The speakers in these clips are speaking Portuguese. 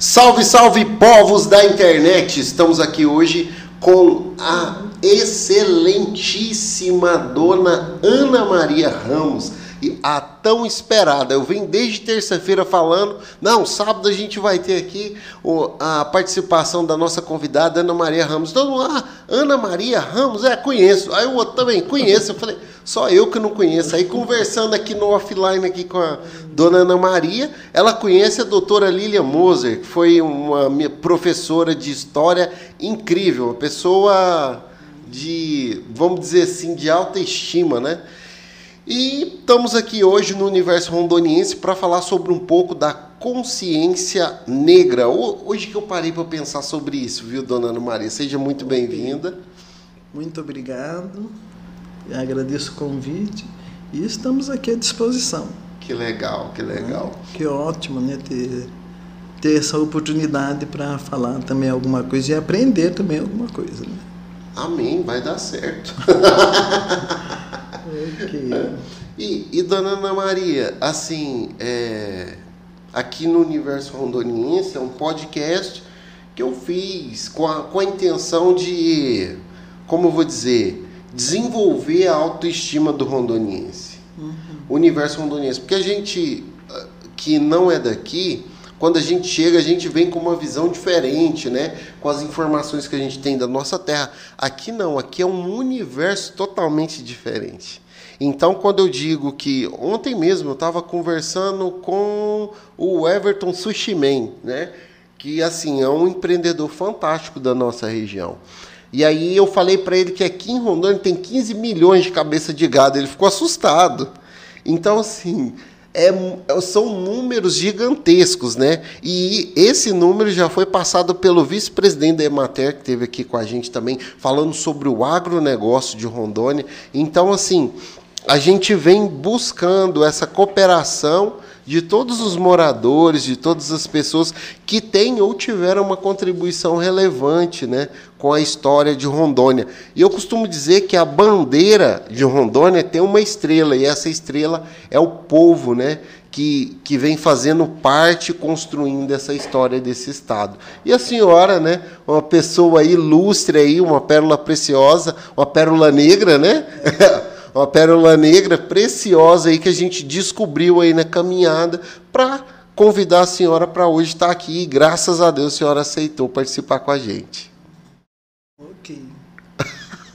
Salve, salve povos da internet! Estamos aqui hoje com a excelentíssima dona Ana Maria Ramos a tão esperada. Eu venho desde terça-feira falando. Não, sábado a gente vai ter aqui a participação da nossa convidada Ana Maria Ramos. Todo mundo, ah, Ana Maria Ramos, é, conheço. Aí o outro também conheço. Eu falei, só eu que não conheço. Aí conversando aqui no offline aqui com a dona Ana Maria, ela conhece a doutora Lilia Moser, que foi uma professora de história incrível, uma pessoa de, vamos dizer assim, de alta estima, né? E estamos aqui hoje no Universo Rondoniense para falar sobre um pouco da consciência negra. Hoje que eu parei para pensar sobre isso, viu, dona Ana Maria? Seja muito bem-vinda. Muito obrigado. Agradeço o convite e estamos aqui à disposição. Que legal, que legal. Que ótimo, né, ter, ter essa oportunidade para falar também alguma coisa e aprender também alguma coisa, né? Amém, vai dar certo. okay. e, e, dona Ana Maria, assim, é, aqui no Universo Rondoniense é um podcast que eu fiz com a, com a intenção de, como eu vou dizer, desenvolver a autoestima do rondoniense. Uhum. O universo rondoniense. Porque a gente ah, que não é daqui, quando a gente chega, a gente vem com uma visão diferente, né? Com as informações que a gente tem da nossa terra. Aqui não, aqui é um universo totalmente diferente. Então, quando eu digo que ontem mesmo eu estava conversando com o Everton Sushimen, né? Que assim é um empreendedor fantástico da nossa região. E aí eu falei para ele que aqui em Rondônia tem 15 milhões de cabeça de gado. Ele ficou assustado. Então, assim, é, são números gigantescos, né? E esse número já foi passado pelo vice-presidente da Emater, que esteve aqui com a gente também, falando sobre o agronegócio de Rondônia. Então, assim, a gente vem buscando essa cooperação de todos os moradores, de todas as pessoas que têm ou tiveram uma contribuição relevante né, com a história de Rondônia. E eu costumo dizer que a bandeira de Rondônia tem uma estrela, e essa estrela é o povo, né? Que, que vem fazendo parte, construindo essa história desse Estado. E a senhora, né, uma pessoa ilustre aí, uma pérola preciosa, uma pérola negra, né? uma pérola negra preciosa aí que a gente descobriu aí na caminhada para convidar a senhora para hoje estar aqui. E graças a Deus a senhora aceitou participar com a gente.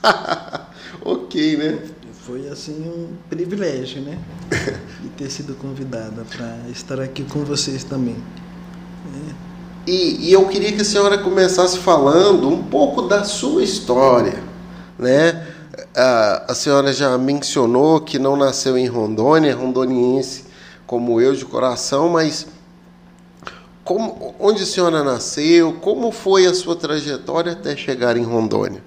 Ok. né? Foi assim um privilégio, né? De ter sido convidada para estar aqui com vocês também. É. E, e eu queria que a senhora começasse falando um pouco da sua história, né? a, a senhora já mencionou que não nasceu em Rondônia, rondoniense como eu de coração, mas como, onde a senhora nasceu? Como foi a sua trajetória até chegar em Rondônia?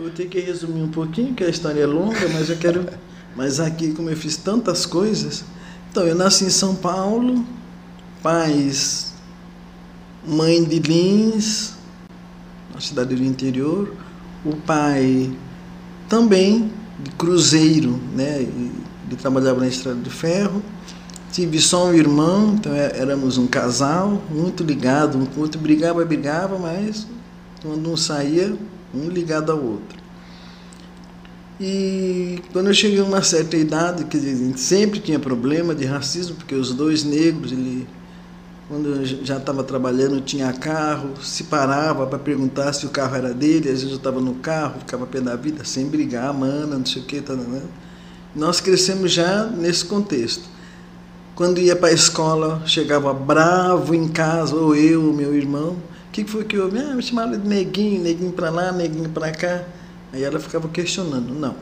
Eu vou ter que resumir um pouquinho, que a história é longa, mas eu quero. Mas aqui, como eu fiz tantas coisas. Então, eu nasci em São Paulo, pais, mãe de Lins, na cidade do interior, o pai também de cruzeiro, né? Ele trabalhava na estrada de ferro. Tive só um irmão, então é, éramos um casal, muito ligado, um com o outro brigava, brigava, mas quando um saía, um ligado ao outro. E quando eu cheguei a uma certa idade, que sempre tinha problema de racismo, porque os dois negros, ele quando eu já estava trabalhando, tinha carro, se parava para perguntar se o carro era dele, às vezes eu estava no carro, ficava pé da vida, sem brigar, mana, não sei o que. Tá, né? Nós crescemos já nesse contexto. Quando ia para a escola, chegava bravo em casa, ou eu, ou meu irmão. O que foi que houve? Ah, me chamaram de neguinho, neguinho para lá, neguinho para cá. Aí ela ficava questionando. Não,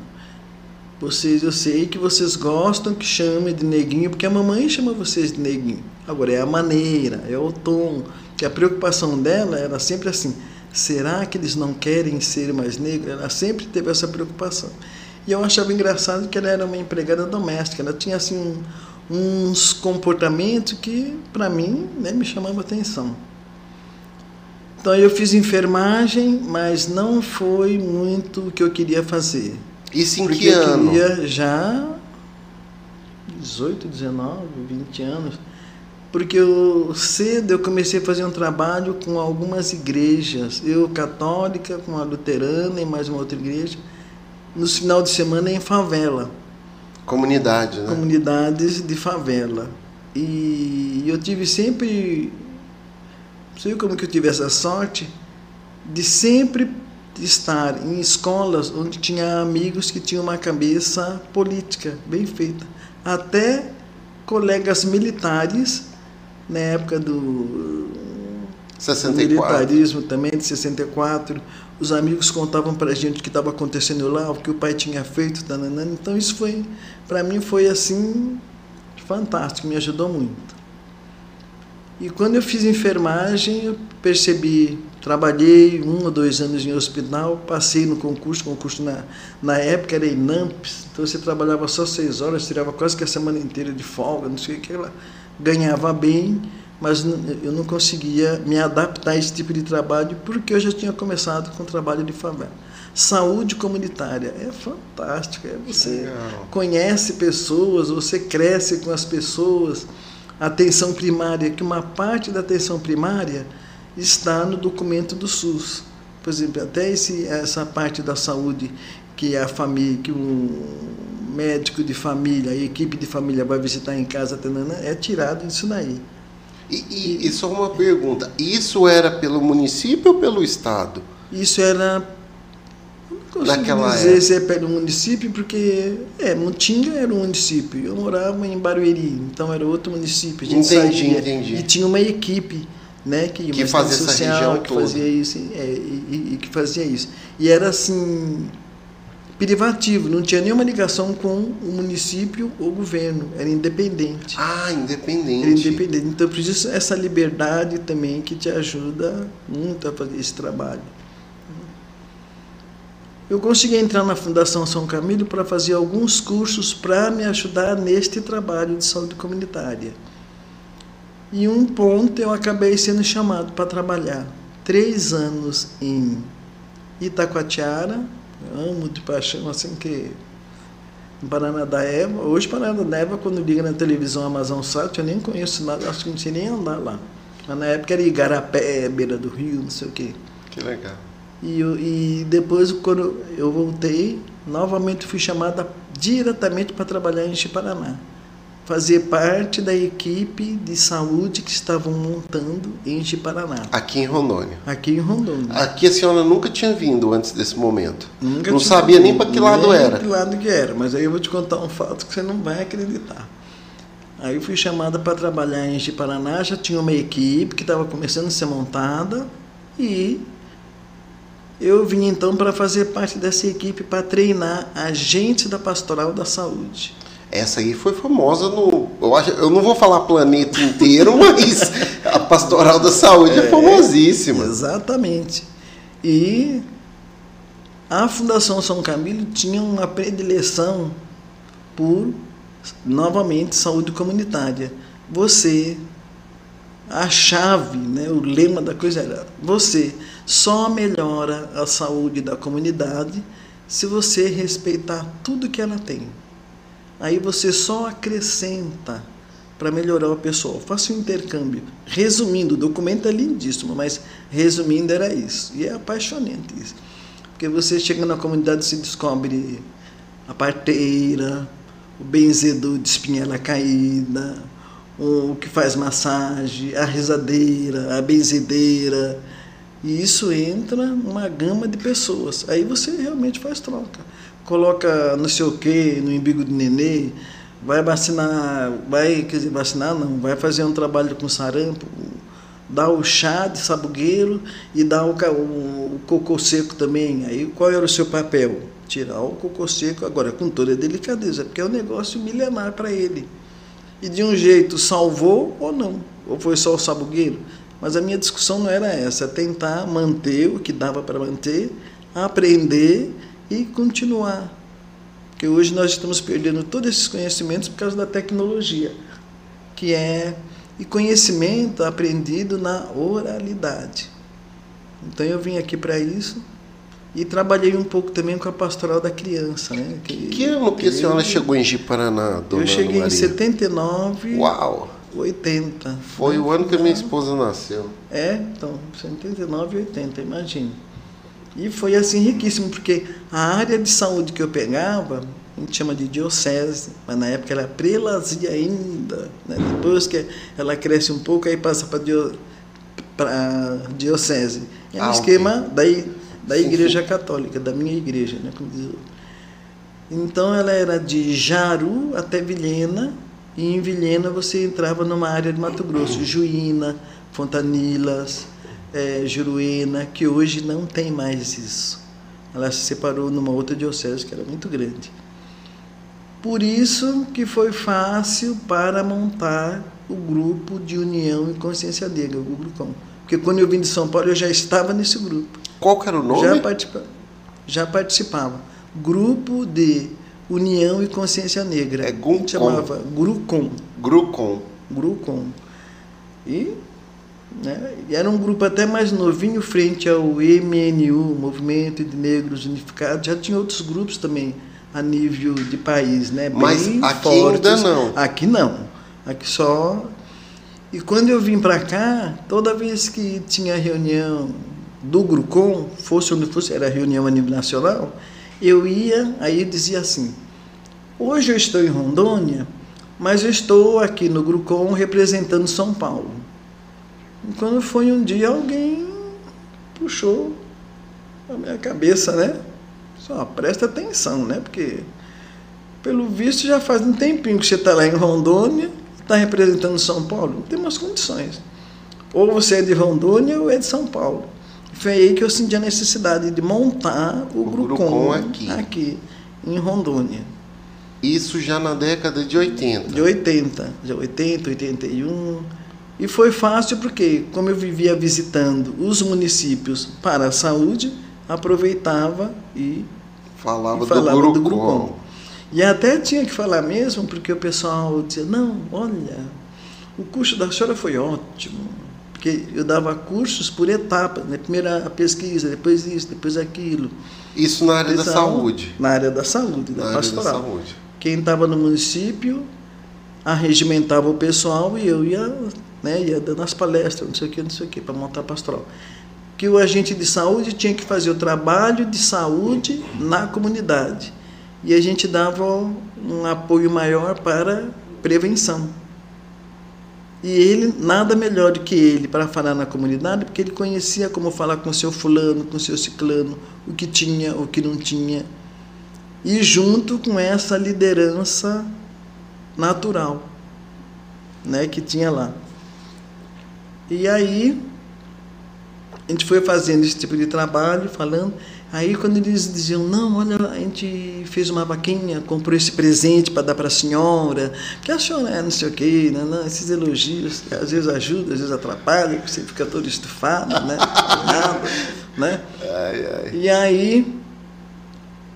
vocês, eu sei que vocês gostam que chamem de neguinho, porque a mamãe chama vocês de neguinho. Agora, é a maneira, é o tom. Que a preocupação dela era sempre assim: será que eles não querem ser mais negros? Ela sempre teve essa preocupação. E eu achava engraçado que ela era uma empregada doméstica. Ela tinha assim um, uns comportamentos que, para mim, né, me chamavam atenção. Então eu fiz enfermagem, mas não foi muito o que eu queria fazer. Isso em Porque que ano? Eu queria já 18, 19, 20 anos. porque eu cedo eu comecei a fazer um trabalho com algumas igrejas, eu católica, com a luterana e mais uma outra igreja, nos final de semana em favela. Comunidade, né? Comunidades de favela. E eu tive sempre, não sei como que eu tive essa sorte, de sempre estar em escolas onde tinha amigos que tinham uma cabeça política bem feita. Até colegas militares, na época do 64. militarismo também, de 64, os amigos contavam para a gente o que estava acontecendo lá, o que o pai tinha feito, então isso foi, para mim foi assim, fantástico, me ajudou muito. E quando eu fiz enfermagem, eu percebi, trabalhei um ou dois anos em hospital, passei no concurso, concurso na, na época era INAMPS, então você trabalhava só seis horas, tirava quase que a semana inteira de folga, não sei o que, ela ganhava bem, mas eu não conseguia me adaptar a esse tipo de trabalho porque eu já tinha começado com o trabalho de favela. Saúde comunitária é fantástico, é você Legal. conhece pessoas, você cresce com as pessoas. Atenção primária, que uma parte da atenção primária está no documento do SUS. Por exemplo, até esse, essa parte da saúde que a família, que o médico de família, a equipe de família vai visitar em casa, é tirado disso daí. E, e, e só uma pergunta: isso era pelo município ou pelo estado? Isso era. Naquela dizer época. se é pelo município, porque. É, Mutinga era um município. Eu morava em Barueri, então era outro município. A gente entendi, saía, entendi. E tinha uma equipe. Né, que, que fazia social, essa região que toda. fazia isso, é, e, e que fazia isso. E era assim, privativo, não tinha nenhuma ligação com o município ou governo, era independente. Ah, independente. Era independente. Então, por isso, essa liberdade também que te ajuda muito a fazer esse trabalho. Eu consegui entrar na Fundação São Camilo para fazer alguns cursos para me ajudar neste trabalho de saúde comunitária. E um ponto eu acabei sendo chamado para trabalhar três anos em Itacoatiara, amo de paixão, assim que em Paraná da Eva. Hoje, Paraná da Eva, quando liga na televisão Amazon Sat, eu nem conheço nada, acho que não sei nem andar lá. Mas na época era Igarapé, beira do rio, não sei o quê. Que legal. E, e depois, quando eu voltei, novamente fui chamada diretamente para trabalhar em Chiparaná fazer parte da equipe de saúde que estavam montando em Paraná. Aqui em Rondônia. Aqui em Rondônia. Aqui a senhora nunca tinha vindo antes desse momento. Nunca Não sabia nem para que lado era. que lado que era, mas aí eu vou te contar um fato que você não vai acreditar. Aí eu fui chamada para trabalhar em Paraná, já tinha uma equipe que estava começando a ser montada e eu vim então para fazer parte dessa equipe para treinar agentes da Pastoral da Saúde. Essa aí foi famosa no. Eu, acho, eu não vou falar planeta inteiro, mas a Pastoral da Saúde é, é famosíssima. Exatamente. E a Fundação São Camilo tinha uma predileção por, novamente, saúde comunitária. Você, a chave, né, o lema da coisa era: você só melhora a saúde da comunidade se você respeitar tudo que ela tem. Aí você só acrescenta para melhorar a pessoa. Faça um intercâmbio. Resumindo, o documento é lindíssimo, mas resumindo era isso. E é apaixonante isso. Porque você chega na comunidade e se descobre a parteira, o benzedor de espinhela caída, o que faz massagem, a risadeira, a benzedeira. E isso entra numa gama de pessoas. Aí você realmente faz troca coloca não sei o que no umbigo do nenê, vai vacinar, vai, quer dizer, vacinar não, vai fazer um trabalho com sarampo, dá o chá de sabugueiro e dá o, o, o cocô seco também. Aí qual era o seu papel? Tirar o cocô seco, agora com toda a delicadeza, porque é um negócio milenar para ele. E de um jeito salvou ou não, ou foi só o sabugueiro. Mas a minha discussão não era essa, é tentar manter o que dava para manter, aprender e continuar. Porque hoje nós estamos perdendo todos esses conhecimentos por causa da tecnologia, que é e conhecimento aprendido na oralidade. Então eu vim aqui para isso e trabalhei um pouco também com a pastoral da criança, né? Que, que ano que a senhora chegou em Jiparaná, dona Eu cheguei Maria? em 79. Uau! 80. Foi né? o ano que a minha esposa nasceu. É, então, 79 e 80, imagine. E foi assim riquíssimo, porque a área de saúde que eu pegava, a gente chama de diocese, mas na época era prelazia ainda. Né? Depois que ela cresce um pouco, aí passa para dio, diocese. É um ah, esquema okay. da, da Igreja Católica, da minha igreja, né? Como diz então ela era de Jaru até Vilhena, e em Vilhena você entrava numa área de Mato Grosso, Juína, Fontanilas, é, Juruena, que hoje não tem mais isso. Ela se separou numa outra diocese que era muito grande. Por isso que foi fácil para montar o grupo de União e Consciência Negra, o Grupão. Porque quando eu vim de São Paulo eu já estava nesse grupo. Qual que era o nome? Já, participa, já participava. Grupo de União e Consciência Negra. É GUCOM. Chamava Grucom. Grucom. Grucom. E, né, era um grupo até mais novinho frente ao MNU, Movimento de Negros Unificados. Já tinha outros grupos também a nível de país, né? Bem Mas aqui fortes. ainda não. Aqui não. Aqui só. E quando eu vim para cá, toda vez que tinha reunião do Grucom, fosse onde fosse, era reunião a nível nacional, eu ia, aí dizia assim: hoje eu estou em Rondônia, mas eu estou aqui no Grucom representando São Paulo. E quando foi um dia, alguém puxou a minha cabeça, né? Só presta atenção, né? Porque, pelo visto, já faz um tempinho que você está lá em Rondônia, está representando São Paulo. Não tem mais condições. Ou você é de Rondônia ou é de São Paulo. Foi aí que eu senti a necessidade de montar o, o Grucom, aqui. aqui, em Rondônia. Isso já na década de 80. De 80, de 80, 81. E foi fácil porque, como eu vivia visitando os municípios para a saúde, aproveitava e falava, e falava do, Grucom. do E até tinha que falar mesmo, porque o pessoal dizia: não, olha, o curso da senhora foi ótimo porque eu dava cursos por etapas, né? primeiro a pesquisa, depois isso, depois aquilo. Isso na área então, da saúde? Na área da saúde, na da pastoral. Da saúde. Quem estava no município arregimentava o pessoal e eu ia, né, ia dando as palestras, não sei o que, não sei o que, para montar a pastoral. Que o agente de saúde tinha que fazer o trabalho de saúde na comunidade. E a gente dava um apoio maior para prevenção. E ele, nada melhor do que ele para falar na comunidade, porque ele conhecia como falar com o seu fulano, com o seu ciclano, o que tinha, o que não tinha. E junto com essa liderança natural né, que tinha lá. E aí, a gente foi fazendo esse tipo de trabalho, falando. Aí quando eles diziam, não, olha, a gente fez uma vaquinha, comprou esse presente para dar para a senhora, que a senhora é não sei o quê, não, não, esses elogios, às vezes ajudam, às vezes atrapalham, você fica todo estufado, né? Nada, né? Ai, ai. E aí,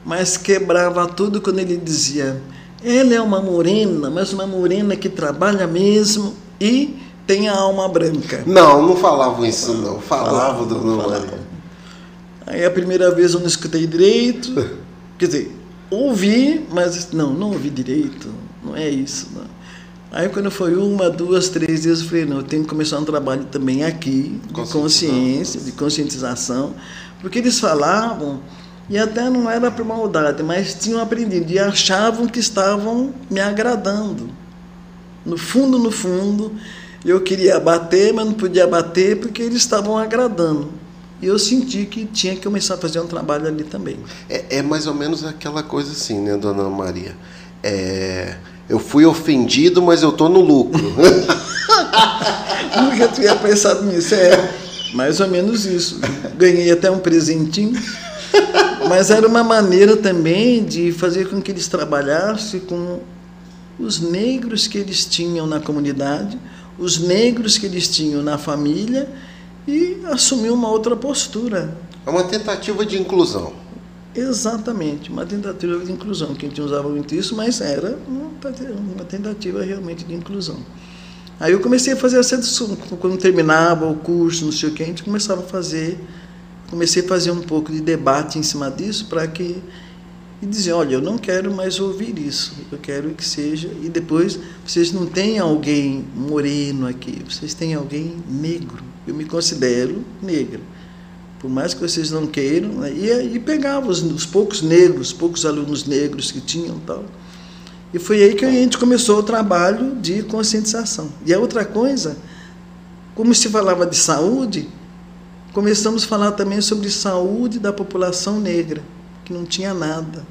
mas quebrava tudo quando ele dizia, ela é uma morena, mas uma morena que trabalha mesmo e tem a alma branca. Não, não falavam isso não, falavam, do não Aí a primeira vez eu não escutei direito, quer dizer, ouvi, mas não, não ouvi direito, não é isso. Não. Aí quando foi uma, duas, três vezes, eu falei, não, eu tenho que começar um trabalho também aqui, de consciência, de conscientização, porque eles falavam, e até não era por maldade, mas tinham aprendido e achavam que estavam me agradando. No fundo, no fundo, eu queria bater, mas não podia bater porque eles estavam agradando. E eu senti que tinha que começar a fazer um trabalho ali também. É, é mais ou menos aquela coisa assim, né, dona Maria? É, eu fui ofendido, mas eu tô no lucro. Nunca tinha pensado nisso. É mais ou menos isso. Ganhei até um presentinho. Mas era uma maneira também de fazer com que eles trabalhassem com os negros que eles tinham na comunidade, os negros que eles tinham na família e assumir uma outra postura. É uma tentativa de inclusão. Exatamente, uma tentativa de inclusão, que a gente usava muito isso, mas era uma tentativa realmente de inclusão. Aí eu comecei a fazer essa quando terminava o curso, não sei o que, a gente começava a fazer, comecei a fazer um pouco de debate em cima disso para que e dizer, olha, eu não quero mais ouvir isso, eu quero que seja, e depois vocês não têm alguém moreno aqui, vocês têm alguém negro. Eu me considero negra. Por mais que vocês não queiram, né? e, e pegava os, os poucos negros, poucos alunos negros que tinham tal. E foi aí que a gente começou o trabalho de conscientização. E a outra coisa, como se falava de saúde, começamos a falar também sobre saúde da população negra, que não tinha nada.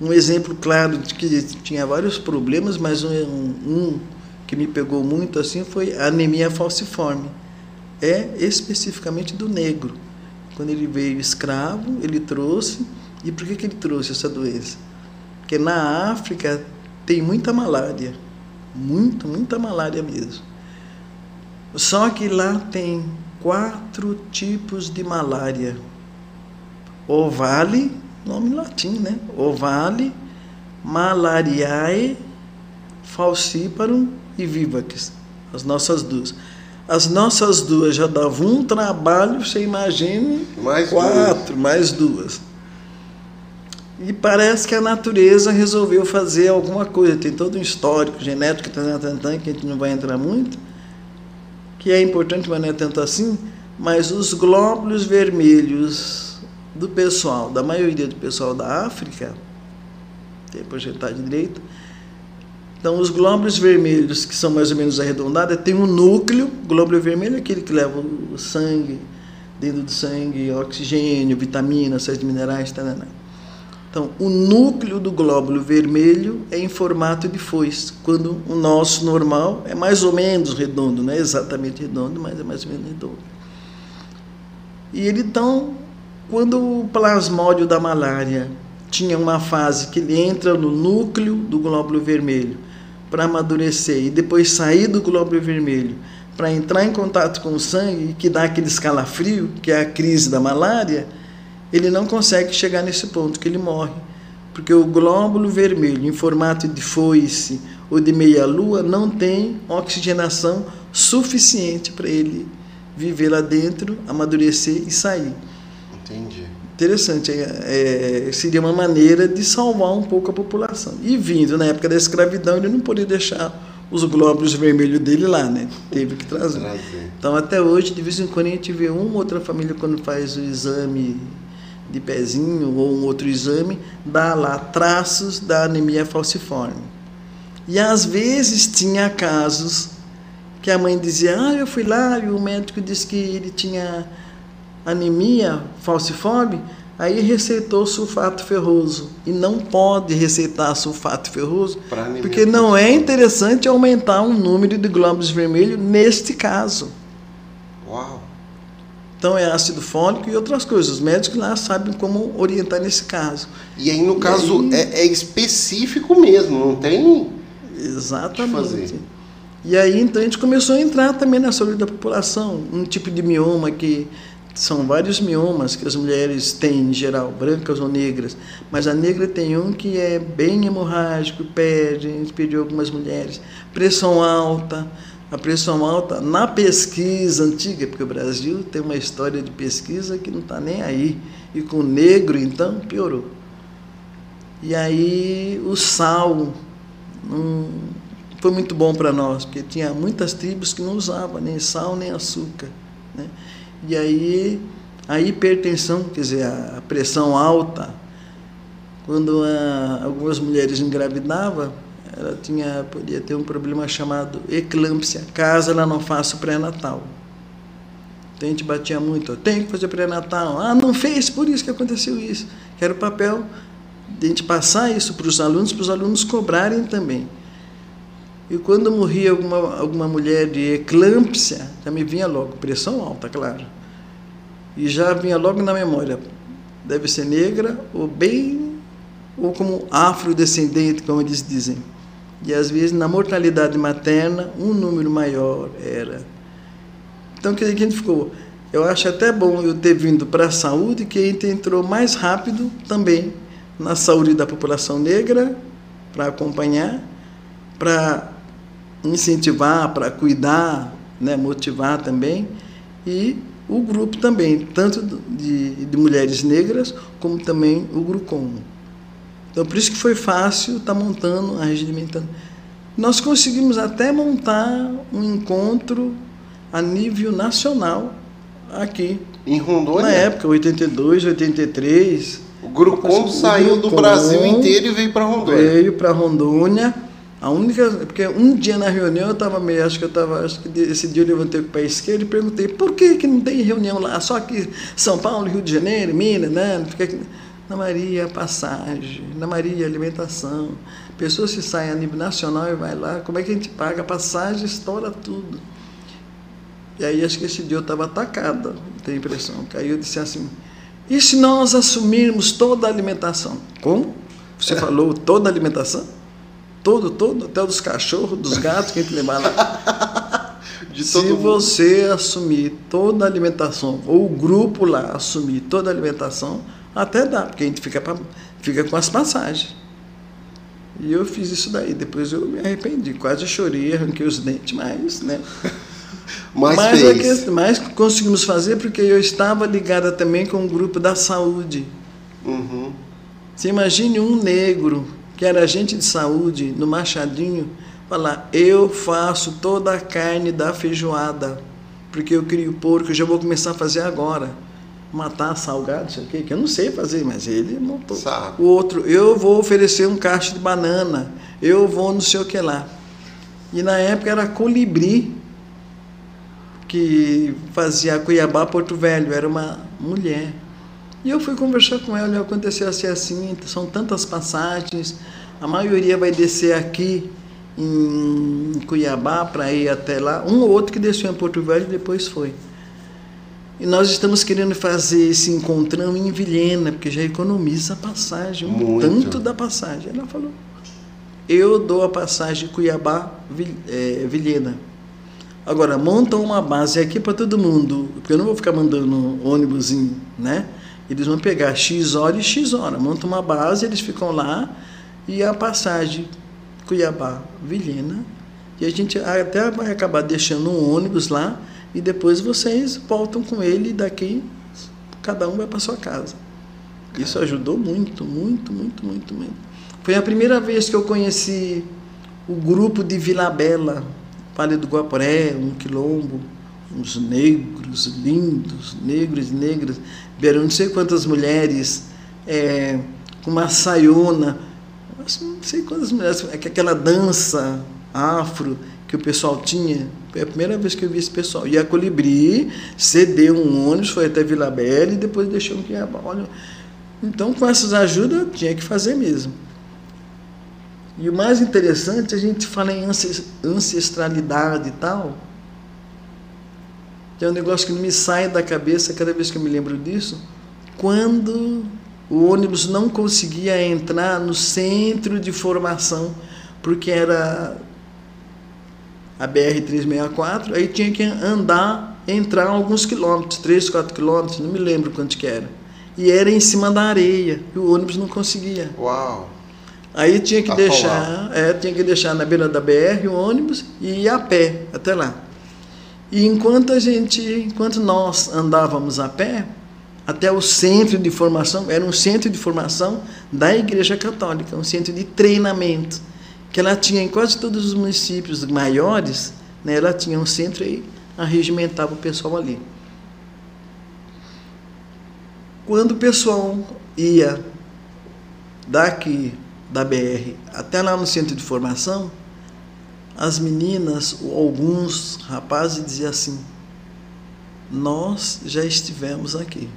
Um exemplo claro de que tinha vários problemas, mas um, um que me pegou muito assim foi a anemia falciforme. É especificamente do negro. Quando ele veio escravo, ele trouxe. E por que, que ele trouxe essa doença? Porque na África tem muita malária. Muito, muita malária mesmo. Só que lá tem quatro tipos de malária. Ovale, nome latim, né? Ovale, malariae, falciparum e vivax. As nossas duas. As nossas duas já davam um trabalho, você imagine, mais quatro, duas. mais duas. E parece que a natureza resolveu fazer alguma coisa. Tem todo um histórico genético que a gente não vai entrar muito, que é importante, mas não é tanto assim. Mas os glóbulos vermelhos do pessoal, da maioria do pessoal da África, tem projetado de direita, então, os glóbulos vermelhos, que são mais ou menos arredondados, tem um núcleo. Glóbulo vermelho é aquele que leva o sangue, dentro do sangue, oxigênio, vitaminas, sais minerais, tal. Então, o núcleo do glóbulo vermelho é em formato de foice, quando o nosso normal é mais ou menos redondo, não é exatamente redondo, mas é mais ou menos redondo. E ele então, quando o plasmódio da malária tinha uma fase que ele entra no núcleo do glóbulo vermelho para amadurecer e depois sair do glóbulo vermelho para entrar em contato com o sangue, que dá aquele escalafrio, que é a crise da malária, ele não consegue chegar nesse ponto que ele morre. Porque o glóbulo vermelho, em formato de foice ou de meia-lua, não tem oxigenação suficiente para ele viver lá dentro, amadurecer e sair. Entendi. Interessante, é, é, seria uma maneira de salvar um pouco a população. E vindo na época da escravidão, ele não podia deixar os glóbulos vermelhos dele lá, né? Teve que trazer. Trazer. Então, até hoje, de vez em quando, a gente vê uma outra família, quando faz o exame de pezinho ou um outro exame, dá lá traços da anemia falciforme. E às vezes tinha casos que a mãe dizia: Ah, eu fui lá e o médico disse que ele tinha anemia falciforme, aí receitou sulfato ferroso. E não pode receitar sulfato ferroso, porque não é interessante aumentar o número de glóbulos vermelhos neste caso. Uau! Então é ácido fólico e outras coisas. Os médicos lá sabem como orientar nesse caso. E aí, no caso, aí... É, é, específico mesmo, não tem. Exatamente. Fazer. E aí, então, a gente começou a entrar também na saúde da população. Um tipo de mioma que são vários miomas que as mulheres têm em geral, brancas ou negras, mas a negra tem um que é bem hemorrágico, perde, a gente pediu algumas mulheres, pressão alta, a pressão alta na pesquisa antiga, porque o Brasil tem uma história de pesquisa que não está nem aí, e com o negro então piorou. E aí o sal não foi muito bom para nós, porque tinha muitas tribos que não usavam nem sal nem açúcar. Né? E aí a hipertensão, quer dizer, a pressão alta, quando a, algumas mulheres engravidavam, ela tinha, podia ter um problema chamado eclâmpsia, caso ela não faça o pré-natal. Então a gente batia muito, tem que fazer pré-natal. Ah, não fez, por isso que aconteceu isso. Que era o papel de a gente passar isso para os alunos, para os alunos cobrarem também. E quando morria alguma, alguma mulher de eclâmpsia, já me vinha logo, pressão alta, claro. E já vinha logo na memória, deve ser negra ou bem, ou como afrodescendente, como eles dizem. E às vezes na mortalidade materna, um número maior era. Então, que a gente ficou. Eu acho até bom eu ter vindo para a saúde, que a gente entrou mais rápido também na saúde da população negra, para acompanhar, para incentivar, para cuidar, né, motivar também, e o grupo também, tanto de, de mulheres negras, como também o GRUCOM. Então, por isso que foi fácil estar tá montando, arregimentando. Nós conseguimos até montar um encontro a nível nacional aqui. Em Rondônia? Na época, 82, 83. O Grupom saiu do Brasil inteiro e veio para Rondônia. Veio para Rondônia. A única. Porque um dia na reunião eu estava meio. Acho que eu estava. Acho que esse dia eu levantei o pé esquerdo e perguntei por que, que não tem reunião lá? Só aqui São Paulo, Rio de Janeiro, Minas, né? Na Maria, passagem. Na Maria, alimentação. Pessoas se saem a nível nacional e vai lá. Como é que a gente paga? A passagem estoura tudo. E aí acho que esse dia eu estava atacada, tenho a impressão. Aí eu disse assim, e se nós assumirmos toda a alimentação? Como? Você é. falou toda a alimentação? Todo, todo, até dos cachorros, dos gatos que a gente levar lá. se mundo. você assumir toda a alimentação, ou o grupo lá assumir toda a alimentação, até dá, porque a gente fica, pra, fica com as passagens. E eu fiz isso daí, depois eu me arrependi, quase chorei, arranquei os dentes, mas, né? Mas, mas, fez. É mas conseguimos fazer porque eu estava ligada também com o grupo da saúde. Uhum. Você imagine um negro que era agente de saúde no Machadinho falar: Eu faço toda a carne da feijoada, porque eu crio porco, eu já vou começar a fazer agora. Matar salgado, sei o quê, que eu não sei fazer, mas ele montou. Sabe. O outro, eu vou oferecer um caixa de banana, eu vou não sei o que lá. E na época era colibri que fazia Cuiabá Porto Velho, era uma mulher. E eu fui conversar com ela, e aconteceu assim, assim, são tantas passagens, a maioria vai descer aqui em Cuiabá para ir até lá, um ou outro que desceu em Porto Velho e depois foi. E nós estamos querendo fazer esse encontrão em Vilhena, porque já economiza a passagem, um tanto da passagem. Ela falou, eu dou a passagem Cuiabá-Vilhena. É, Agora, montam uma base aqui para todo mundo, porque eu não vou ficar mandando ônibus, né? Eles vão pegar X hora e X hora, montam uma base, eles ficam lá e a passagem Cuiabá, Vilhena, e a gente até vai acabar deixando um ônibus lá e depois vocês voltam com ele e daqui cada um vai para sua casa. Isso ajudou muito, muito, muito, muito, muito. Foi a primeira vez que eu conheci o grupo de Vila Bela, Vale do Guaporé, um quilombo, uns negros lindos, negros e negras, vieram não sei quantas mulheres é, com uma saiona, não sei quantas mulheres, é aquela dança afro que o pessoal tinha. Foi a primeira vez que eu vi esse pessoal. E a Colibri cedeu um ônibus, foi até Vila Bela e depois deixou que olha. Então, com essas ajudas, tinha que fazer mesmo. E o mais interessante, a gente fala em ancestralidade e tal, que é um negócio que não me sai da cabeça cada vez que eu me lembro disso, quando o ônibus não conseguia entrar no centro de formação, porque era a BR-364, aí tinha que andar, entrar alguns quilômetros, 3, 4 quilômetros, não me lembro quanto que era. E era em cima da areia, e o ônibus não conseguia. Uau! Aí tinha que deixar, é, tinha que deixar na beira da BR o ônibus e ir a pé até lá. E enquanto a gente, enquanto nós andávamos a pé, até o centro de formação, era um centro de formação da Igreja Católica, um centro de treinamento, que ela tinha em quase todos os municípios maiores, né, ela tinha um centro aí, arregimentava o pessoal ali. Quando o pessoal ia daqui da BR até lá no centro de formação, as meninas, ou alguns rapazes diziam assim: Nós já estivemos aqui.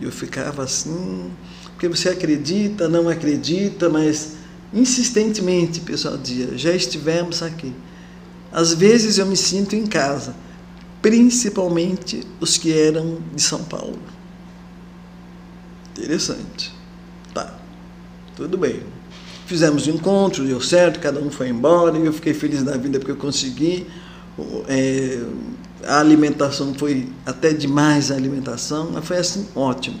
Eu ficava assim, porque você acredita, não acredita, mas insistentemente o pessoal dizia: Já estivemos aqui. Às vezes eu me sinto em casa, principalmente os que eram de São Paulo. Interessante. Tá. Tudo bem. Fizemos o um encontro, deu certo, cada um foi embora, e eu fiquei feliz da vida porque eu consegui. É, a alimentação foi até demais a alimentação, mas foi assim, ótimo.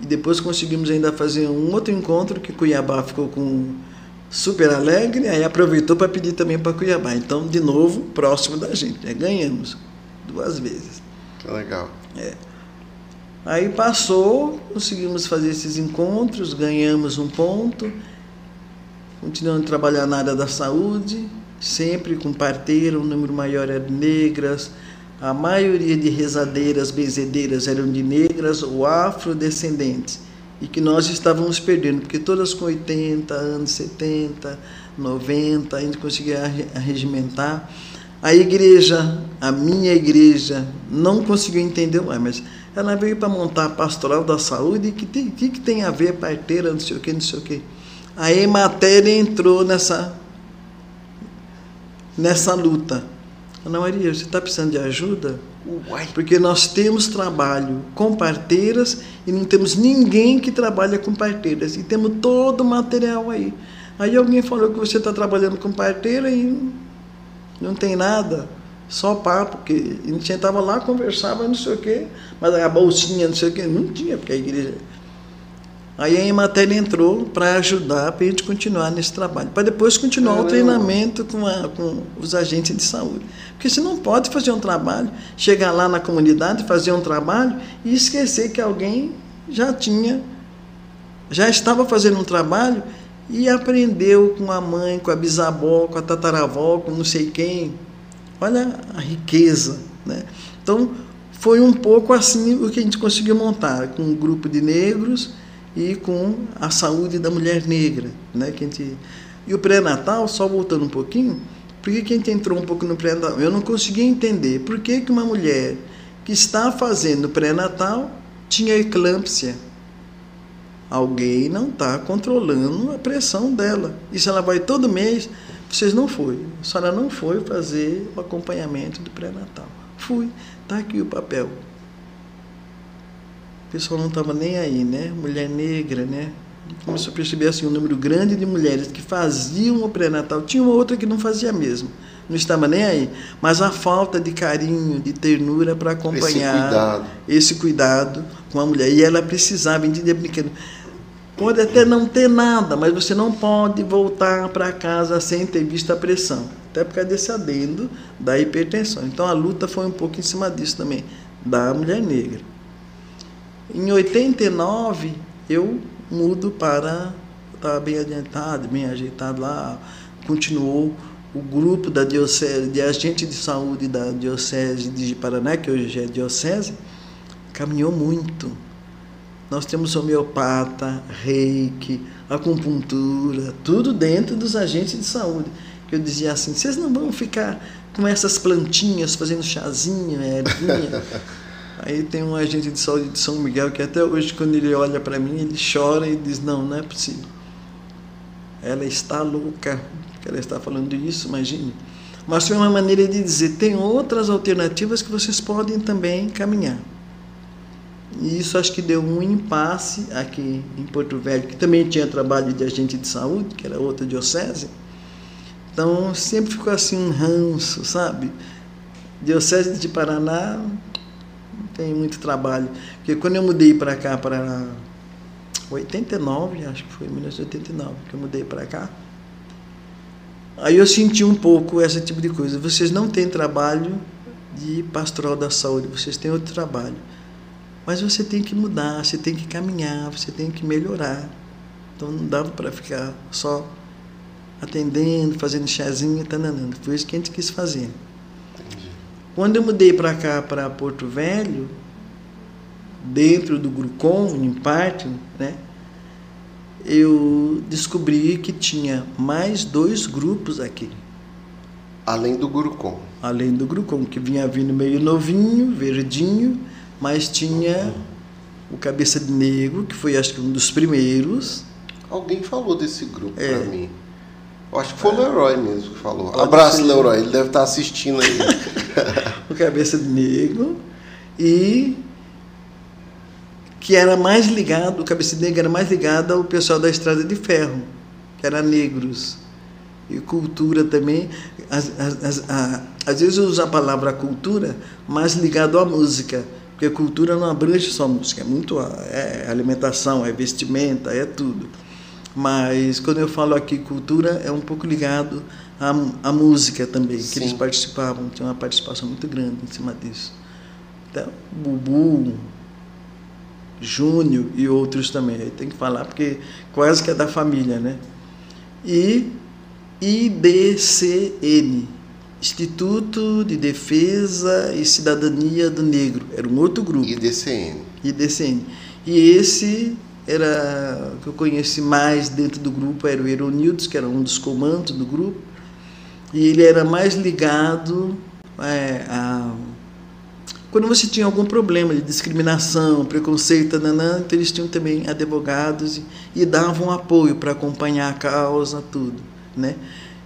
E depois conseguimos ainda fazer um outro encontro que Cuiabá ficou com super alegre, aí aproveitou para pedir também para Cuiabá. Então, de novo, próximo da gente, né? ganhamos duas vezes. Que legal. É. Aí passou, conseguimos fazer esses encontros, ganhamos um ponto, continuando a trabalhar na área da saúde, sempre com parteira, um número maior era de negras, a maioria de rezadeiras, benzedeiras eram de negras ou afrodescendentes, e que nós estávamos perdendo, porque todas com 80 anos, 70, 90, a gente conseguia regimentar. A igreja, a minha igreja, não conseguiu entender, mas ela veio para montar a pastoral da saúde, que tem, que, que tem a ver parteira, não sei o que, não sei o que. A Ematéria entrou nessa, nessa luta. Ana Maria, você está precisando de ajuda? Uai. Porque nós temos trabalho com parteiras e não temos ninguém que trabalha com parteiras. E temos todo o material aí. Aí alguém falou que você está trabalhando com parteira e não tem nada, só papo, porque a gente estava lá, conversava, não sei o quê, mas a bolsinha, não sei o quê, não tinha, porque a igreja. Aí a Ematéria entrou para ajudar, para a gente continuar nesse trabalho, para depois continuar Caramba. o treinamento com, a, com os agentes de saúde. Porque você não pode fazer um trabalho, chegar lá na comunidade, fazer um trabalho e esquecer que alguém já tinha, já estava fazendo um trabalho e aprendeu com a mãe, com a bisavó, com a tataravó, com não sei quem. Olha a riqueza, né? Então, foi um pouco assim o que a gente conseguiu montar, com um grupo de negros e com a saúde da mulher negra, né? Que a gente... E o pré-natal, só voltando um pouquinho, por que, a gente entrou um pouco no pré-natal? Eu não conseguia entender por que, que uma mulher que está fazendo pré-natal tinha eclâmpsia alguém não está controlando a pressão dela. E se ela vai todo mês, vocês não foi. A senhora não foi fazer o acompanhamento do pré-natal. Fui. Está aqui o papel. O pessoal não estava nem aí, né? Mulher negra, né? Começou a perceber assim, um número grande de mulheres que faziam o pré-natal. Tinha uma outra que não fazia mesmo. Não estava nem aí. Mas a falta de carinho, de ternura para acompanhar esse cuidado. esse cuidado com a mulher. E ela precisava, entender brinquedo. Pode até não ter nada, mas você não pode voltar para casa sem ter visto a pressão. Até por causa desse adendo da hipertensão. Então a luta foi um pouco em cima disso também, da mulher negra. Em 89, eu mudo para. Estava bem adiantado, bem ajeitado lá. Continuou o grupo da diocese, de agente de saúde da diocese de Paraná, que hoje é diocese, caminhou muito nós temos homeopata, reiki, acupuntura, tudo dentro dos agentes de saúde. Eu dizia assim: vocês não vão ficar com essas plantinhas fazendo chazinho, ervinha. Aí tem um agente de saúde de São Miguel que até hoje, quando ele olha para mim, ele chora e diz: Não, não é possível. Ela está louca, que ela está falando isso, imagine. Mas foi uma maneira de dizer: tem outras alternativas que vocês podem também caminhar. E isso acho que deu um impasse aqui em Porto Velho, que também tinha trabalho de agente de saúde, que era outra diocese. Então sempre ficou assim um ranço, sabe? Diocese de Paraná tem muito trabalho. Porque quando eu mudei para cá, para 89, acho que foi 1989 que eu mudei para cá, aí eu senti um pouco esse tipo de coisa. Vocês não têm trabalho de pastoral da saúde, vocês têm outro trabalho. Mas você tem que mudar, você tem que caminhar, você tem que melhorar. Então não dava para ficar só atendendo, fazendo chazinho, tananando. Foi isso que a gente quis fazer. Quando eu mudei para cá, para Porto Velho, dentro do Grucom, em parte, né, eu descobri que tinha mais dois grupos aqui. Além do Grucom. Além do Grucom, que vinha vindo meio novinho, verdinho, mas tinha o Cabeça de Negro, que foi acho que um dos primeiros. Alguém falou desse grupo é. para mim. Eu acho que foi o Leroy mesmo que falou. Pode Abraço, ser. Leroy, ele deve estar assistindo aí. o Cabeça de Negro. E que era mais ligado, o Cabeça de Negro era mais ligado ao pessoal da Estrada de Ferro, que era negros. E cultura também. Às, às, às, às vezes eu uso a palavra cultura mais ligado à música porque cultura não abrange só música, é muito é alimentação, é vestimenta, é tudo. Mas quando eu falo aqui cultura, é um pouco ligado à, à música também, Sim. que eles participavam, tinha uma participação muito grande em cima disso. Então, Bubu, Júnior e outros também. Aí tem que falar porque quase que é da família, né? E IDCN, Instituto de Defesa e Cidadania do Negro. Era um outro grupo. IDCN. IDCN. E esse era que eu conheci mais dentro do grupo era o Eronildes, que era um dos comandos do grupo. E ele era mais ligado é, a quando você tinha algum problema de discriminação, preconceito, nanã, então eles tinham também advogados e, e davam apoio para acompanhar a causa, tudo, né?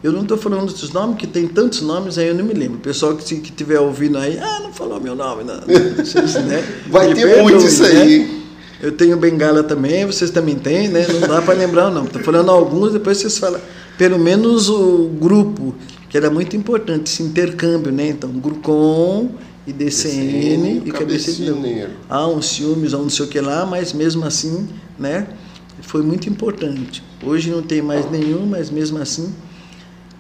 Eu não estou falando dos nomes, que tem tantos nomes, aí eu não me lembro. O pessoal que estiver ouvindo aí, ah, não falou meu nome, não. né? Vai me ter muito isso né? Eu tenho Bengala também, vocês também têm, né? Não dá para lembrar, não. Estou falando alguns, depois vocês falam. Pelo menos o grupo, que era muito importante, esse intercâmbio, né? Então, Grucom e DCN e Cabeça de Negro. Há uns ciúmes, há um não sei o que lá, mas mesmo assim, né? Foi muito importante. Hoje não tem mais nenhum, mas mesmo assim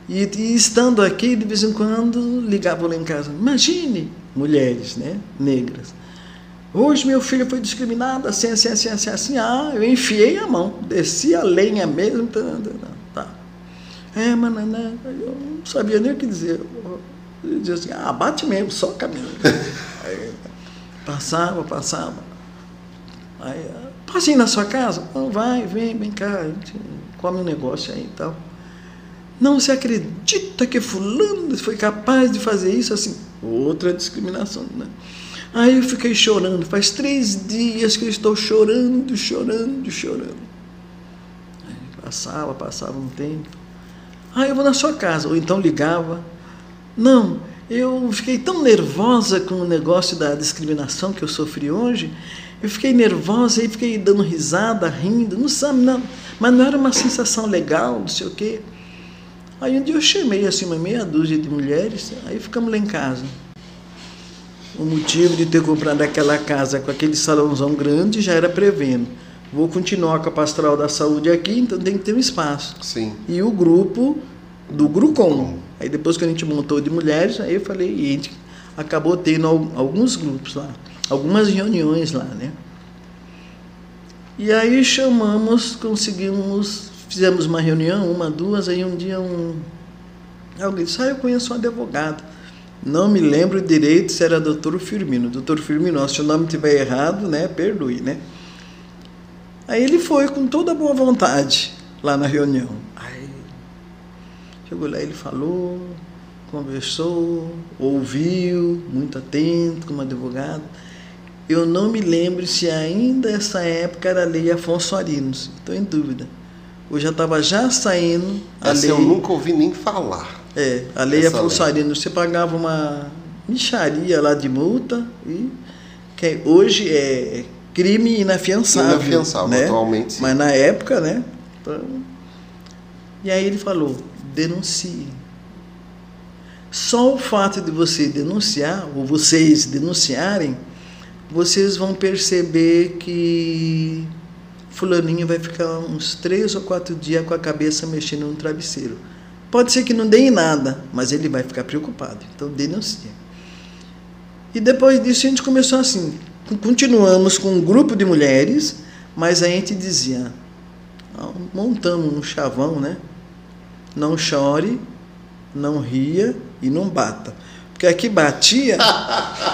e, e, estando aqui, de vez em quando, ligavam lá em casa. Imagine, mulheres, né, negras. Hoje meu filho foi discriminado, assim, assim, assim, assim, assim. Ah, eu enfiei a mão, desci a lenha mesmo. Tá. tá. É, mas não, não, eu não sabia nem o que dizer. Eu dizia assim, ah, bate mesmo, só caminho. Aí, passava, passava. Aí, passei na sua casa? Não, vai, vem, vem cá, a gente come um negócio aí e tal. Não se acredita que fulano foi capaz de fazer isso assim. Outra discriminação, né? Aí eu fiquei chorando. Faz três dias que eu estou chorando, chorando, chorando. Aí passava, passava um tempo. Aí eu vou na sua casa. Ou então ligava. Não, eu fiquei tão nervosa com o negócio da discriminação que eu sofri hoje. Eu fiquei nervosa e fiquei dando risada, rindo. Não sabe, não. Mas não era uma sensação legal, não sei o quê. Aí um dia eu chamei assim uma meia dúzia de mulheres, aí ficamos lá em casa. O motivo de ter comprado aquela casa com aquele salãozão grande já era prevendo. Vou continuar com a pastoral da saúde aqui, então tem que ter um espaço. Sim. E o grupo do Grucom. Aí depois que a gente montou de mulheres, aí eu falei, e a gente acabou tendo alguns grupos lá, algumas reuniões lá, né? E aí chamamos, conseguimos Fizemos uma reunião, uma, duas, aí um dia um. Alguém disse, ah, eu conheço um advogado. Não me lembro direito se era doutor Firmino. Doutor Firmino, se o nome estiver errado, né, perdoe, né? Aí ele foi com toda boa vontade lá na reunião. Aí chegou lá, ele falou, conversou, ouviu, muito atento como advogado. Eu não me lembro se ainda essa época era a lei Afonso Arinos, estou em dúvida eu já estava já saindo. A Essa lei, eu nunca ouvi nem falar. É, a lei Afonso você pagava uma micharia lá de multa e que hoje é crime inafiançável. Inafiançável, né? atualmente. Sim. Mas na época, né? Então, e aí ele falou: denuncie. Só o fato de você denunciar, ou vocês denunciarem, vocês vão perceber que fulaninho vai ficar uns três ou quatro dias com a cabeça mexendo no travesseiro. Pode ser que não dê em nada, mas ele vai ficar preocupado. Então denuncia. E depois disso a gente começou assim. Continuamos com um grupo de mulheres, mas a gente dizia, ah, montamos um chavão, né? Não chore, não ria e não bata. Porque aqui batia.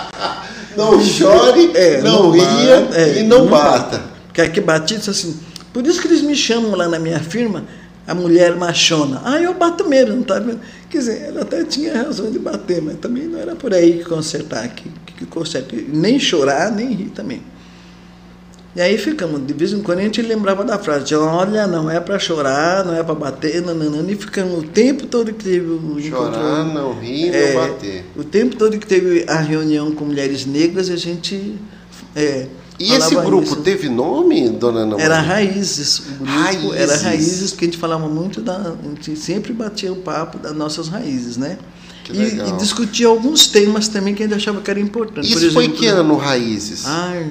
não chore, é, não, não ria é, e não, não bata. bata. Porque aqui Batista, assim, por isso que eles me chamam lá na minha firma a mulher machona. Ah, eu bato mesmo, não tá vendo? Quer dizer, ela até tinha razão de bater, mas também não era por aí que consertar, que, que, conserta. Nem chorar, nem rir também. E aí ficamos, de vez em quando a gente lembrava da frase, olha, não é para chorar, não é para bater, nananana, e ficamos o tempo todo que teve o Chorar, não rir, é, não bater. O tempo todo que teve a reunião com mulheres negras, a gente é, e esse grupo isso. teve nome, dona Ana Era Raízes. O grupo raízes. era Raízes, porque a gente falava muito da. A gente sempre batia o papo das nossas raízes, né? Que e, e, discutia alguns temas também que a gente achava que era importante. Isso exemplo, foi que ano, Raízes? Ai,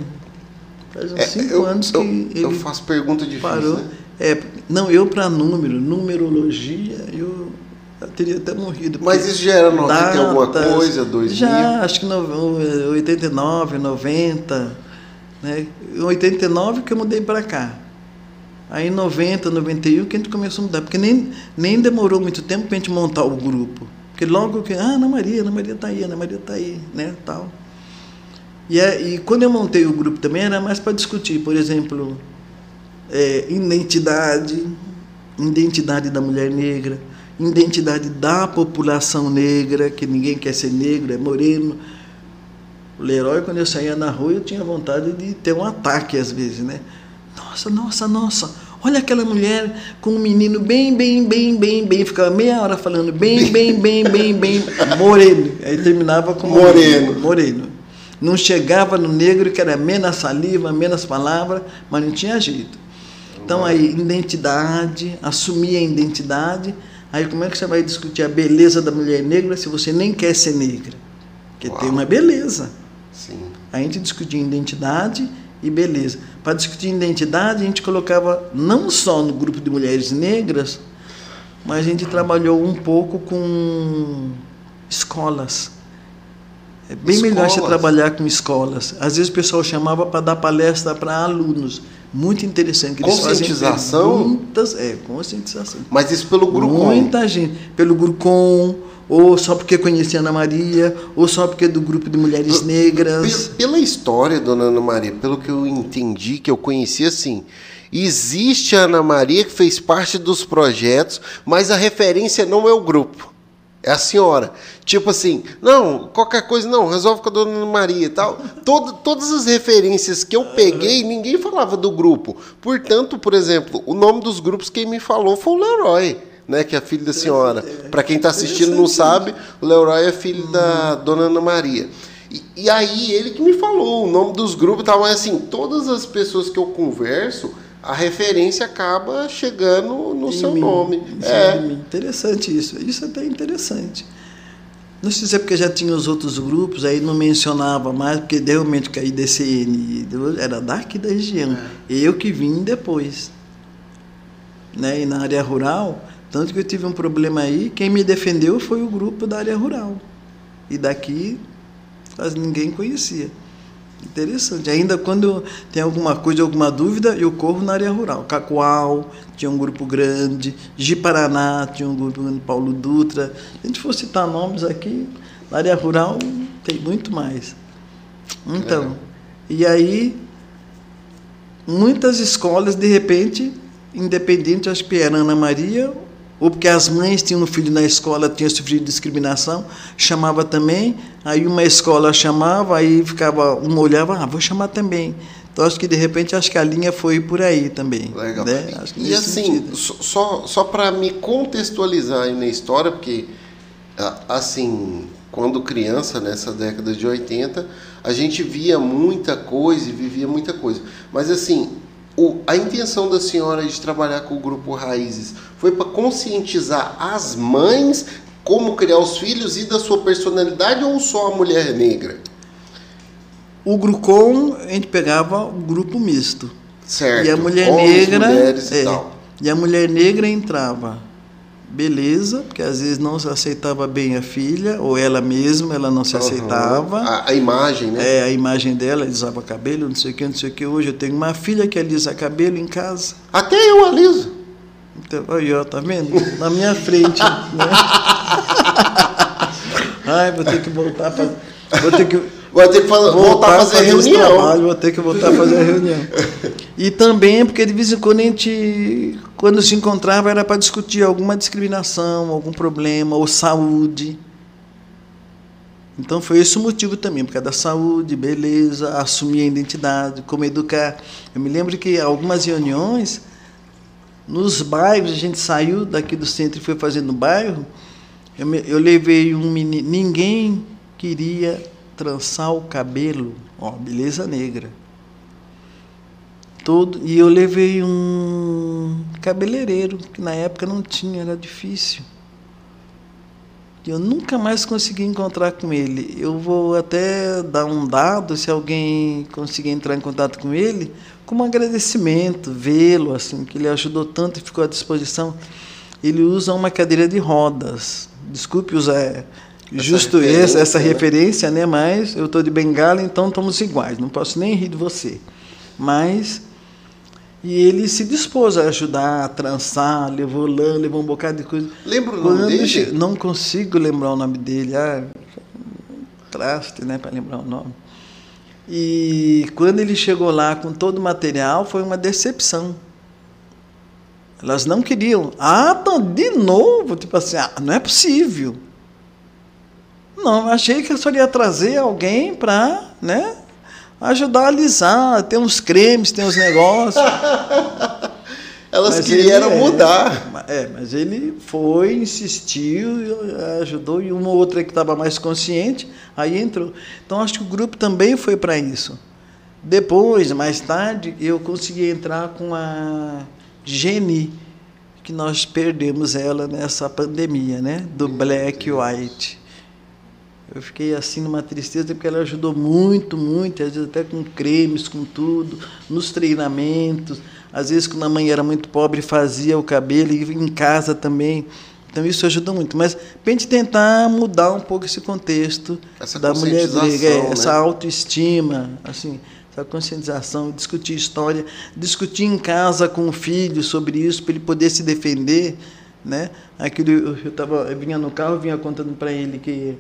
faz uns é, cinco eu, anos que eu, ele. Eu faço pergunta difícil. Parou. Né? É, não, eu para número, numerologia, eu eu teria até morrido. Mas isso já era 90 datas, alguma coisa, 2000? Já, acho que no, 89, 90. Né? Em 89 que eu mudei para cá. Aí em 90, 91 que a gente começou a mudar, porque nem, nem demorou muito tempo para a gente montar o grupo. Porque logo que, ah, Ana Maria, Ana Maria está aí, Ana Maria está aí, né, tal. E, é, e quando eu montei o grupo também era mais para discutir, por exemplo, é, identidade, identidade da mulher negra, identidade da população negra, que ninguém quer ser negro, é moreno. O Leroy, quando eu saía na rua, eu tinha vontade de ter um ataque às vezes, né? Nossa, nossa, nossa, olha aquela mulher com um menino bem, bem, bem, bem, bem, ficava meia hora falando bem, bem, bem, bem, bem, moreno. Aí terminava com moreno. Moreno. Não chegava no negro, que era menos saliva, menos palavra, mas não tinha jeito. Então aí, identidade, assumir a identidade. Aí como é que você vai discutir a beleza da mulher negra se você nem quer ser negra? Porque Uau. tem uma beleza. Sim. A gente discutia identidade e beleza. Para discutir identidade, a gente colocava não só no grupo de mulheres negras, mas a gente trabalhou um pouco com escolas. É bem escolas. melhor você trabalhar com escolas. Às vezes o pessoal chamava para dar palestra para alunos. Muito interessante. Eles conscientização? Muitas, é, conscientização. Mas isso pelo grupo Muita gente. Pelo Grucom, ou só porque conhecia Ana Maria, ou só porque é do grupo de mulheres negras. Pela história, dona Ana Maria, pelo que eu entendi, que eu conheci assim, existe a Ana Maria que fez parte dos projetos, mas a referência não é o grupo. É a senhora. Tipo assim, não, qualquer coisa, não, resolve com a dona Maria e tal. Todo, todas as referências que eu peguei, ninguém falava do grupo. Portanto, por exemplo, o nome dos grupos quem me falou foi o Leroy, né, que é filho da senhora. Para quem está assistindo não sabe, o Leroy é filho da dona Ana Maria. E, e, aí ele que me falou o nome dos grupos e tal, mas assim, todas as pessoas que eu converso, a referência acaba chegando no em seu mim, nome. É. Interessante isso. Isso é até interessante. Não sei se é porque já tinha os outros grupos, aí não mencionava mais, porque realmente que a IDCN era daqui da região. É. Eu que vim depois. Né? E na área rural, tanto que eu tive um problema aí, quem me defendeu foi o grupo da área rural. E daqui quase ninguém conhecia. Interessante. Ainda quando tem alguma coisa, alguma dúvida, eu corro na área rural. Cacoal, tinha um grupo grande. Ji-Paraná, tinha um grupo grande. Paulo Dutra. Se a gente for citar nomes aqui, na área rural tem muito mais. Então, é. e aí, muitas escolas, de repente, independente, acho que era Ana Maria ou porque as mães tinham um filho na escola, tinham sofrido discriminação, chamava também, aí uma escola chamava, aí ficava, uma olhava, ah, vou chamar também. Então acho que de repente acho que a linha foi por aí também. Legal. Né? e assim, sentido. só, só para me contextualizar aí na história, porque assim, quando criança, nessa década de 80, a gente via muita coisa e vivia muita coisa. Mas assim, o, a intenção da senhora de trabalhar com o grupo Raízes foi para conscientizar as mães como criar os filhos e da sua personalidade ou só a mulher negra? O Grucom, a gente pegava o grupo misto. Certo. E a mulher negra. É, e, e a mulher negra entrava beleza, porque às vezes não se aceitava bem a filha, ou ela mesma, ela não se uhum. aceitava. A, a, imagem, né? É, a imagem dela, alisava cabelo, não sei o que, não sei o que. Hoje eu tenho uma filha que alisa cabelo em casa. Até eu aliso. Então, aí, ó, tá vendo? Na minha frente. né? Ai, vou ter que voltar para. Vou ter que ter que fazer, voltar, voltar a fazer, fazer reunião. Trabalho, vou ter que voltar a fazer a reunião. E também porque de vez em quando a gente, quando se encontrava, era para discutir alguma discriminação, algum problema, ou saúde. Então foi esse o motivo também, por causa da saúde, beleza, assumir a identidade, como educar. Eu me lembro que algumas reuniões, nos bairros, a gente saiu daqui do centro e foi fazendo no bairro, eu, me, eu levei um menino, ninguém queria trançar o cabelo, ó, beleza negra. Todo, e eu levei um cabeleireiro, que na época não tinha, era difícil. E eu nunca mais consegui encontrar com ele. Eu vou até dar um dado, se alguém conseguir entrar em contato com ele, como agradecimento, vê-lo, assim, que ele ajudou tanto e ficou à disposição. Ele usa uma cadeira de rodas. Desculpe usar justo essa, essa né? referência, né? Mas eu estou de bengala, então estamos iguais. Não posso nem rir de você. Mas e ele se dispôs a ajudar, a trançar, levou lã, levou um bocado de coisa. Lembra o nome dele? Che... Não consigo lembrar o nome dele. Ah, traste, né, para lembrar o nome. E quando ele chegou lá com todo o material, foi uma decepção. Elas não queriam. Ah, tá, de novo? Tipo assim, ah, não é possível. Não, achei que a senhora ia trazer alguém para, né, ajudar a alisar, tem uns cremes, tem uns negócios. Elas mas queriam é, mudar. É, mas ele foi, insistiu, ajudou, e uma outra que estava mais consciente, aí entrou. Então acho que o grupo também foi para isso. Depois, mais tarde, eu consegui entrar com a Geni, que nós perdemos ela nessa pandemia, né? Do Black White. Eu fiquei assim numa tristeza porque ela ajudou muito, muito, às vezes até com cremes, com tudo, nos treinamentos. Às vezes quando a mãe era muito pobre fazia o cabelo e em casa também. Então isso ajuda muito. Mas para a gente tentar mudar um pouco esse contexto essa da mulher grega, é, né? essa autoestima, assim, essa conscientização, discutir história, discutir em casa com o filho sobre isso para ele poder se defender, né? Aquilo eu tava, eu vinha no carro, vinha contando para ele que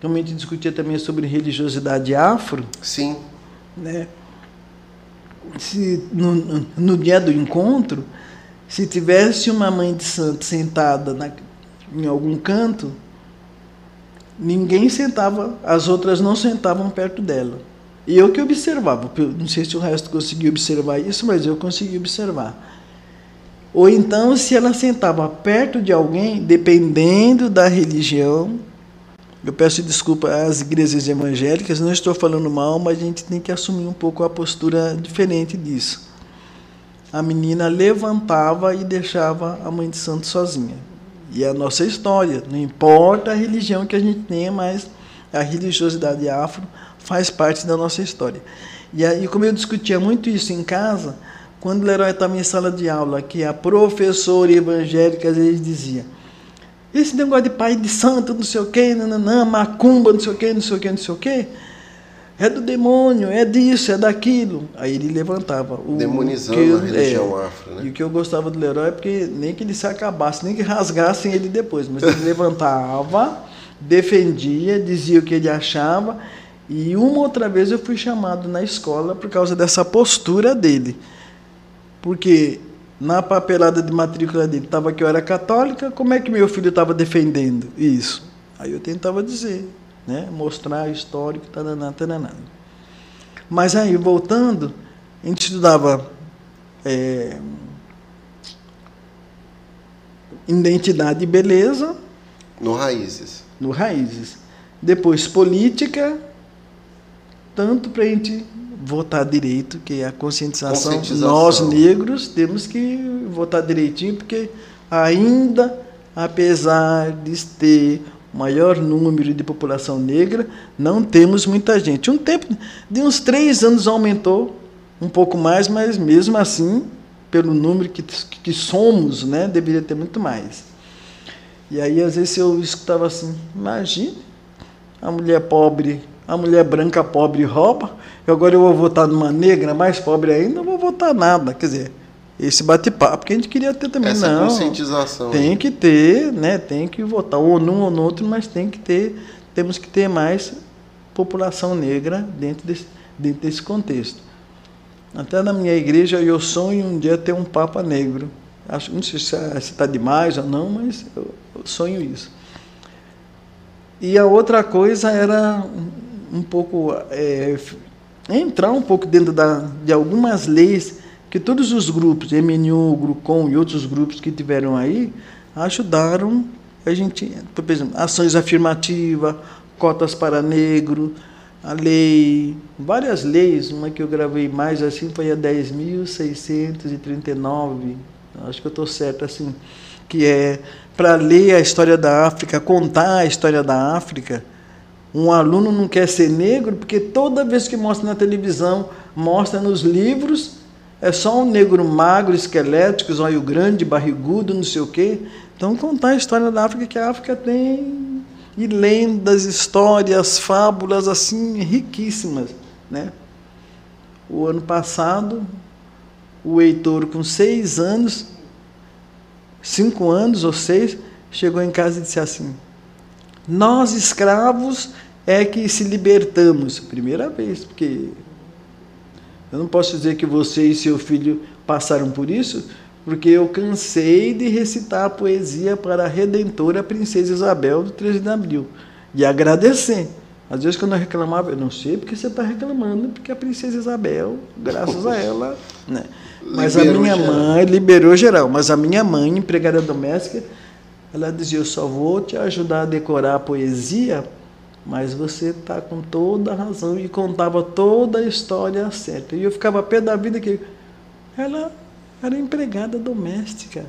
como a gente discutia também sobre religiosidade afro. Sim. Né? Se, no, no dia do encontro, se tivesse uma mãe de santo sentada na, em algum canto, ninguém sentava, as outras não sentavam perto dela. E eu que observava, não sei se o resto conseguiu observar isso, mas eu consegui observar. Ou então, se ela sentava perto de alguém, dependendo da religião, eu peço desculpa às igrejas evangélicas, não estou falando mal, mas a gente tem que assumir um pouco a postura diferente disso. A menina levantava e deixava a mãe de santo sozinha. E é a nossa história, não importa a religião que a gente tenha, mas a religiosidade afro faz parte da nossa história. E aí, como eu discutia muito isso em casa, quando o Leroy estava em sala de aula, que a professora evangélica às vezes dizia: esse negócio de pai de santo, não sei o quê, nananã, macumba, não sei o quê, não sei o quê, não sei o quê, é do demônio, é disso, é daquilo. Aí ele levantava. O, Demonizando a religião é, afro, né? E o que eu gostava do Leroy é porque nem que ele se acabasse, nem que rasgassem ele depois, mas ele levantava, defendia, dizia o que ele achava. E uma outra vez eu fui chamado na escola por causa dessa postura dele. Porque na papelada de matrícula dele estava que eu era católica, como é que meu filho estava defendendo isso? Aí eu tentava dizer, né? mostrar histórico, tananá, tananá. Mas aí, voltando, a gente estudava é, identidade e beleza. No Raízes. No Raízes. Depois política, tanto para a gente votar direito, que é a conscientização. conscientização. Nós negros temos que votar direitinho, porque ainda, apesar de ter maior número de população negra, não temos muita gente. Um tempo de uns três anos aumentou um pouco mais, mas mesmo assim, pelo número que, que somos, né, deveria ter muito mais. E aí às vezes eu escutava assim, imagine a mulher pobre, a mulher branca pobre rouba, e agora eu vou votar numa negra mais pobre ainda, não vou votar nada. Quer dizer, esse bate-papo que a gente queria ter também. Essa não, conscientização. Tem que ter, né? Tem que votar ou num ou no outro, mas tem que ter, temos que ter mais população negra dentro desse, dentro desse contexto. Até na minha igreja eu sonho um dia ter um Papa negro. Acho, não sei se está demais ou não, mas eu, eu sonho isso. E a outra coisa era um pouco é, entrar um pouco dentro da, de algumas leis que todos os grupos, MNU, Grucom e outros grupos que tiveram aí, ajudaram a gente, por exemplo, ações afirmativas, cotas para negro, a lei, várias leis, uma que eu gravei mais assim foi a 10.639, acho que eu estou certo assim, que é para ler a história da África, contar a história da África, um aluno não quer ser negro porque toda vez que mostra na televisão, mostra nos livros, é só um negro magro, esquelético, olho grande, barrigudo, não sei o quê. Então, contar a história da África, que a África tem e lendas, histórias, fábulas assim riquíssimas, né? O ano passado, o Heitor com seis anos, cinco anos ou seis, chegou em casa e disse assim: Nós escravos é que se libertamos. Primeira vez, porque eu não posso dizer que você e seu filho passaram por isso, porque eu cansei de recitar a poesia para a redentora Princesa Isabel do 13 de abril e agradecer. Às vezes, quando eu reclamava, eu não sei porque você está reclamando, porque a Princesa Isabel, graças a ela. Né? Mas liberou a minha geral. mãe liberou geral. Mas a minha mãe, empregada doméstica, ela dizia: Eu só vou te ajudar a decorar a poesia, mas você está com toda a razão. E contava toda a história certa. E eu ficava pé da vida que ela era empregada doméstica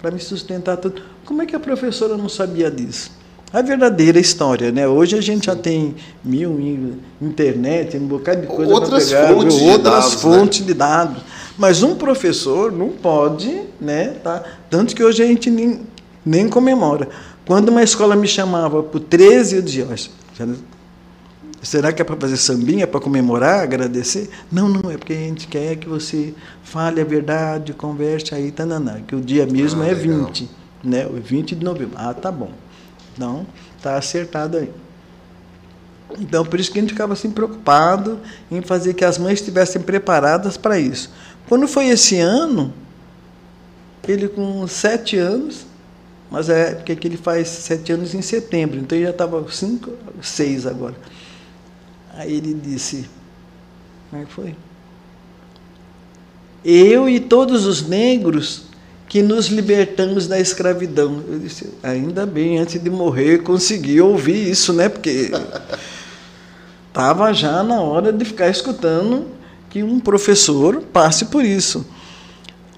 para me sustentar tudo. Como é que a professora não sabia disso? A verdadeira história, né? Hoje a gente já tem mil internet, um bocado de coisa outras pegar, fontes outras de dados, fontes né? de dados. Mas um professor não pode, né? Tá? Tanto que hoje a gente nem, nem comemora. Quando uma escola me chamava por 13, eu dizia, será que é para fazer sambinha, para comemorar, agradecer? Não, não, é porque a gente quer que você fale a verdade, converse aí, tananá, que o dia mesmo ah, é legal. 20, né? O 20 de novembro. Ah, tá bom. Então, tá acertado aí. Então, por isso que a gente ficava assim preocupado em fazer que as mães estivessem preparadas para isso. Quando foi esse ano, ele com sete anos, mas é porque ele faz sete anos em setembro, então ele já estava cinco, seis agora. Aí ele disse, como é que foi? Eu e todos os negros que nos libertamos da escravidão. Eu disse, ainda bem, antes de morrer, consegui ouvir isso, né? Porque estava já na hora de ficar escutando que um professor passe por isso.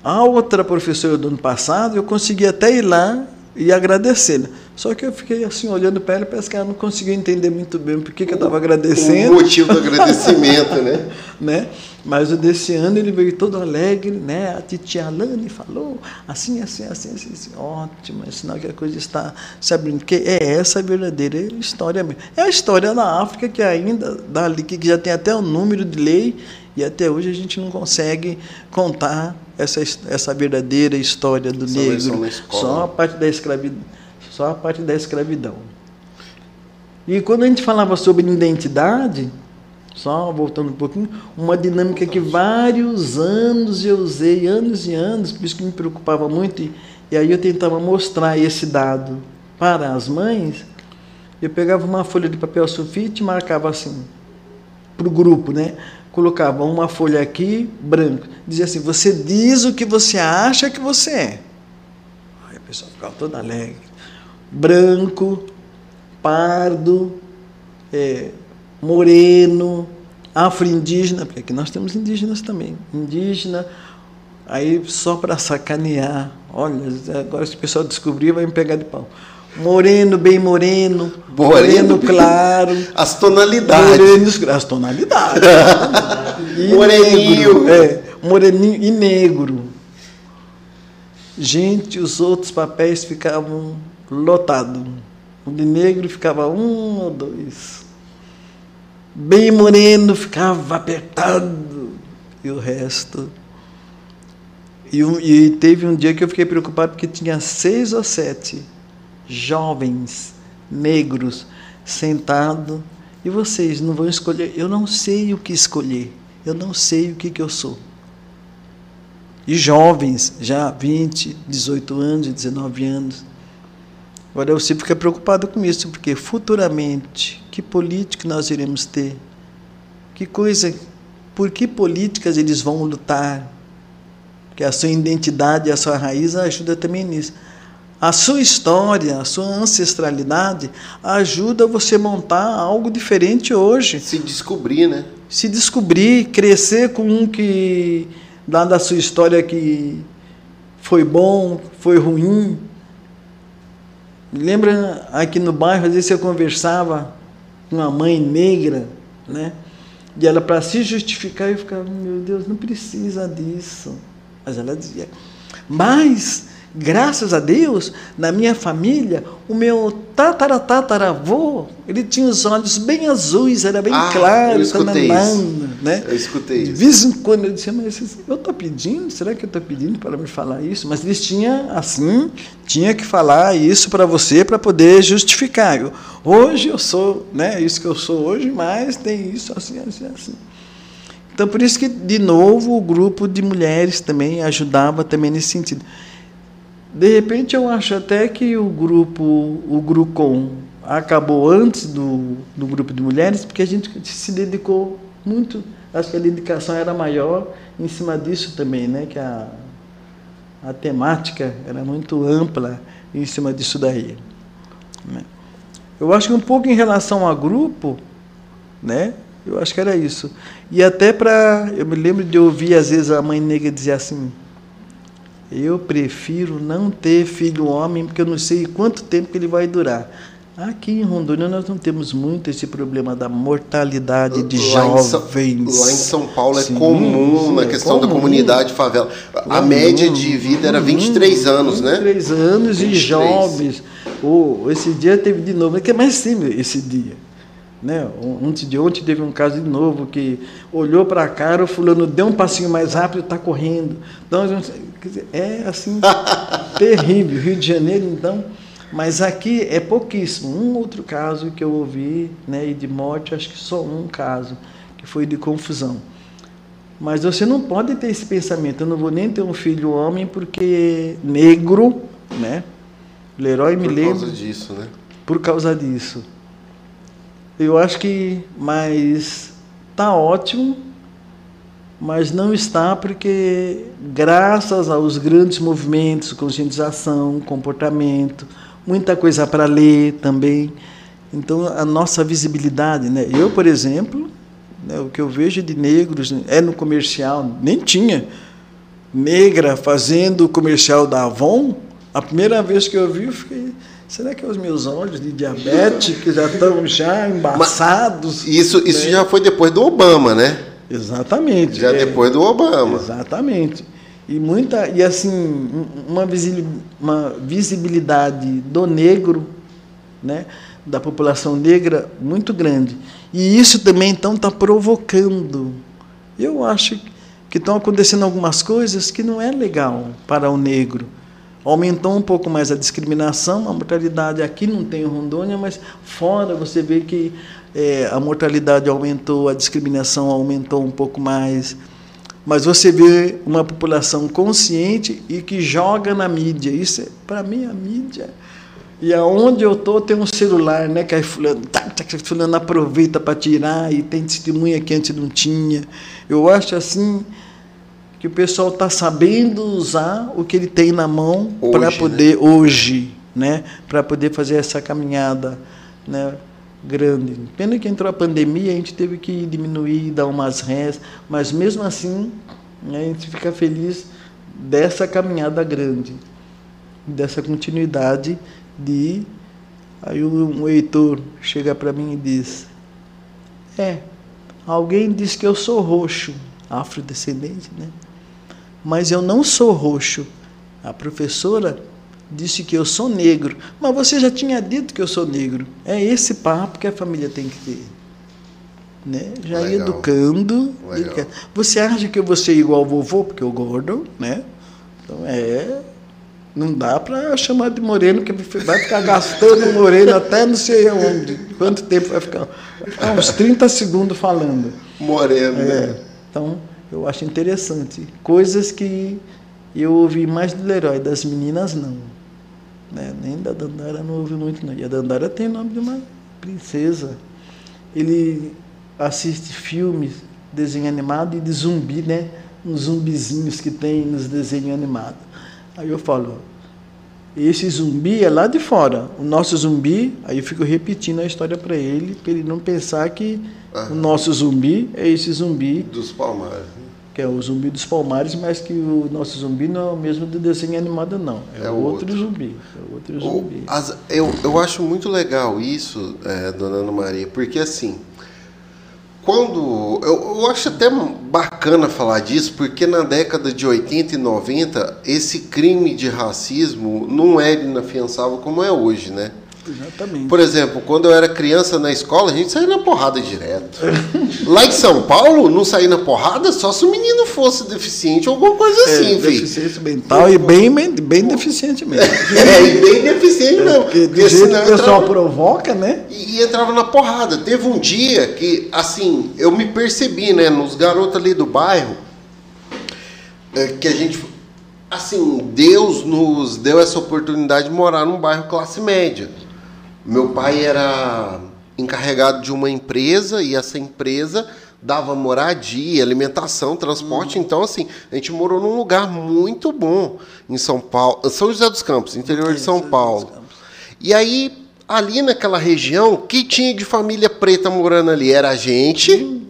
A outra professora do ano passado, eu consegui até ir lá e agradecer. Né? Só que eu fiquei assim, olhando para ela, parece que ela não conseguiu entender muito bem por que, que eu estava agradecendo. O motivo do agradecimento, né? né? Mas o desse ano ele veio todo alegre, né? A titia Alane falou assim, assim, assim, assim, assim. ótimo, é sinal que a coisa está se abrindo, porque é essa a verdadeira história mesmo. É a história da África que ainda, dali, que já tem até o número de lei, e até hoje a gente não consegue contar essa, essa verdadeira história do essa negro. Só a parte da escravidão só a parte da escravidão. E quando a gente falava sobre identidade, só voltando um pouquinho, uma dinâmica que vários anos eu usei, anos e anos, por isso que me preocupava muito, e, e aí eu tentava mostrar esse dado para as mães, eu pegava uma folha de papel sulfite e marcava assim, para o grupo, né? Colocava uma folha aqui, branco, dizia assim, você diz o que você acha que você é. Aí a pessoa ficava toda alegre branco, pardo, é, moreno, afro-indígena, porque aqui nós temos indígenas também. Indígena, aí só para sacanear. Olha, agora se o pessoal descobrir, vai me pegar de pau. Moreno, bem moreno, moreno, moreno claro. As tonalidades. Morenos, as tonalidades. Moreninho. Negro, é, moreninho e negro. Gente, os outros papéis ficavam lotado. O de negro ficava um ou dois. Bem moreno ficava apertado. E o resto. E, e teve um dia que eu fiquei preocupado porque tinha seis ou sete jovens negros sentados. E vocês não vão escolher? Eu não sei o que escolher. Eu não sei o que, que eu sou. E jovens, já 20, 18 anos, 19 anos. Agora você fica preocupado com isso, porque futuramente, que política nós iremos ter? Que coisa, por que políticas eles vão lutar? Porque a sua identidade, a sua raiz ajuda também nisso. A sua história, a sua ancestralidade ajuda você a montar algo diferente hoje. Se descobrir, né? Se descobrir, crescer com um que, dada a sua história, que foi bom, foi ruim, Lembra aqui no bairro, às vezes eu conversava com uma mãe negra, né? E ela, para se justificar, eu ficava, meu Deus, não precisa disso. Mas ela dizia, mas Graças a Deus, na minha família, o meu tataravô, ele tinha os olhos bem azuis, era bem Ah, claro, eu escutei tananana, né? Eu escutei De isso. vez em quando eu dizia, mas eu estou pedindo, será que eu estou pedindo para me falar isso? Mas eles tinham, assim, tinha que falar isso para você para poder justificar. Eu, hoje eu sou, né, isso que eu sou hoje, mas tem isso assim, assim, assim. Então, por isso que, de novo, o grupo de mulheres também ajudava também nesse sentido. De repente, eu acho até que o grupo, o Grucom, acabou antes do, do grupo de mulheres, porque a gente se dedicou muito, acho que a dedicação era maior em cima disso também, né? que a, a temática era muito ampla em cima disso daí. né. Eu acho que um pouco em relação a grupo, né? Eu acho que era isso. E até para. Eu me lembro de ouvir, às vezes, a mãe negra dizer assim: Eu prefiro não ter filho homem, porque eu não sei quanto tempo que ele vai durar. Aqui em Rondônia nós não temos muito esse problema da mortalidade de lá, em São, jovens. lá em São Paulo é Sim, comum na é questão da comum. comunidade favela. A Comum, média de vida era 23 anos, né? 23 anos 23. e jovens. Oh, esse dia teve de novo, é que é mais simples esse dia. Né? Ontem de ontem teve um caso de novo que olhou para a cara, o fulano deu um passinho mais rápido e está correndo. Então, dizer, é assim, terrível. Rio de Janeiro, então. Mas aqui é pouquíssimo. Um outro caso que eu ouvi, né, e de morte, acho que só um caso, que foi de confusão. Mas você não pode ter esse pensamento. Eu não vou nem ter um filho homem porque negro, né? Leroy me Por lembra causa disso, né? por causa disso. Eu acho que, mas tá ótimo, mas não está porque graças aos grandes movimentos, conscientização, comportamento, muita coisa para ler também. Então a nossa visibilidade, né? Eu, por exemplo, né, o que eu vejo de negros é no comercial, nem tinha negra fazendo o comercial da Avon. A primeira vez que eu vi, eu fiquei, será que é os meus olhos de diabetes que já estão já embaçados? Isso, isso né? já foi depois do Obama, né? Exatamente. Já é. depois do Obama. Exatamente. E muita e assim um- uma, uma visibilidade do negro, né, da população negra muito grande. E isso também então está provocando. Eu acho que estão acontecendo algumas coisas que não é legal para o negro. Aumentou um pouco mais a discriminação, a mortalidade aqui não tem em Rondônia, mas fora você vê que eh, a mortalidade aumentou, a discriminação aumentou um pouco mais. Mas você vê uma população consciente e que joga na mídia. Isso, é, para mim, a mídia. E aonde eu tô tem um celular, né? Que aí fulano, tac, tac, tac, fulano aproveita para tirar e tem testemunha que antes não tinha. Eu acho assim que o pessoal está sabendo usar o que ele tem na mão para poder hoje, né? Para poder fazer essa caminhada, né? grande. Pena que entrou a pandemia, a gente teve que diminuir, dar umas rés, mas mesmo assim né, a gente fica feliz dessa caminhada grande, dessa continuidade de. Aí um um Heitor chega para mim e diz: É, alguém diz que eu sou roxo, afrodescendente, né? Mas eu não sou roxo. A professora disse que eu sou negro, mas você já tinha dito que eu sou negro. É esse papo que a família tem que ter. Né? Já Legal. educando. Legal. Você acha que eu vou ser igual ao vovô, porque eu gordo, né? Então é. Não dá para chamar de moreno, porque vai ficar gastando moreno até não sei onde. Quanto tempo vai ficar? Ficar uns 30 segundos falando. Moreno, né? É, então, eu acho interessante. Coisas que eu ouvi mais do Leroy, das meninas não. Né? Nem da Dandara não ouvi muito não. E a Dandara tem o nome de uma princesa. Ele assiste filmes, desenho animado e de zumbi, né? Uns zumbizinhos que tem nos desenhos animados. Aí eu falo, esse zumbi é lá de fora. O nosso zumbi, aí eu fico repetindo a história para ele, para ele não pensar que o nosso zumbi é esse zumbi, Dos Palmares. né? que é o zumbi dos palmares, mas que o nosso zumbi não é o mesmo do desenho animado, não. É, É outro, outro. zumbi. É outro zumbi. as- eu, eu acho muito legal isso, é, dona Ana Maria, porque assim, quando. Eu, eu acho até bacana falar disso, porque na década de 80 e 90, esse crime de racismo não era inafiançável como é hoje, né? Exatamente. Por exemplo, quando eu era criança na escola, a gente saía na porrada direto. Lá em São Paulo, não saía na porrada só se o menino fosse deficiente ou alguma coisa assim, é, filho. deficiência mental e bem, bem deficiente mesmo. É, e bem deficiente mesmo. Porque do jeito que o pessoal provoca, né? e, e entrava na porrada. Teve um dia que, assim, eu me percebi, né, nos garotos ali do bairro, é, que a gente. Assim, Deus nos deu essa oportunidade de morar num bairro classe média. Meu pai era encarregado de uma empresa e essa empresa dava moradia, alimentação, transporte. Então, assim, a gente morou num lugar muito bom em São Paulo, São José dos Campos, interior de São Paulo. E aí, ali naquela região, o que tinha de família preta morando ali? Era a gente,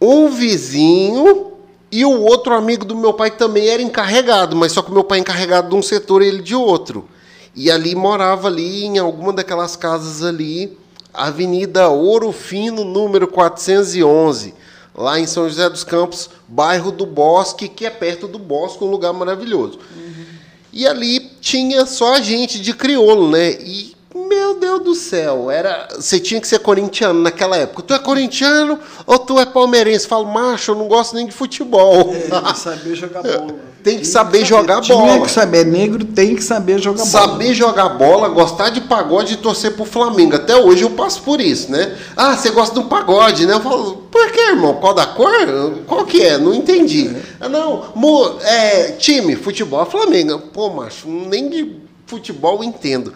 um vizinho e o outro amigo do meu pai que também era encarregado, mas só que o meu pai é encarregado de um setor e ele de outro. E ali morava ali em alguma daquelas casas ali, Avenida Ouro Fino, número 411, lá em São José dos Campos, bairro do Bosque, que é perto do Bosque, um lugar maravilhoso. E ali tinha só a gente de crioulo, né? E, meu Deus do céu, era. Você tinha que ser corintiano naquela época. Tu é corintiano ou tu é palmeirense? Falo, macho, eu não gosto nem de futebol. É, saber jogar bola. Tem que saber jogar Tinha bola. que saber, negro tem que saber jogar bola. Saber jogar bola, gostar de pagode e torcer pro Flamengo. Até hoje eu passo por isso, né? Ah, você gosta de um pagode, né? Eu falo, por que, irmão? Qual da cor? Qual que é? Não entendi. Ah, não, mo- é, time, futebol, Flamengo. Pô, macho, nem de futebol eu entendo.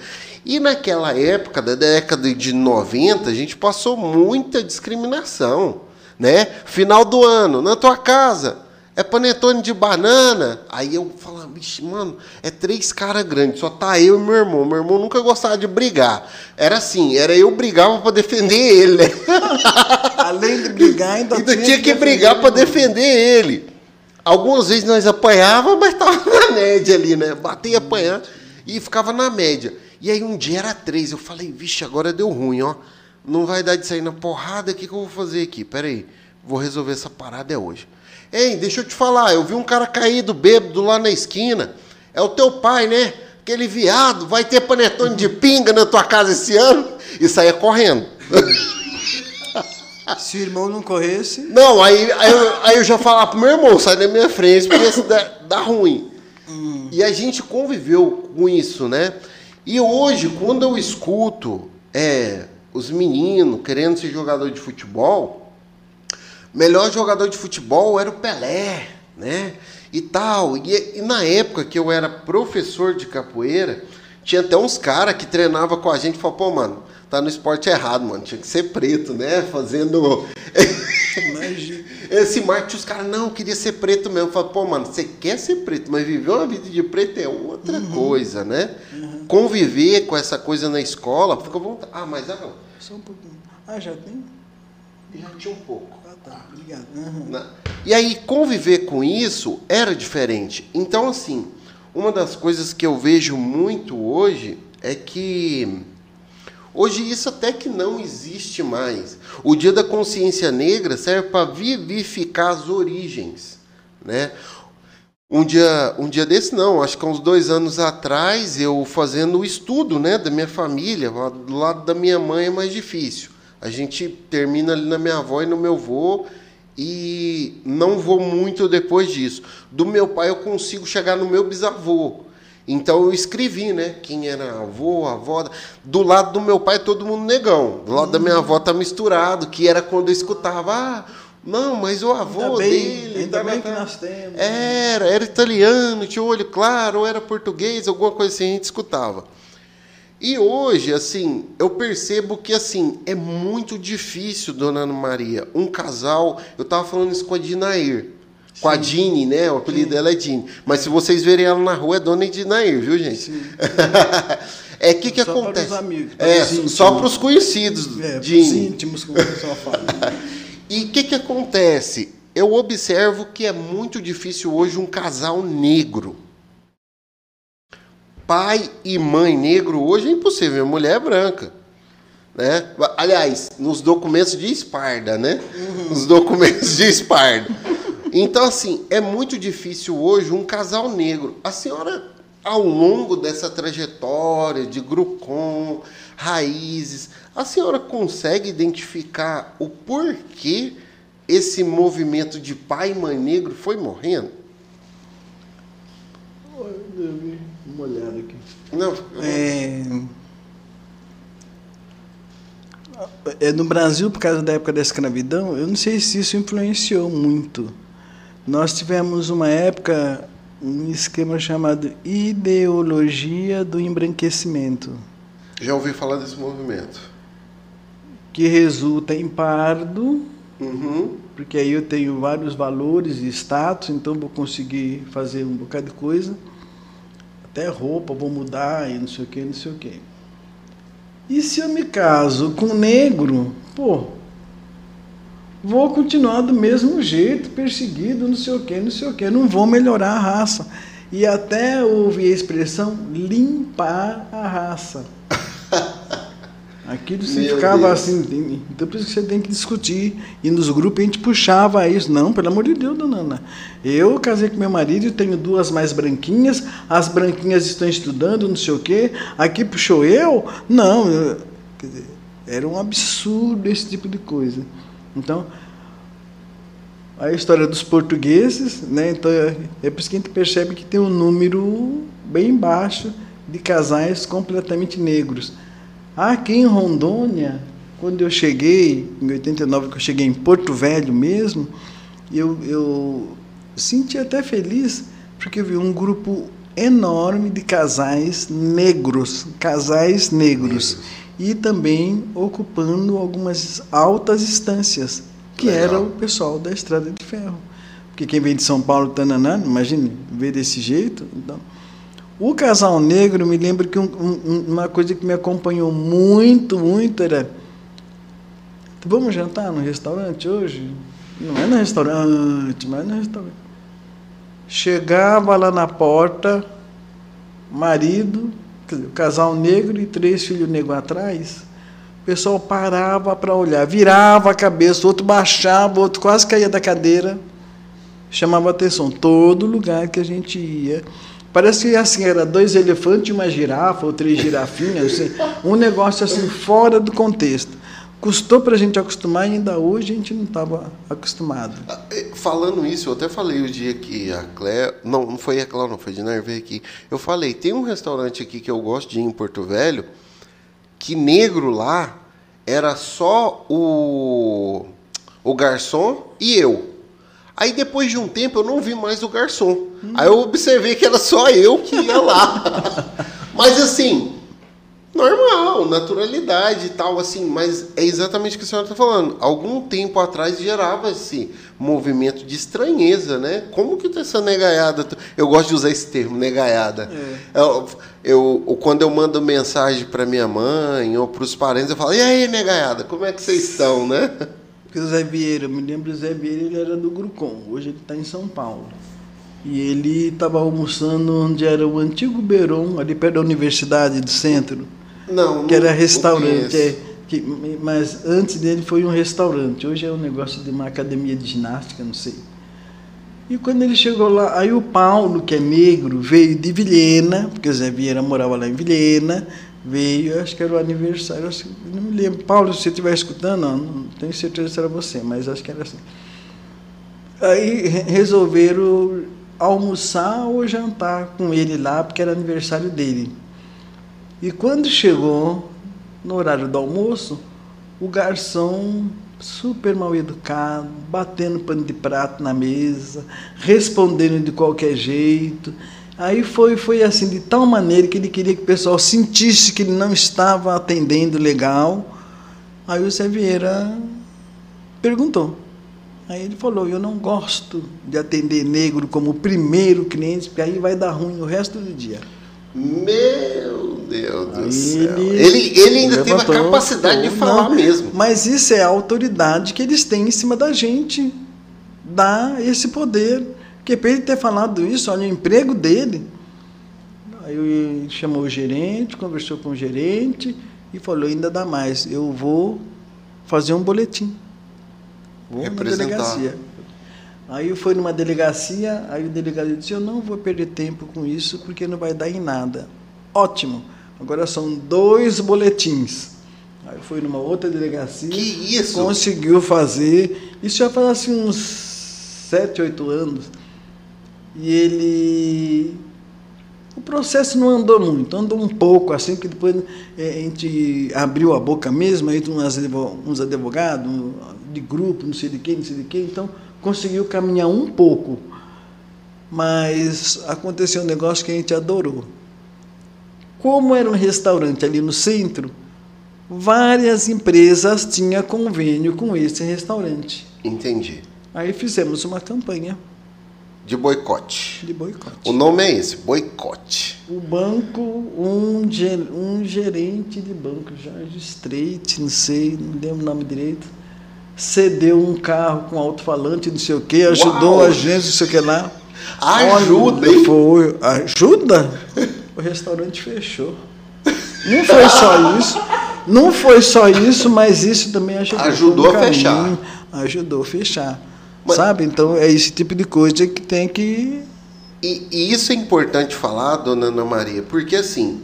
E naquela época, da década de 90, a gente passou muita discriminação, né? Final do ano, na tua casa, é panetone de banana. Aí eu falava, bicho, mano, é três caras grandes, só tá eu e meu irmão. Meu irmão nunca gostava de brigar. Era assim, era eu brigava pra defender ele, né? Além de brigar, ainda, Ainda tinha que brigar pra defender ele. Algumas vezes nós apanhava, mas tava na média ali, né? Bater e apanhar e ficava na média. E aí um dia era três, eu falei, vixe, agora deu ruim, ó. Não vai dar de sair na porrada, o que, que eu vou fazer aqui? Pera aí, vou resolver essa parada é hoje. Ei, deixa eu te falar, eu vi um cara caído bêbado lá na esquina. É o teu pai, né? Aquele viado, vai ter panetone de pinga na tua casa esse ano? E saía correndo. Se o irmão não corresse, Não, aí, aí, eu, aí eu já falava pro meu irmão, sai da minha frente, porque isso dá, dá ruim. E a gente conviveu com isso, né? E hoje, quando eu escuto é, os meninos querendo ser jogador de futebol, melhor jogador de futebol era o Pelé, né? E tal. E, e na época que eu era professor de capoeira, tinha até uns caras que treinavam com a gente e falavam, pô, mano, tá no esporte errado, mano. Tinha que ser preto, né? Fazendo. imagina. Esse marketing, os caras, não, queria ser preto mesmo. Fala, pô, mano, você quer ser preto, mas viver uma vida de preto é outra coisa, né? Conviver com essa coisa na escola, fica à vontade. Ah, mas ah, não. Só um pouquinho. Ah, já tem? Já tinha um pouco. Ah, tá. Obrigado. Né? E aí, conviver com isso era diferente. Então, assim, uma das coisas que eu vejo muito hoje é que. Hoje isso até que não existe mais. O Dia da Consciência Negra serve para vivificar as origens, né? Um dia, um dia desse não, acho que há uns dois anos atrás, eu fazendo o estudo né, da minha família, do lado da minha mãe é mais difícil. A gente termina ali na minha avó e no meu avô e não vou muito depois disso. Do meu pai eu consigo chegar no meu bisavô. Então eu escrevi, né? Quem era avô, avó. Do lado do meu pai todo mundo negão. Do lado da minha avó tá misturado, que era quando eu escutava, ah, não, mas o avô Ainda bem, dele. ainda bem que tá." nós temos. Era, era italiano, tinha olho claro, ou era português, alguma coisa assim, a gente escutava. E hoje, assim, eu percebo que, assim, é muito difícil, dona Ana Maria, um casal... Eu estava falando isso com a Dinair, com a Dini, né? O apelido dela é Dini. Mas se vocês verem ela na rua, é dona Dinair, viu, gente? é o que, que Só para acontece? os amigos, para é, os só para os conhecidos, É, Dini. íntimos, como o pessoal fala. E o que, que acontece? Eu observo que é muito difícil hoje um casal negro. Pai e mãe negro hoje é impossível, mulher é branca. Né? Aliás, nos documentos de Esparda, né? Uhum. Nos documentos de Esparda. Então, assim, é muito difícil hoje um casal negro. A senhora, ao longo dessa trajetória de Grucom, raízes, a senhora consegue identificar o porquê esse movimento de pai e mãe negro foi morrendo? Uma olhada aqui. Não, é... é... No Brasil, por causa da época da escravidão, eu não sei se isso influenciou muito. Nós tivemos uma época, um esquema chamado ideologia do embranquecimento. Já ouvi falar desse movimento. Que resulta em pardo, uhum. porque aí eu tenho vários valores e status, então vou conseguir fazer um bocado de coisa até roupa vou mudar e não sei o que, não sei o que. E se eu me caso com um negro, pô, vou continuar do mesmo jeito, perseguido, não sei o que, não sei o que, não vou melhorar a raça. E até ouvi a expressão limpar a raça. Aquilo você ficava Deus. assim, então por isso que você tem que discutir. E nos grupos a gente puxava isso. Não, pelo amor de Deus, dona Ana. Eu casei com meu marido e tenho duas mais branquinhas, as branquinhas estão estudando, não sei o quê. Aqui puxou eu? Não. Eu, dizer, era um absurdo esse tipo de coisa. Então, a história dos portugueses, né? Então, é por isso que a gente percebe que tem um número bem baixo de casais completamente negros. Aqui em Rondônia, quando eu cheguei, em 89, que eu cheguei em Porto Velho mesmo, eu, eu senti até feliz, porque eu vi um grupo enorme de casais negros, casais negros, e também ocupando algumas altas instâncias, que Legal. era o pessoal da Estrada de Ferro. Porque quem vem de São Paulo, Tananã, imagine, ver desse jeito, então... O casal negro, me lembro que um, um, uma coisa que me acompanhou muito, muito era. Vamos jantar no restaurante hoje? Não é no restaurante, mas é no restaurante. Chegava lá na porta, marido, o casal negro e três filhos negros atrás. O pessoal parava para olhar, virava a cabeça, outro baixava, outro quase caía da cadeira. Chamava atenção. Todo lugar que a gente ia Parece que assim, era dois elefantes e uma girafa, ou três girafinhas, assim, um negócio assim fora do contexto. Custou para a gente acostumar e ainda hoje a gente não estava acostumado. Ah, falando isso, eu até falei o dia que a Clé. Não, não foi a Clé, não, foi de Nerve aqui. Eu falei, tem um restaurante aqui que eu gosto de ir em Porto Velho, que negro lá era só o, o garçom e eu. Aí depois de um tempo eu não vi mais o garçom. Hum. Aí eu observei que era só eu que ia lá. mas assim, normal, naturalidade e tal, assim, mas é exatamente o que a senhora está falando. Algum tempo atrás gerava esse movimento de estranheza, né? Como que tá essa negaiada? Eu gosto de usar esse termo, negaiada. É. Eu, eu, quando eu mando mensagem para minha mãe ou para os parentes, eu falo, e aí, negaiada, como é que vocês estão, né? Porque o Zé Vieira, eu me lembro do Zé Vieira, ele era do Grucom, hoje ele está em São Paulo. E ele estava almoçando onde era o antigo Beron, ali perto da universidade do centro. Não, Que era restaurante. É, que, mas antes dele foi um restaurante. Hoje é um negócio de uma academia de ginástica, não sei. E quando ele chegou lá, aí o Paulo, que é negro, veio de Vilhena, porque o Zé Vieira morava lá em Vilhena, veio, acho que era o aniversário, acho, não me lembro. Paulo, se você estiver escutando, não, não tenho certeza se era você, mas acho que era assim. Aí resolveram almoçar ou jantar com ele lá, porque era aniversário dele. E quando chegou no horário do almoço, o garçom super mal educado, batendo pano de prato na mesa, respondendo de qualquer jeito. Aí foi, foi assim, de tal maneira que ele queria que o pessoal sentisse que ele não estava atendendo legal. Aí o Zé Vieira perguntou. Aí ele falou: Eu não gosto de atender negro como primeiro cliente, porque aí vai dar ruim o resto do dia. Meu Deus do céu. Ele, ele, ele ainda levantou, teve a capacidade de falar não, mesmo. Mas isso é a autoridade que eles têm em cima da gente. Dá esse poder. Porque para ele ter falado isso, olha o emprego dele. Aí ele chamou o gerente, conversou com o gerente e falou: ainda dá mais, eu vou fazer um boletim. Vou na delegacia. Aí fui numa delegacia, aí o delegado disse: Eu não vou perder tempo com isso porque não vai dar em nada. Ótimo, agora são dois boletins. Aí foi numa outra delegacia. Que isso? Conseguiu fazer. Isso já faz assim uns sete, oito anos. E ele. O processo não andou muito, andou um pouco, assim, que depois é, a gente abriu a boca mesmo, aí uns advogados de grupo, não sei de quem, não sei de quem, então conseguiu caminhar um pouco. Mas aconteceu um negócio que a gente adorou. Como era um restaurante ali no centro, várias empresas tinham convênio com esse restaurante. Entendi. Aí fizemos uma campanha. De boicote. De boicote. O nome é esse, boicote. O banco, um, um gerente de banco, Jorge Streit, não sei, não lembro o nome direito, cedeu um carro com alto-falante, não sei o quê, ajudou Uau. a gente, não sei o que lá. Ajuda, Olha, Foi. Ajuda? O restaurante fechou. Não foi só isso. Não foi só isso, mas isso também ajudou. Ajudou a fechar. Ajudou a fechar. Mas, Sabe? Então é esse tipo de coisa que tem que. E, e isso é importante falar, dona Ana Maria, porque assim,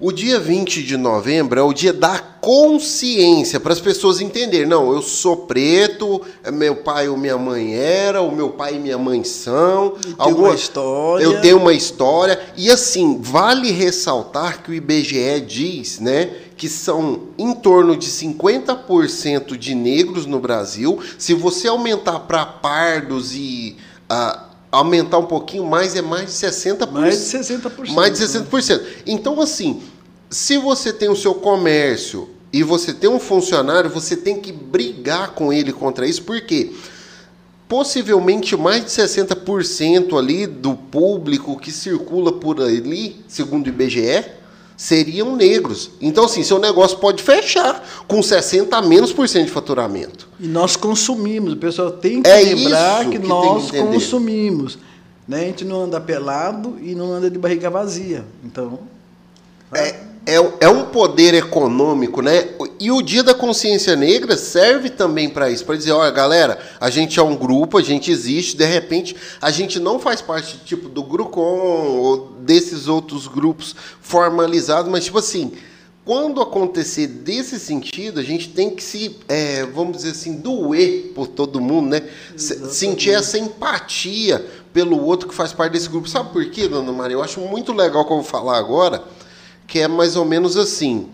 o dia 20 de novembro é o dia da consciência, para as pessoas entenderem. Não, eu sou preto, meu pai ou minha mãe era, o meu pai e minha mãe são. Eu alguma história. Eu tenho uma história. E assim, vale ressaltar que o IBGE diz, né, que são em torno de 50% de negros no Brasil. Se você aumentar para pardos e. Uh, aumentar um pouquinho mais, é mais de 60%. Mais de 60%. Mais de 60%. Então, assim, se você tem o seu comércio e você tem um funcionário, você tem que brigar com ele contra isso, porque possivelmente mais de 60% ali do público que circula por ali, segundo o IBGE, seriam negros. Então, assim, seu negócio pode fechar com 60 a menos por cento de faturamento. E nós consumimos, o pessoal tem que é lembrar que, que, nós que consumimos. Né? A gente não anda pelado e não anda de barriga vazia. Então. É, é, é um poder econômico, né? E o Dia da Consciência Negra serve também para isso, para dizer, olha, galera, a gente é um grupo, a gente existe, de repente a gente não faz parte tipo do Grucom ou desses outros grupos formalizados, mas tipo assim, quando acontecer desse sentido, a gente tem que se, é, vamos dizer assim, doer por todo mundo, né? Exatamente. Sentir essa empatia pelo outro que faz parte desse grupo. Sabe por quê, dona Maria? Eu acho muito legal que eu vou falar agora que é mais ou menos assim.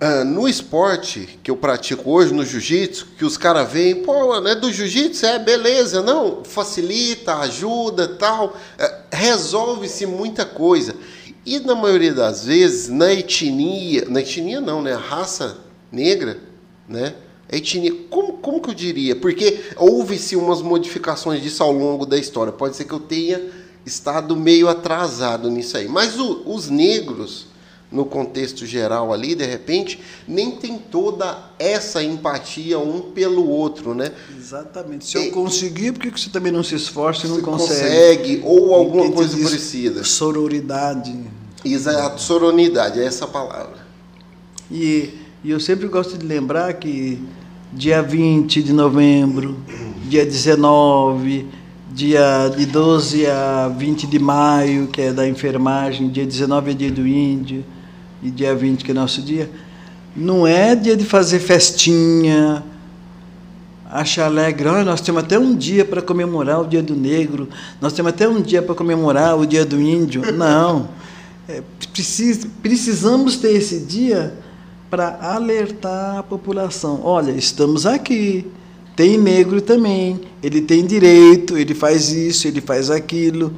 Uh, no esporte que eu pratico hoje, no jiu-jitsu, que os caras veem, pô, né, do jiu-jitsu é beleza, não, facilita, ajuda, tal, uh, resolve-se muita coisa. E na maioria das vezes, na etnia, na etnia não, né, a raça negra, né, a etnia, como, como que eu diria? Porque houve-se umas modificações disso ao longo da história, pode ser que eu tenha estado meio atrasado nisso aí. Mas o, os negros, no contexto geral ali, de repente, nem tem toda essa empatia um pelo outro, né? Exatamente. Se eu conseguir, por que você também não se esforça e não consegue? Consegue, ou alguma coisa parecida. Sororidade. Exato, sororidade, é essa palavra. E, e eu sempre gosto de lembrar que dia 20 de novembro, dia 19 dia de 12 a 20 de maio, que é da enfermagem, dia 19 é dia do índio, e dia 20 que é nosso dia, não é dia de fazer festinha, achar alegre, oh, nós temos até um dia para comemorar o dia do negro, nós temos até um dia para comemorar o dia do índio. Não. É, precis, precisamos ter esse dia para alertar a população. Olha, estamos aqui tem negro também, ele tem direito, ele faz isso, ele faz aquilo.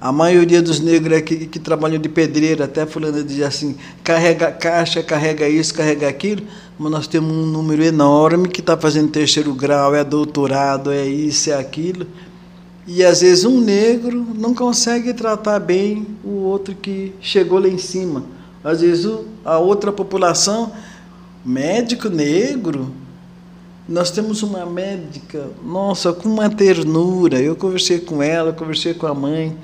A maioria dos negros aqui que trabalham de pedreiro, até fulano diz assim, carrega caixa, carrega isso, carrega aquilo, mas nós temos um número enorme que está fazendo terceiro grau, é doutorado, é isso, é aquilo. E às vezes um negro não consegue tratar bem o outro que chegou lá em cima. Às vezes a outra população, médico negro, nós temos uma médica, nossa, com uma ternura. Eu conversei com ela, conversei com a mãe.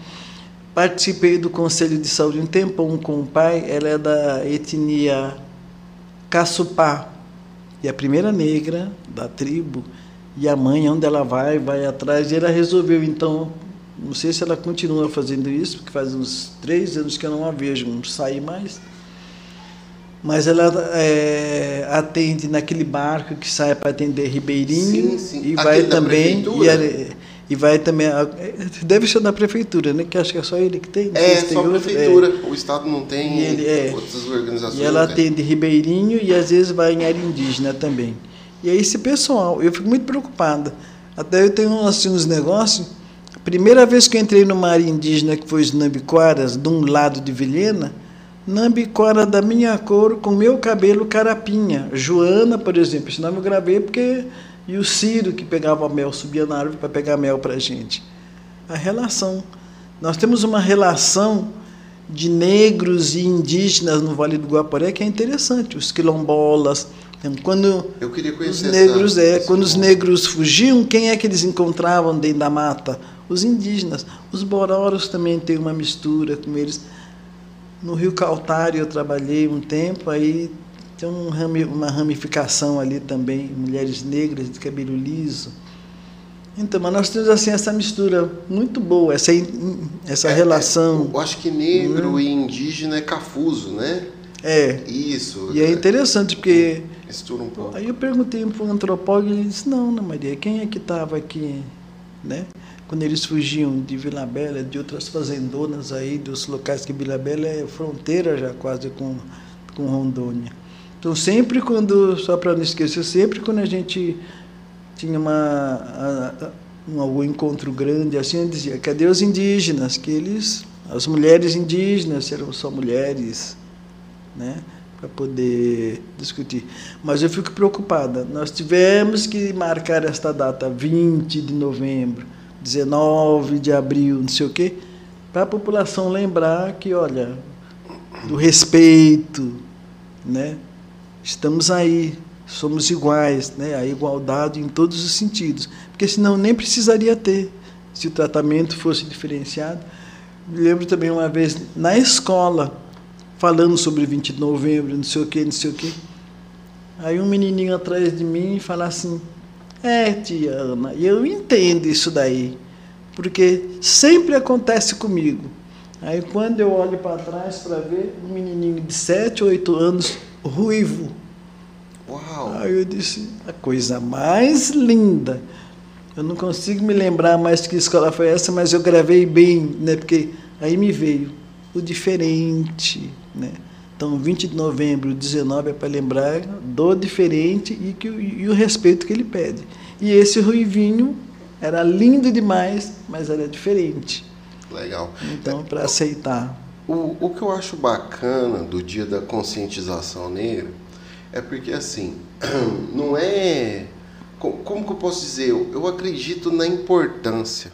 participei do Conselho de Saúde um tempão com o pai. Ela é da etnia Caçupá. E a primeira negra da tribo. E a mãe, onde ela vai, vai atrás. E ela resolveu, então, não sei se ela continua fazendo isso, porque faz uns três anos que eu não a vejo, não sair mais. Mas ela é, atende naquele barco que sai para atender Ribeirinho Sim, sim. e vai também e, e vai também deve ser da prefeitura, né? Que acho que é só ele que tem. sei É, se tem só a prefeitura. O Estado não tem ele- é. outras organizações. E ela tem. atende Ribeirinho e às vezes vai em área indígena também. E aí esse pessoal, eu fico muito preocupada. Até eu tenho assim, uns negócios. A primeira vez que eu entrei numa área indígena, que foi os Nambiquaras, de um lado de Vilhena, Nambiquara da minha cor, com meu cabelo carapinha. Joana, por exemplo, esse nome eu gravei porque. E o Ciro, que pegava mel, subia na árvore para pegar mel para a gente. A relação. Nós temos uma relação de negros e indígenas no Vale do Guaporé que é interessante. Os quilombolas. Então, Quando Eu queria os conhecer negros, essa, é, quando os negros fugiam, quem é que eles encontravam dentro da mata? Os indígenas. Os bororos também têm uma mistura com eles. No Rio Caltário eu trabalhei um tempo, aí tem um uma ramificação ali também, mulheres negras de cabelo liso. Então, mas nós temos assim essa mistura muito boa, essa, essa É, relação. é, eu acho que negro e indígena é cafuso, né? É. Isso. E é interessante porque Mistura um pouco. Aí eu perguntei para um antropólogo e ele disse, não, Ana Maria, quem é que estava aqui, né? Quando eles fugiam de Vila Bela, de outras fazendonas aí, dos locais que Vila Bela é fronteira já quase com, com Rondônia. Então sempre quando, só para não esquecer, sempre quando a gente tinha uma, um, algum encontro grande assim, eu dizia, cadê os indígenas? Que eles, as mulheres indígenas, eram só mulheres, né? para poder discutir. Mas eu fico preocupada. Nós tivemos que marcar esta data, 20 de novembro, 19 de abril, não sei o quê, para a população lembrar que, olha, do respeito, né? Estamos aí, somos iguais, né? A igualdade em todos os sentidos, porque senão nem precisaria ter se o tratamento fosse diferenciado. Me lembro também uma vez na escola falando sobre 20 de novembro, não sei o que, não sei o que. Aí um menininho atrás de mim fala assim: É, tia Ana, e eu entendo isso daí, porque sempre acontece comigo. Aí quando eu olho para trás para ver um menininho de 7, 8 anos, ruivo. Uau! Aí eu disse: A coisa mais linda. Eu não consigo me lembrar mais que escola foi essa, mas eu gravei bem, né? Porque aí me veio o diferente, né? Então, 20 de novembro, 19 é para lembrar do diferente e, que, e o respeito que ele pede. E esse ruivinho era lindo demais, mas era diferente. Legal. Então, para aceitar. O, o que eu acho bacana do dia da conscientização negra é porque, assim, não é. co- Como que eu posso dizer? Eu, eu acredito na importância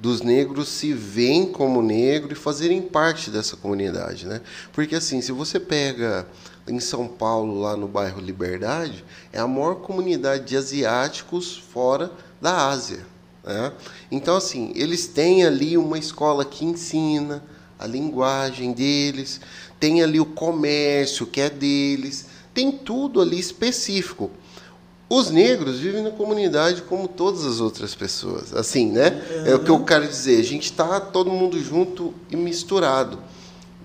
dos negros se veem como negro e fazerem parte dessa comunidade, né? Porque assim, se você pega em São Paulo, lá no bairro Liberdade, é a maior comunidade de asiáticos fora da Ásia, né? Então assim, eles têm ali uma escola que ensina a linguagem deles, tem ali o comércio que é deles, tem tudo ali específico. Os negros vivem na comunidade como todas as outras pessoas. Assim, né? É o que eu quero dizer. A gente está todo mundo junto e misturado.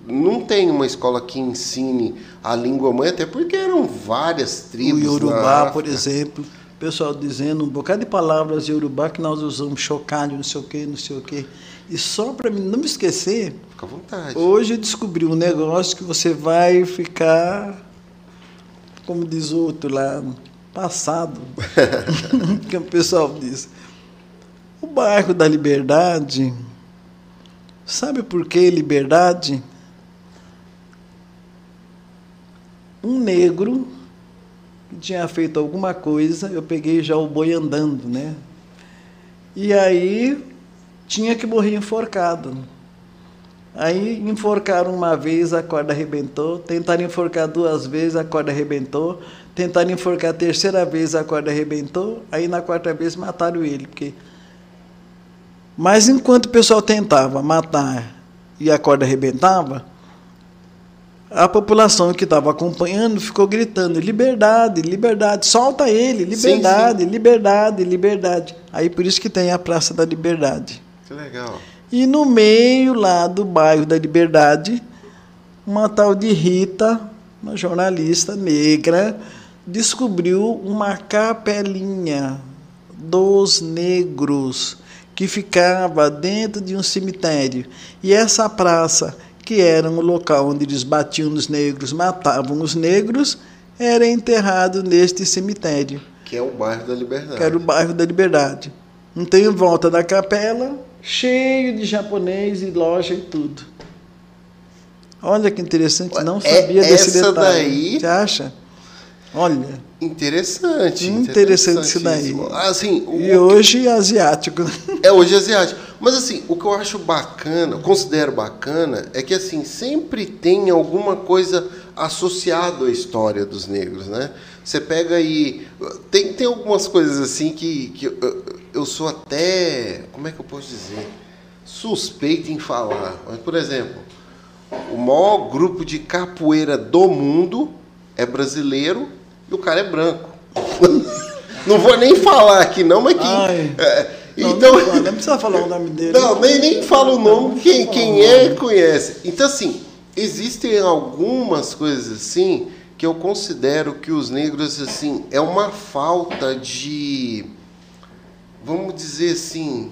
Não tem uma escola que ensine a língua mãe, até porque eram várias O tribos. na Yorubá, por exemplo, o pessoal dizendo um bocado de palavras Yorubá que nós usamos chocalho, não sei o quê, não sei o quê. E só para mim não me esquecer, Fica à vontade. Hoje eu descobri um negócio que você vai ficar, como diz o outro lá, passado. que o pessoal diz. O bairro da Liberdade, sabe por que Liberdade? Um negro que tinha feito alguma coisa, eu peguei já o boi andando, né? E aí tinha que morrer enforcado. Aí enforcaram uma vez, a corda arrebentou. Tentaram enforcar duas vezes, a corda arrebentou. Tentaram enforcar a terceira vez, a corda arrebentou. Aí na quarta vez mataram ele. Porque... Mas enquanto o pessoal tentava matar e a corda arrebentava, a população que estava acompanhando ficou gritando: liberdade, liberdade, solta ele, liberdade, sim, sim. liberdade, liberdade. Aí por isso que tem a Praça da Liberdade. Que legal. E no meio lá do bairro da Liberdade, uma tal de Rita, uma jornalista negra, descobriu uma capelinha dos negros que ficava dentro de um cemitério. E essa praça, que era um local onde eles batiam nos negros, matavam os negros, era enterrado neste cemitério. Que é o bairro da Liberdade. Que era o bairro da Liberdade. Tem em volta da capela, cheio de japonês e loja e tudo. Olha que interessante, não é sabia é, desse detalhe. Daí... Você acha? Olha. Interessante. Interessante isso daí. Assim, e hoje que... asiático. É hoje asiático. Mas assim, o que eu acho bacana, considero bacana, é que assim, sempre tem alguma coisa associada à história dos negros, né? Você pega aí. Tem, tem algumas coisas assim que, que eu, eu sou até. Como é que eu posso dizer? Suspeito em falar. Mas, por exemplo, o maior grupo de capoeira do mundo é brasileiro e o cara é branco. não vou nem falar aqui não, mas que... É, não, então, não, não, precisa falar o nome dele. Não, nem, nem fala o nome, quem, quem é conhece. Então, assim, existem algumas coisas assim que eu considero que os negros, assim, é uma falta de, vamos dizer assim,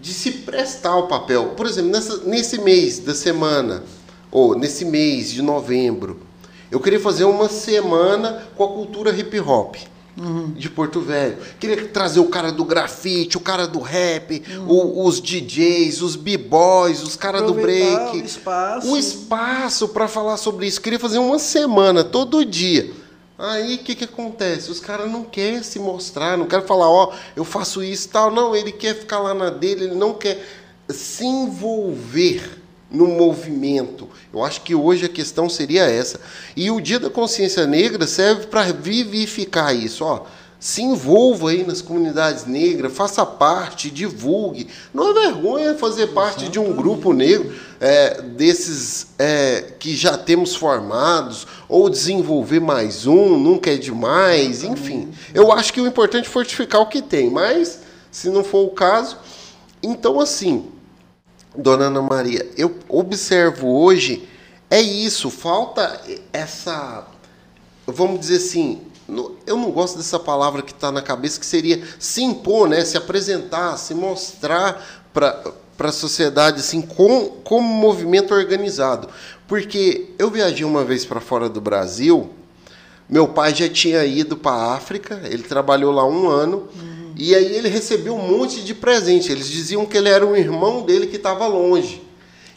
de se prestar ao papel. Por exemplo, nessa, nesse mês da semana, ou nesse mês de novembro, eu queria fazer uma semana com a cultura hip hop. Uhum. De Porto Velho. Queria trazer o cara do grafite, o cara do rap, uhum. o, os DJs, os b-boys, os caras do break. O espaço. O espaço para falar sobre isso. Queria fazer uma semana, todo dia. Aí o que, que acontece? Os caras não querem se mostrar, não querem falar, ó, oh, eu faço isso e tal. Não, ele quer ficar lá na dele, ele não quer se envolver no movimento. Eu acho que hoje a questão seria essa. E o Dia da Consciência Negra serve para vivificar isso. Ó, se envolva aí nas comunidades negras, faça parte, divulgue. Não é vergonha fazer parte de um grupo negro é, desses é, que já temos formados, ou desenvolver mais um, nunca é demais, enfim. Eu acho que o importante é fortificar o que tem, mas se não for o caso, então assim Dona Ana Maria, eu observo hoje é isso, falta essa, vamos dizer assim, eu não gosto dessa palavra que está na cabeça, que seria se impor, né? se apresentar, se mostrar para a sociedade assim, com, como movimento organizado. Porque eu viajei uma vez para fora do Brasil, meu pai já tinha ido para a África, ele trabalhou lá um ano. Hum e aí ele recebeu um monte de presente. Eles diziam que ele era um irmão dele que estava longe.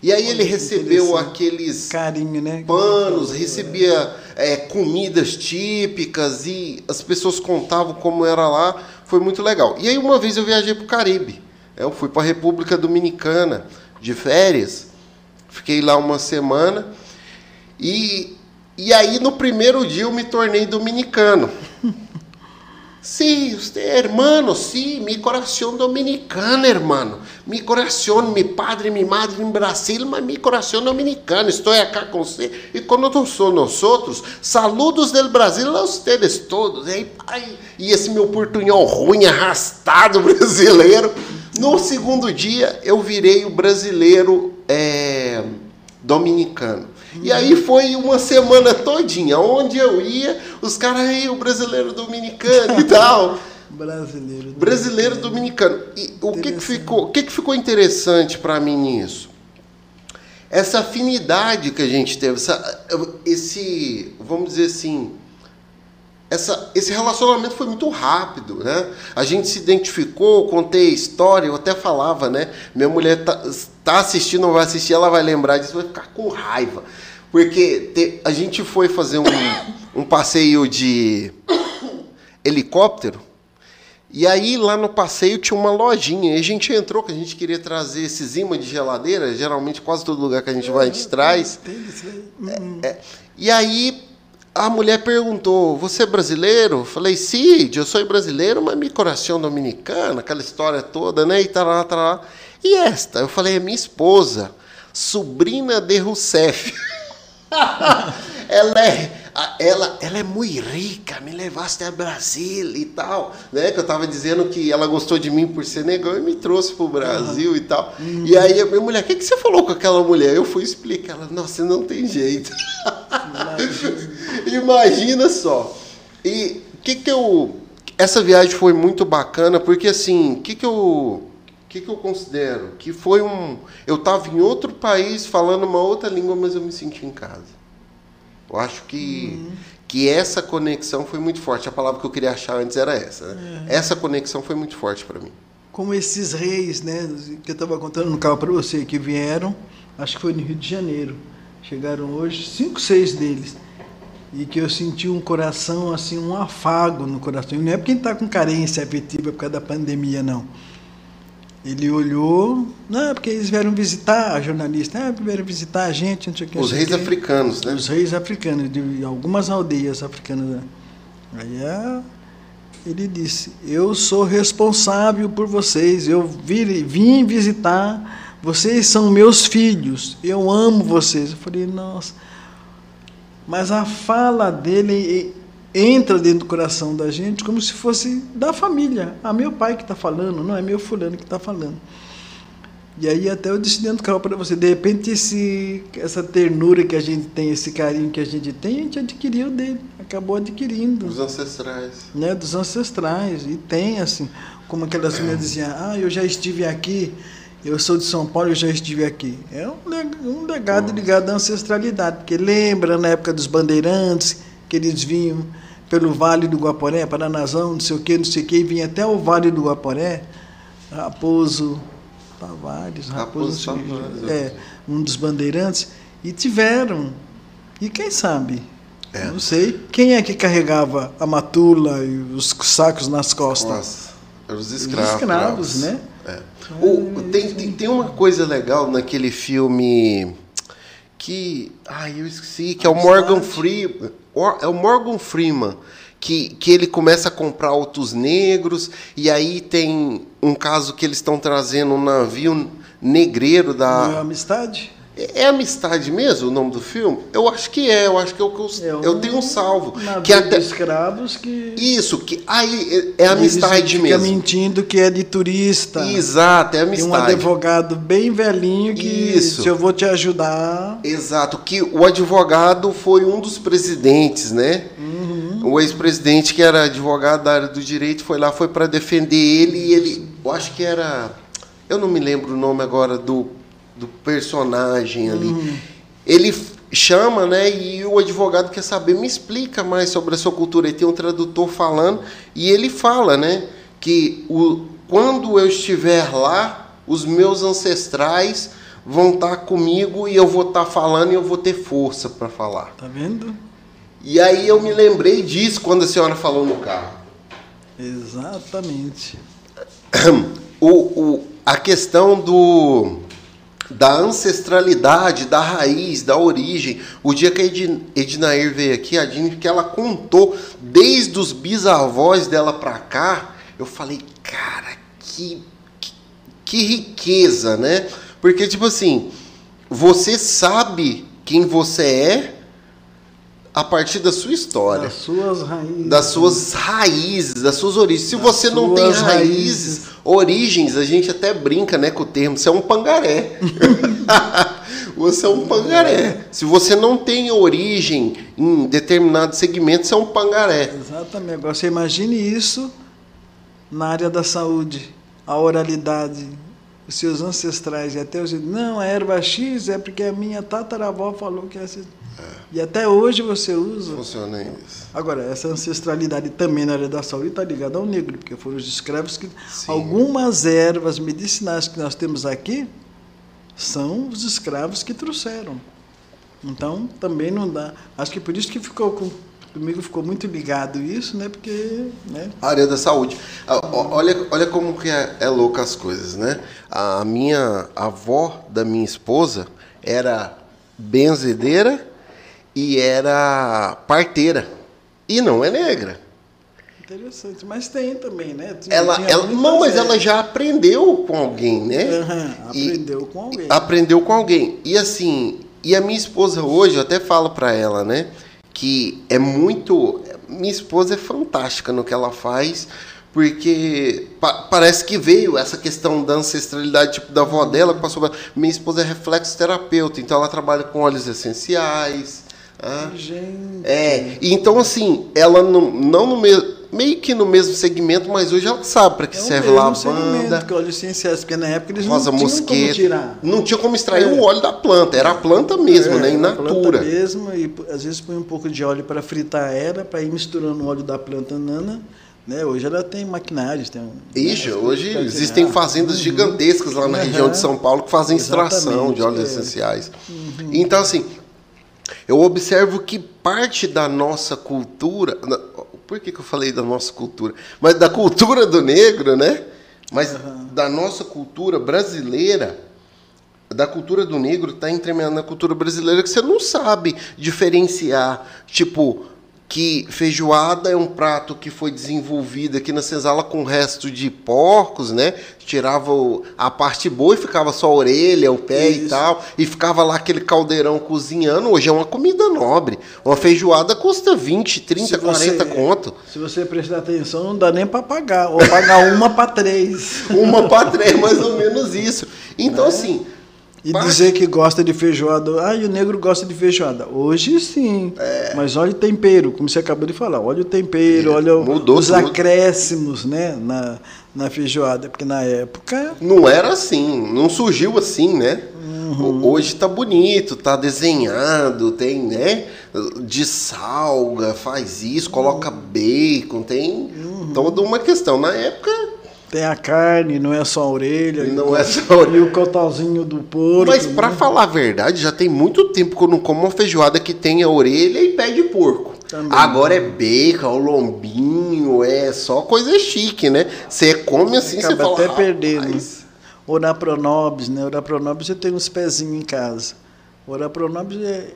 E aí ele recebeu aqueles carinho, né? Panos, recebia é, comidas típicas e as pessoas contavam como era lá. Foi muito legal. E aí uma vez eu viajei para o Caribe. Eu fui para a República Dominicana de férias. Fiquei lá uma semana. E, e aí no primeiro dia eu me tornei dominicano. Sí, usted, hermano, sí, mi corazón dominicano, hermano. Mi corazón, mi padre, mi madre em Brasil, mas mi corazón dominicano. Estou acá você e quando sou nós outros, saludos del Brasil a ustedes todos. E, ai, e esse meu portunhol ruim, arrastado brasileiro. No segundo dia, eu virei o brasileiro é, dominicano. E aí foi uma semana todinha. Onde eu ia, os caras aí, o brasileiro dominicano e tal. brasileiro. Brasileiro dominicano. E o que, que ficou, o que, que ficou interessante para mim nisso? Essa afinidade que a gente teve, essa, esse, vamos dizer assim, essa, esse relacionamento foi muito rápido, né? A gente se identificou, contei a história, eu até falava, né? Minha mulher tá, tá assistindo, não vai assistir, ela vai lembrar disso, vai ficar com raiva. Porque te, a gente foi fazer um, um passeio de helicóptero, e aí lá no passeio tinha uma lojinha, e a gente entrou, que a gente queria trazer esses imãs de geladeira, geralmente quase todo lugar que a gente vai a gente traz. É, é, e aí a mulher perguntou: Você é brasileiro? Falei: Sim, eu sou brasileiro, mas meu coração dominicano, aquela história toda, né? E lá, tá lá. E esta? Eu falei: É minha esposa. sobrinha de Rousseff. ela é ela, ela é muito rica, me levaste a Brasil e tal, né? Que eu tava dizendo que ela gostou de mim por ser negão e me trouxe pro Brasil uhum. e tal. Uhum. E aí a minha mulher, o que, que você falou com aquela mulher? Eu fui explicar, ela, nossa, não tem jeito. Imagina só. E o que que eu... Essa viagem foi muito bacana, porque assim, o que que eu... O que, que eu considero? Que foi um. Eu estava em outro país falando uma outra língua, mas eu me senti em casa. Eu acho que, uhum. que essa conexão foi muito forte. A palavra que eu queria achar antes era essa. Né? É. Essa conexão foi muito forte para mim. Como esses reis, né, que eu estava contando no carro para você, que vieram, acho que foi no Rio de Janeiro. Chegaram hoje, cinco, seis deles. E que eu senti um coração, assim, um afago no coração. E não é porque está com carência afetiva por causa da pandemia, não ele olhou, não, porque eles vieram visitar a jornalista, ah, vieram visitar a gente, não sei o que. Os reis africanos, né? Os reis africanos, de algumas aldeias africanas. Né? Aí é, ele disse, eu sou responsável por vocês, eu vim, vim visitar, vocês são meus filhos, eu amo vocês. Eu falei, nossa. Mas a fala dele entra dentro do coração da gente como se fosse da família. Ah, meu pai que está falando, não é meu fulano que está falando. E aí até eu disse dentro do carro para você, de repente esse, essa ternura que a gente tem, esse carinho que a gente tem, a gente adquiriu dele, acabou adquirindo. Dos ancestrais. Né, dos ancestrais. E tem assim, como aquelas mulheres diziam, ah, eu já estive aqui, eu sou de São Paulo, eu já estive aqui. É um legado ligado à ancestralidade, porque lembra na época dos bandeirantes, que eles vinham pelo Vale do Guaporé, Paranazão, não sei o que, não sei o que, e vinha até o Vale do Guaporé, Raposo Tavares, Raposo, Raposo Tavares, é, um dos bandeirantes, e tiveram. E quem sabe? É. Não sei. Quem é que carregava a matula e os sacos nas costas? Nossa, os escravos. Os escravos, né? É. O, tem, tem, tem uma coisa legal naquele filme que. Ai, eu esqueci, que é o Morgan Freeman. É o Morgan Freeman. Que, que ele começa a comprar autos negros, e aí tem um caso que eles estão trazendo um navio negreiro da. Não é amistade? É, amistade mesmo o nome do filme? Eu acho que é, eu acho que é o que eu, é eu tenho um salvo. Que até escravos que Isso, que aí é, é amistade mesmo. Fica mentindo que é de turista. Exato, é amistade. Tem um advogado bem velhinho que Isso. se eu vou te ajudar. Exato, que o advogado foi um dos presidentes, né? Uhum. O ex-presidente que era advogado da área do direito foi lá foi para defender ele e ele, eu acho que era eu não me lembro o nome agora do do personagem ali. Hum. Ele chama, né? E o advogado quer saber, me explica mais sobre a sua cultura. E tem um tradutor falando, e ele fala, né? Que o, quando eu estiver lá, os meus ancestrais vão estar comigo e eu vou estar falando e eu vou ter força para falar. Tá vendo? E aí eu me lembrei disso quando a senhora falou no carro. Exatamente. O, o, a questão do da ancestralidade, da raiz, da origem. O dia que a Ednair veio aqui, a Dini, que ela contou desde os bisavós dela para cá, eu falei, cara, que, que, que riqueza, né? Porque, tipo assim, você sabe quem você é a partir da sua história. Das suas raízes. Das suas raízes, das suas origens. Se das você não tem raízes, raízes, origens, a gente até brinca né, com o termo, você é um pangaré. você é um pangaré. Se você não tem origem em determinado segmento, você é um pangaré. Exatamente. Agora você imagine isso na área da saúde, a oralidade, os seus ancestrais e até os não, a erva X é porque a minha tataravó falou que é essa é. E até hoje você usa. Funciona isso. Agora, essa ancestralidade também na área da saúde está ligada ao negro, porque foram os escravos que. Sim. Algumas ervas medicinais que nós temos aqui são os escravos que trouxeram. Então, também não dá. Acho que por isso que ficou com, comigo ficou muito ligado isso, né? Porque, né? A área da saúde. Olha, olha como que é, é louca as coisas, né? A minha avó da minha esposa era benzedeira e era parteira. E não é negra. Interessante, mas tem também, né? Tinha, ela, tinha ela, não, mas ela já aprendeu com alguém, né? E- aprendeu com alguém. aprendeu com alguém. E assim, e a minha esposa hoje, eu até falo pra ela, né, que é muito, minha esposa é fantástica no que ela faz, porque pa- parece que veio essa questão da ancestralidade tipo da avó dela que passou. pra- Minha esposa é reflexoterapeuta, então ela trabalha com óleos essenciais. Ah, Gente. é, então assim, ela não, não no mesmo, meio que no mesmo segmento, mas hoje ela sabe para que É serve mesmo lavanda, segmento que óleo essenciais, porque na época eles rosa não tinham como mosqueta. tirar. Não tinha como extrair É. o óleo da planta, era a planta mesmo, né? In a planta natura. mesmo, e às vezes põe um pouco de óleo para fritar ela, para ir misturando o óleo da planta nana. Né? Hoje ela tem maquinários, tem um- Ixi, né, hoje existem fazendas Uhum. gigantescas lá na Aham. região de São Paulo que fazem extração de Exatamente, óleos é. essenciais. Então, assim, eu observo que parte da nossa cultura. Por que, que eu falei da nossa cultura? Mas da cultura do negro, né? Mas da nossa cultura brasileira. Da cultura do negro está entremeando na cultura brasileira que você não sabe diferenciar. Tipo, que feijoada é um prato que foi desenvolvido aqui na senzala com resto de porcos, né? Tirava a parte boa e ficava só a orelha, o pé e Isso. tal. E ficava lá aquele caldeirão cozinhando. Hoje é uma comida nobre. Uma feijoada custa 20, 30, Se você- 40 conto. Se você prestar atenção, não dá nem para pagar. Ou pagar uma para três. Uma para três, mais ou menos isso. Então, Né? assim. E parte- dizer que gosta de feijoada. Ah, e o negro gosta de feijoada. Hoje sim. É. Mas olha o tempero, como você acabou de falar. Olha o tempero, É, olha mudou os tudo. acréscimos né, na, na feijoada. Porque na época. Não era assim, não surgiu assim, né? Uhum. Hoje tá bonito, tá desenhado, tem, né? De salga, faz isso, coloca bacon, tem Uhum. toda uma questão. Na época, Tem a carne, não é só a orelha. não é só. E o cotalzinho do porco. Mas pra né? falar a verdade, já tem muito tempo que eu não como uma feijoada que tenha orelha e pé de porco. Também. Agora é bacon, o lombinho, é só coisa chique, né? Você come assim, você fala. até perdendo. "Rapaz, Orapronobis, né? Orapronobis você tem uns pezinhos em casa. Orapronobis é...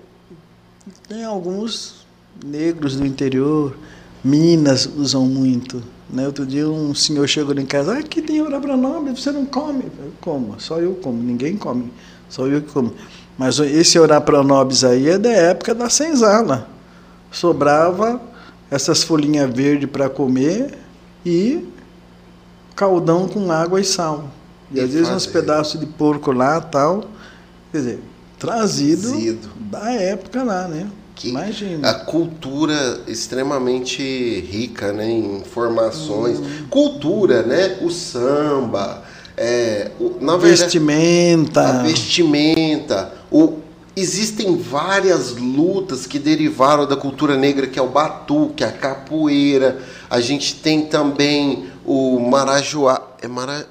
tem alguns negros do interior, Minas usam muito. Né? Outro dia um senhor chegou em casa, ah, aqui tem orapronobis, você não come? Eu como, só eu como, ninguém come, só eu que como. Mas esse orapronobis aí é da época da senzala. Sobrava essas folhinhas verdes para comer e caldão com água e sal. E, E às vezes uns pedaços de porco lá tal. Quer dizer, trazido Trazido. da época lá, né? Imagina. A cultura extremamente rica né, em informações. Hum. Cultura, né? O samba, é, o- na verdade, Vestimenta. a vestimenta. O, existem várias lutas que derivaram da cultura negra, que é o batuque, a capoeira. A gente tem também o marajoá. É mara,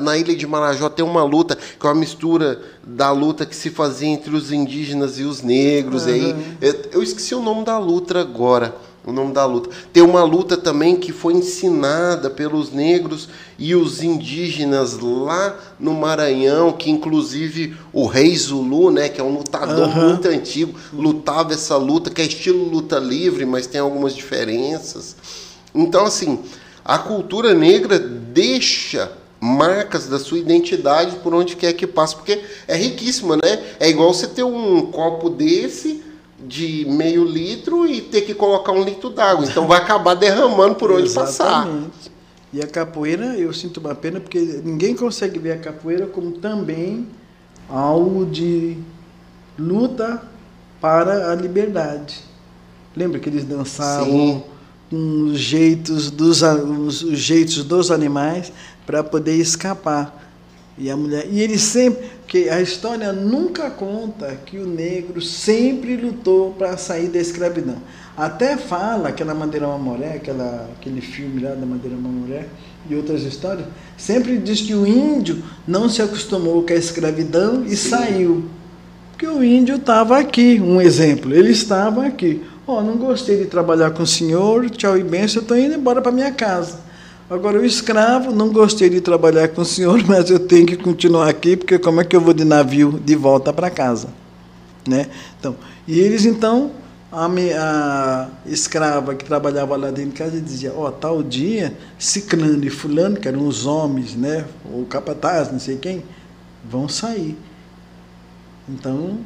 na ilha de Marajó tem uma luta que é uma mistura da luta que se fazia entre os indígenas e os negros. Aí, eu, esqueci o nome da luta agora. O nome da luta. Tem uma luta também que foi ensinada pelos negros e os indígenas lá no Maranhão, que inclusive o rei Zulu, né, que é um lutador Aham. muito antigo, lutava essa luta, que é estilo luta livre, mas tem algumas diferenças. Então, assim, a cultura negra deixa marcas da sua identidade por onde quer que passe, porque é riquíssima, né? É igual você ter um copo desse de meio litro e ter que colocar um litro d'água. Então vai acabar derramando por onde passar. E a capoeira, eu sinto uma pena porque ninguém consegue ver a capoeira como também algo de luta para a liberdade. Lembra que eles dançavam Sim. com os jeitos dos, os jeitos dos animais para poder escapar. E a mulher, e ele sempre, que a história nunca conta que o negro sempre lutou para sair da escravidão. Até fala aquela Madeira Mamoré, aquela, aquele filme lá da Madeira Mamoré e outras histórias, sempre diz que o índio não se acostumou com a escravidão e Sim. saiu. Porque o índio estava aqui, um exemplo, ele estava aqui. Ó, não gostei de trabalhar com o senhor, tchau e benção, eu estou indo embora para minha casa. Agora, o escravo, não gostei de trabalhar com o senhor, mas eu tenho que continuar aqui, porque como é que eu vou de navio de volta para casa? Né? Então, e eles, então, a, a escrava que trabalhava lá dentro de casa dizia, ó, oh, tal dia, ciclano e fulano, que eram os homens, né, ou capataz, não sei quem, vão sair. Então,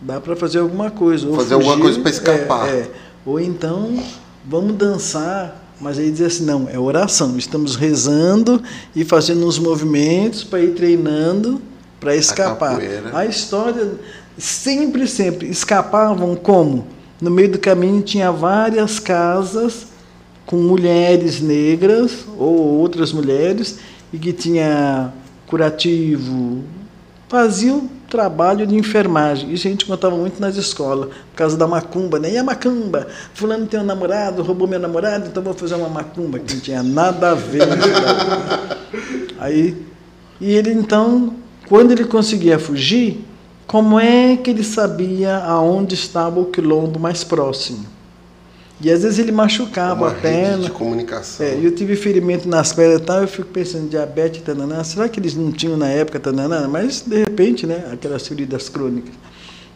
dá para fazer alguma coisa. Fazer fugir, alguma coisa para escapar. É, é. Ou então, vamos dançar, mas aí diz assim, não, é oração, estamos rezando e fazendo uns movimentos para ir treinando para escapar. A, a história sempre, sempre escapavam como? No meio do caminho tinha várias casas com mulheres negras ou outras mulheres e que tinha curativo, faziam trabalho de enfermagem. Isso a gente contava muito nas escolas, por causa da macumba, né? E a macumba? Fulano tem um namorado, roubou meu namorado, então vou fazer uma macumba, que não tinha nada a ver. Aí, e ele então, quando ele conseguia fugir, como é que ele sabia aonde estava o quilombo mais próximo? E às vezes ele machucava Uma a perna. de comunicação. É, eu tive ferimento nas pernas e tal, eu fico pensando, diabetes, tananã, será que eles não tinham na época, tananã? Mas, de repente, né, aquelas feridas crônicas.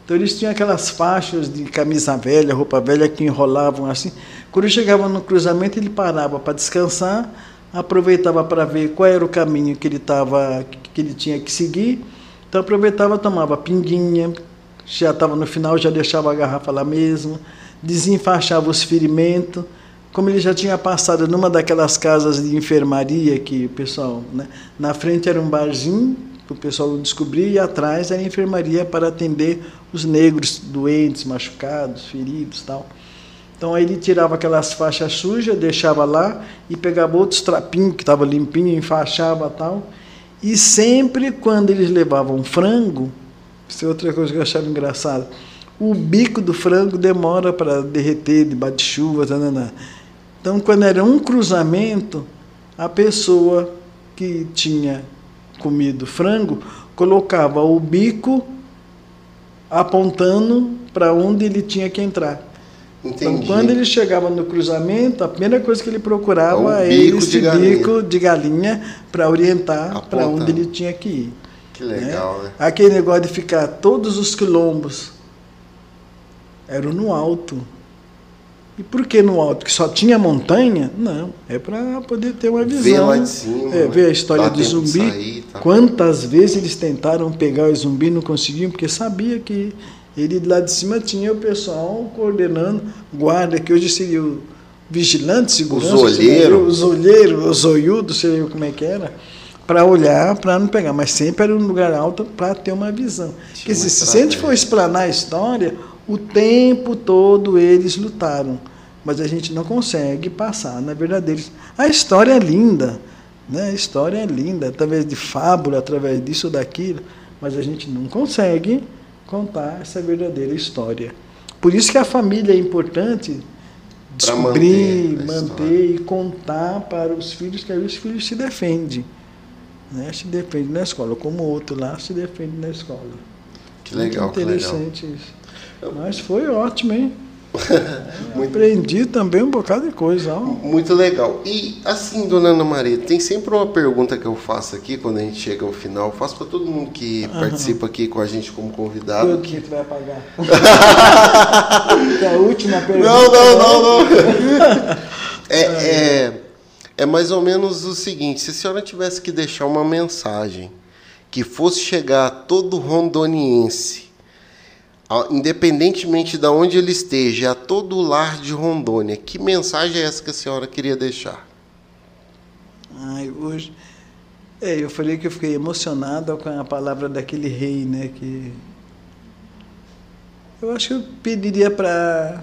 Então eles tinham aquelas faixas de camisa velha, roupa velha que enrolavam assim. Quando chegava no cruzamento, ele parava para descansar, aproveitava para ver qual era o caminho que ele tava, que ele tinha que seguir então aproveitava, tomava pinguinha, já estava no final, já deixava a garrafa lá mesmo, desenfaixava os ferimentos. Como ele já tinha passado numa daquelas casas de enfermaria que o pessoal, né, na frente era um barzinho para o pessoal descobrir e atrás era a enfermaria para atender os negros doentes, machucados, feridos, tal. Então aí ele tirava aquelas faixas sujas, deixava lá e pegava outros trapinhos que estavam limpinho, enfaixava tal e sempre quando eles levavam frango, isso é outra coisa que eu achava engraçada, o bico do frango demora para derreter debaixo de chuva. Tanana. Então, quando era um cruzamento, a pessoa que tinha comido frango colocava o bico apontando para onde ele tinha que entrar. Entendi. Então, quando ele chegava no cruzamento, a primeira coisa que ele procurava é era esse de bico de galinha para orientar para onde ele tinha que ir. Que legal, né? né? Aquele negócio de ficar todos os quilombos eram no alto. E por que no alto? Que só tinha montanha? Não, é para poder ter uma visão. Ver lá de cima. É, ver a história do zumbi. Sair, tá? Quantas vezes eles tentaram pegar o zumbi e não conseguiam, porque sabia que ele lá de cima tinha o pessoal coordenando, guarda, que hoje seria o vigilante, segurança. Os olheiros. Os olheiros, os olhudos, sei lá como é que era, para olhar, para não pegar. Mas sempre era um lugar alto para ter uma visão. Porque se, se a gente for explanar a história, o tempo todo eles lutaram. Mas a gente não consegue passar na verdadeira. A história é linda, né? a história é linda, através de fábula, através disso ou daquilo, mas a gente não consegue contar essa verdadeira história. Por isso que a família é importante descobrir, manter, manter e contar para os filhos, que aí os filhos se defendem. Né? Se defendem na escola, como o outro lá se defende na escola. Que legal, Muito interessante que legal. isso. Mas foi ótimo, hein? Muito... Aprendi também um bocado de coisa. Ó. Muito legal. E assim, dona Ana Maria, tem sempre uma pergunta que eu faço aqui quando a gente chega ao final. Eu faço para todo mundo que uhum. participa aqui com a gente como convidado. Tudo que tu vai pagar. é a última pergunta. Não, não, não, não. é, é, é mais ou menos o seguinte: se a senhora tivesse que deixar uma mensagem que fosse chegar a todo rondoniense independentemente de onde ele esteja, a todo lar de Rondônia, que mensagem é essa que a senhora queria deixar? Ai, hoje, é, eu falei que eu fiquei emocionada com a palavra daquele rei, né? Que eu acho que eu pediria para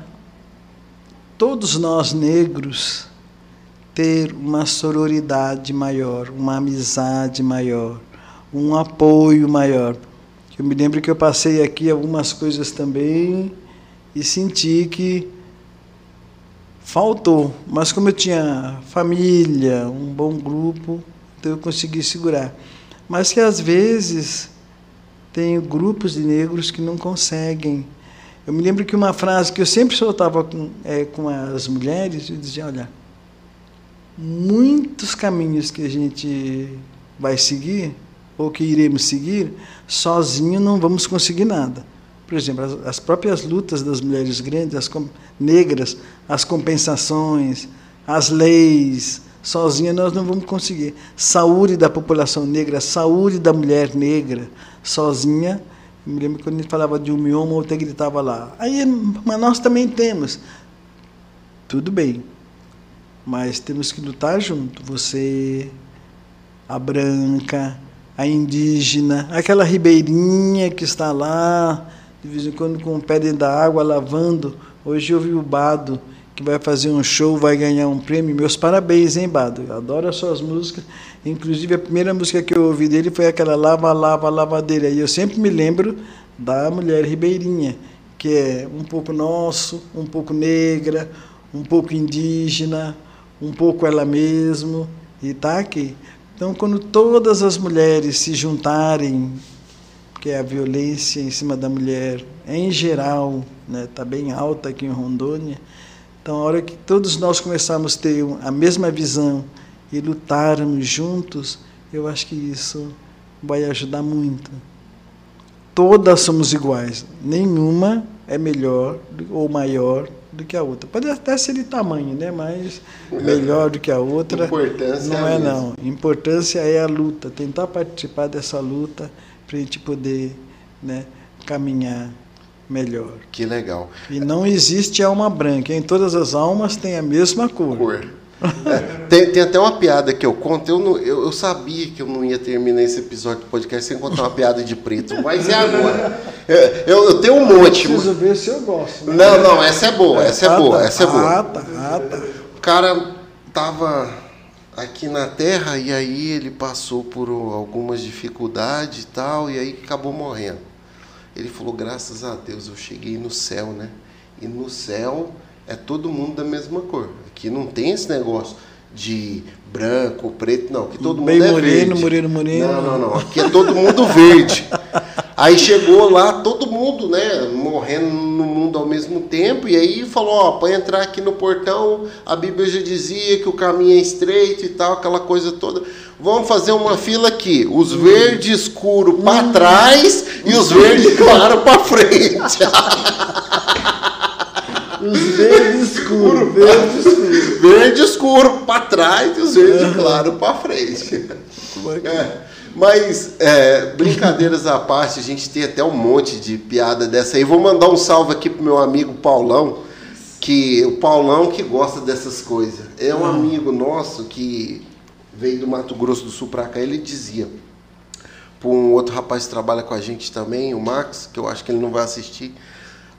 todos nós negros ter uma sororidade maior, uma amizade maior, um apoio maior eu me lembro que eu passei aqui algumas coisas também e senti que faltou. Mas como eu tinha família, um bom grupo, então eu consegui segurar. Mas que às vezes tem grupos de negros que não conseguem. Eu me lembro que uma frase que eu sempre soltava com, é, com as mulheres, eu dizia, olha, muitos caminhos que a gente vai seguir ou que iremos seguir, sozinho não vamos conseguir nada. por exemplo, as, as próprias lutas das mulheres grandes, as com, negras, as compensações, as leis, sozinha nós não vamos conseguir. Saúde da população negra, saúde da mulher negra, sozinha. Eu me lembro quando gente falava de um mioma, outra gritava lá. Aí, mas nós também temos. Tudo bem, mas temos que lutar junto. Você, a branca, a indígena, aquela ribeirinha que está lá, de vez em quando com o pé dentro da água, lavando. Hoje eu vi o Bado, que vai fazer um show, vai ganhar um prêmio. Meus parabéns, hein, Bado? Eu adoro as suas músicas. Inclusive, a primeira música que eu ouvi dele foi aquela Lava, Lava, Lavadeira. E eu sempre me lembro da mulher ribeirinha, que é um pouco nosso, um pouco negra, um pouco indígena, um pouco ela mesma, e está aqui. Então, quando todas as mulheres se juntarem, que é a violência em cima da mulher, em geral, está né, tá bem alta aqui em Rondônia, então, a hora que todos nós começarmos a ter a mesma visão e lutarmos juntos, eu acho que isso vai ajudar muito. Todas somos iguais, nenhuma é melhor ou maior do que a outra. Pode até ser de tamanho, né? mas melhor do que a outra Importância não é, é não. Importância é a luta, tentar participar dessa luta para a gente poder né, caminhar melhor. Que legal. E não existe alma branca, em todas as almas tem a mesma cor. Cor. É, tem, tem, até uma piada que eu conto. Eu, não, eu, eu, sabia que eu não ia terminar esse episódio do podcast sem contar uma piada de preto, mas é agora. É, eu, eu, tenho um monte. Eu preciso ver se eu gosto. Né? Não, não, essa é boa, essa é ah, boa, tá, essa é boa. Ah, tá, ah, tá. O cara tava aqui na Terra e aí ele passou por algumas dificuldades e tal, e aí acabou morrendo. Ele falou: graças a Deus eu cheguei no céu, né? E no céu é todo mundo da mesma cor. Aqui não tem esse negócio de branco, preto, não. Aqui todo Bem mundo é moreno, verde. moreno, moreno. Não, não, não. Aqui é todo mundo verde. Aí chegou lá todo mundo, né, morrendo no mundo ao mesmo tempo, e aí falou, ó, para entrar aqui no portão, a Bíblia já dizia que o caminho é estreito e tal, aquela coisa toda. Vamos fazer uma fila aqui, os verdes escuro para trás e os verdes claro para frente. Os verdes escuro, verde escuro. Verde escuro para trás e os verdes claro para frente. É. Mas, é, brincadeiras à parte, a gente tem até um monte de piada dessa aí. Vou mandar um salve aqui pro meu amigo Paulão, que o Paulão que gosta dessas coisas. É um amigo nosso que veio do Mato Grosso do Sul para cá, ele dizia para um outro rapaz que trabalha com a gente também, o Max, que eu acho que ele não vai assistir.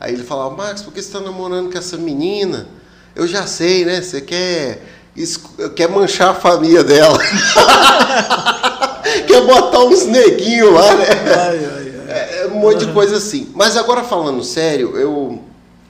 Aí ele falava, Max, por que você está namorando com essa menina? Eu já sei, né? Você quer, quer manchar a família dela. quer botar uns neguinhos lá, né? Ai, ai, ai. É, é um monte de coisa assim. Mas agora falando sério, eu,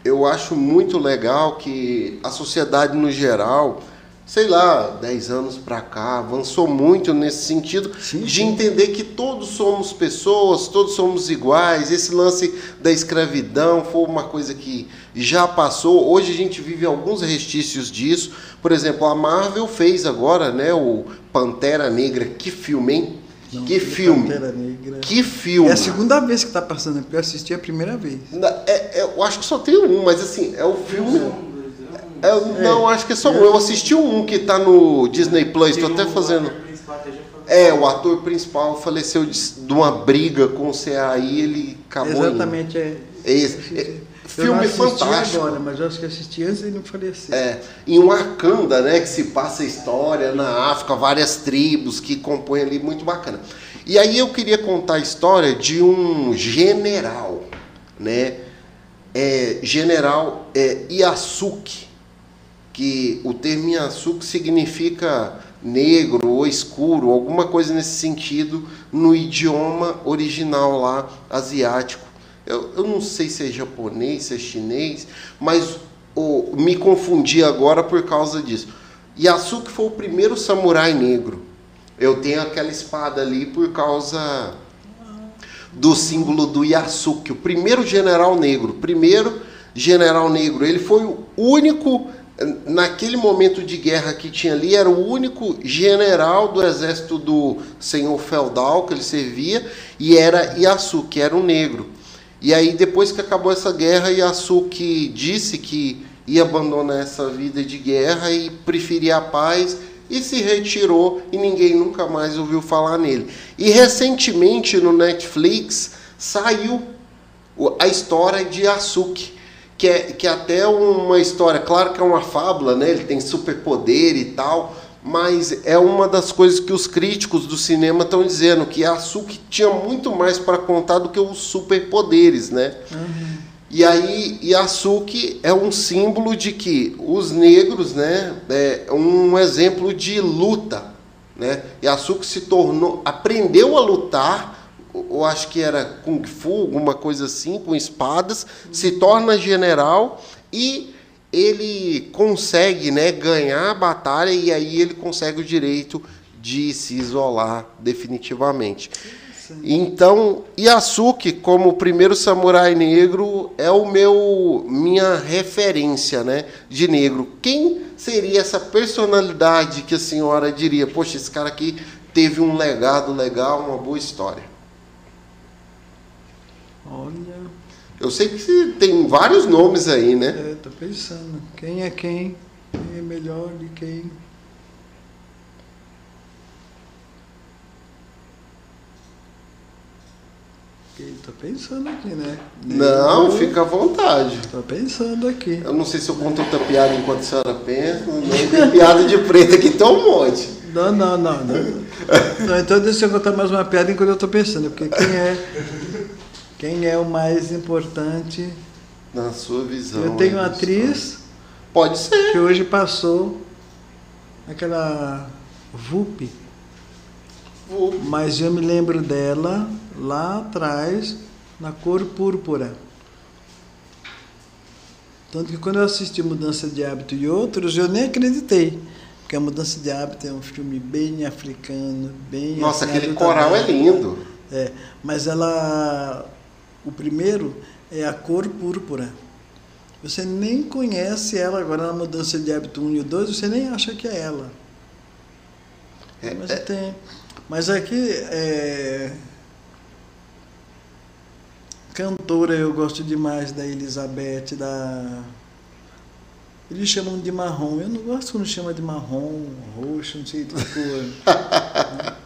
eu acho muito legal que a sociedade no geral, sei lá, 10 anos para cá, avançou muito nesse sentido sim, de entender que todos somos pessoas, todos somos iguais. Esse lance da escravidão foi uma coisa que já passou. Hoje a gente vive alguns restícios disso. Por exemplo, a Marvel fez agora, né, o Pantera Negra. Que filme, hein? Não, que filme. Negra. Que filme. É a segunda vez que está passando, porque eu assisti a primeira vez. É, é, eu acho que só tem um, mas assim, é o filme. É, não, acho que é só um. Eu assisti um que está no Disney Plus, estou até fazendo. É, o ator principal faleceu de, de uma briga com o CAI, ele acabou. Exatamente, em... é. Esse, filme fantástico. agora, mas eu acho que assisti antes e não falecer. É, em Wakanda, né, que se passa a história na África, várias tribos que compõem ali, muito bacana. E aí eu queria contar a história de um general, né, é, general é, Yasuki, que o termo Yasuki significa negro ou escuro, alguma coisa nesse sentido, no idioma original lá asiático. Eu, eu não sei se é japonês, se é chinês, mas oh, me confundi agora por causa disso. Yasuki foi o primeiro samurai negro. Eu tenho aquela espada ali por causa do símbolo do Yasuki, o primeiro general negro. Primeiro general negro. Ele foi o único, naquele momento de guerra que tinha ali, era o único general do exército do senhor feudal que ele servia, e era Yasuki, era um negro. E aí, depois que acabou essa guerra, Yasuki disse que ia abandonar essa vida de guerra e preferia a paz e se retirou e ninguém nunca mais ouviu falar nele. E recentemente no Netflix saiu a história de Yasuki, que é, que é até uma história, claro que é uma fábula, né? ele tem superpoder e tal, mas é uma das coisas que os críticos do cinema estão dizendo que Yasuki tinha muito mais para contar do que os superpoderes, né? Uhum. E aí Yasuki é um símbolo de que os negros, né, é um exemplo de luta, né? Yasuki se tornou, aprendeu a lutar, eu acho que era kung fu, alguma coisa assim, com espadas, se torna general e ele consegue né, ganhar a batalha e aí ele consegue o direito de se isolar definitivamente. Então, Yasuki, como o primeiro samurai negro, é o meu minha referência, né, de negro. Quem seria essa personalidade que a senhora diria, poxa, esse cara aqui teve um legado legal, uma boa história? Olha, eu sei que tem vários nomes aí, né? É, tô pensando. Quem é quem? Quem é melhor de quem? Tô pensando aqui, né? Não, eu... fica à vontade. Tô pensando aqui. Eu não sei se eu conto outra piada enquanto a senhora pensa. Não tem piada de preto aqui, tem um monte. Não, não, não. não. não então deixa eu contar mais uma piada enquanto eu tô pensando. Porque quem é quem é o mais importante? Na sua visão. Eu tenho uma atriz. Pode ser. Que hoje passou aquela VUP. VUP. Mas eu me lembro dela lá atrás, na cor púrpura. Tanto que quando eu assisti Mudança de Hábito e outros, eu nem acreditei. Porque a Mudança de Hábito é um filme bem africano, bem. Nossa, aquele coral é lindo. É, mas ela o primeiro é a cor púrpura. Você nem conhece ela agora na mudança de hábito 1 e 2, você nem acha que é ela. É, mas é... tem. Mas aqui é. Cantora eu gosto demais da Elizabeth, da. Eles chamam de marrom. Eu não gosto quando chama de marrom, roxo, não sei de cor.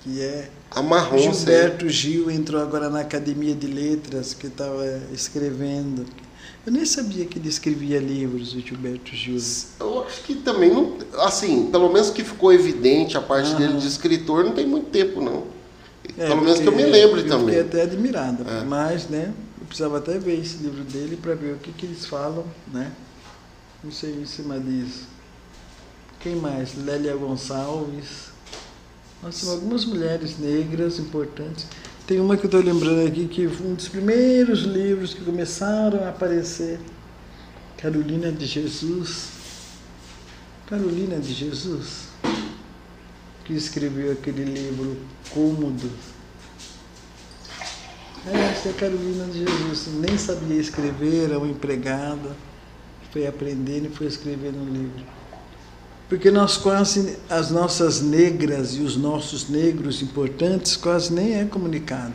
que é a marrom, Gilberto sei. Gil entrou agora na Academia de Letras, que estava escrevendo. Eu nem sabia que ele escrevia livros, o Gilberto Gil. Eu acho que também não. Assim, pelo menos que ficou evidente a parte dele de escritor, não tem muito tempo, não. É, pelo menos que eu me lembre eu também. Eu fiquei até admirado. É. Mas, né, eu precisava até ver esse livro dele para ver o que, que eles falam, né? Não sei em cima disso. Quem mais? Lélia Gonçalves. Nós temos algumas mulheres negras importantes. Tem uma que eu estou lembrando aqui que um dos primeiros livros que começaram a aparecer, Carolina de Jesus. Carolina de Jesus, que escreveu aquele livro Cômodo. É, essa é Carolina de Jesus. Nem sabia escrever, era uma empregada. Foi aprendendo e foi escrevendo um livro. Porque nós quase, as nossas negras e os nossos negros importantes quase nem é comunicado.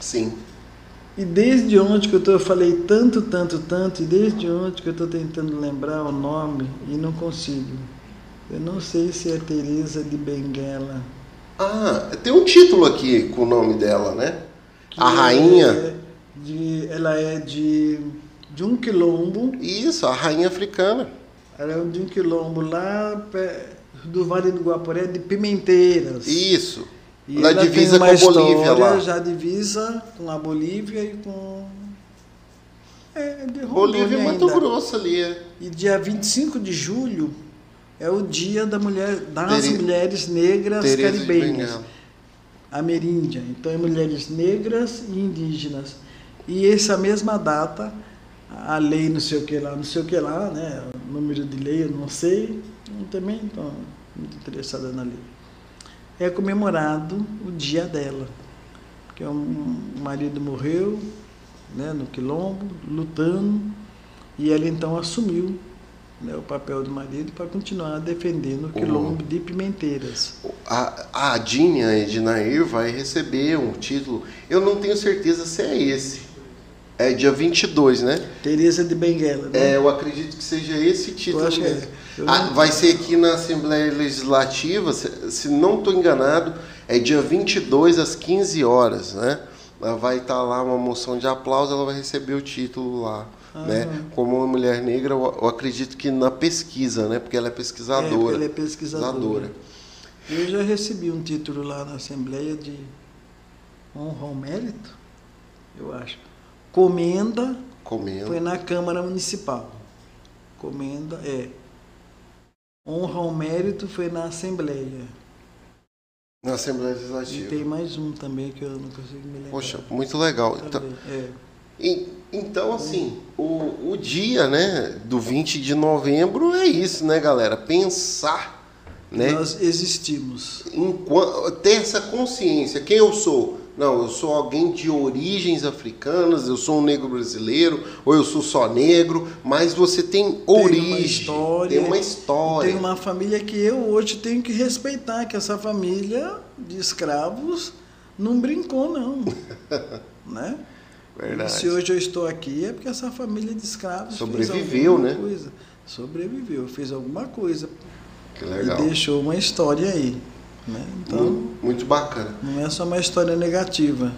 Sim. E desde onde que eu, tô, eu falei tanto, tanto, tanto, e desde onde que eu estou tentando lembrar o nome e não consigo. Eu não sei se é Teresa de Benguela. Ah, tem um título aqui com o nome dela, né? Que a rainha. É de, ela é de, de um quilombo. Isso, a rainha africana. Era de um quilombo lá do Vale do Guaporé, de Pimenteiras. Isso. E divisa com a Bolívia lá. Já divisa com a Bolívia e com. É, de Bolívia é muito grosso ali. É. E dia 25 de julho é o dia da mulher, das Tere... mulheres negras Tereza caribenhas. Ameríndia. Então é mulheres negras e indígenas. E essa mesma data a lei não sei o que lá, não sei o que lá, né? O número de lei eu não sei, eu também estou muito interessada na lei. É comemorado o dia dela, um, o marido morreu né, no quilombo, lutando, e ela então assumiu né, o papel do marido para continuar defendendo o quilombo de Pimenteiras. a, a Dinha Ednair vai receber um título. Eu não tenho certeza se é esse. É dia 22, né? Tereza de Benguela. Né? É, eu acredito que seja esse título. Que é. Ah, vai ser aqui na Assembleia Legislativa, se, se não estou enganado, é dia 22 às 15 horas, né? Vai estar tá lá uma moção de aplauso, ela vai receber o título lá. Ah, né? Como uma mulher negra, eu, acredito que na pesquisa, né? Porque ela é pesquisadora. É, ela é pesquisadora. Eu já recebi um título lá na Assembleia de honra ao mérito, eu acho. Comenda, Comenda. foi na Câmara Municipal. Comenda, é. Honra ao mérito foi na Assembleia. Na Assembleia Legislativa. E tem mais um também que eu não consigo me lembrar. Poxa, muito legal. Então, é. e, então, assim, o, o dia né, do 20 de novembro é isso, né, galera? Pensar. Né? Nós existimos. Enquanto, ter essa consciência. Quem eu sou? Não, eu sou alguém de origens africanas, eu sou um negro brasileiro, ou eu sou só negro, mas você tem, tem origem, uma história, tem uma história. Tem uma família que eu hoje tenho que respeitar, que essa família de escravos não brincou, não. né? Verdade. Se hoje eu estou aqui é porque essa família de escravos sobreviveu, né? Coisa. Sobreviveu, fez alguma coisa. Que legal. E deixou uma história aí. Né? Então, muito, muito bacana. Não é só uma história negativa.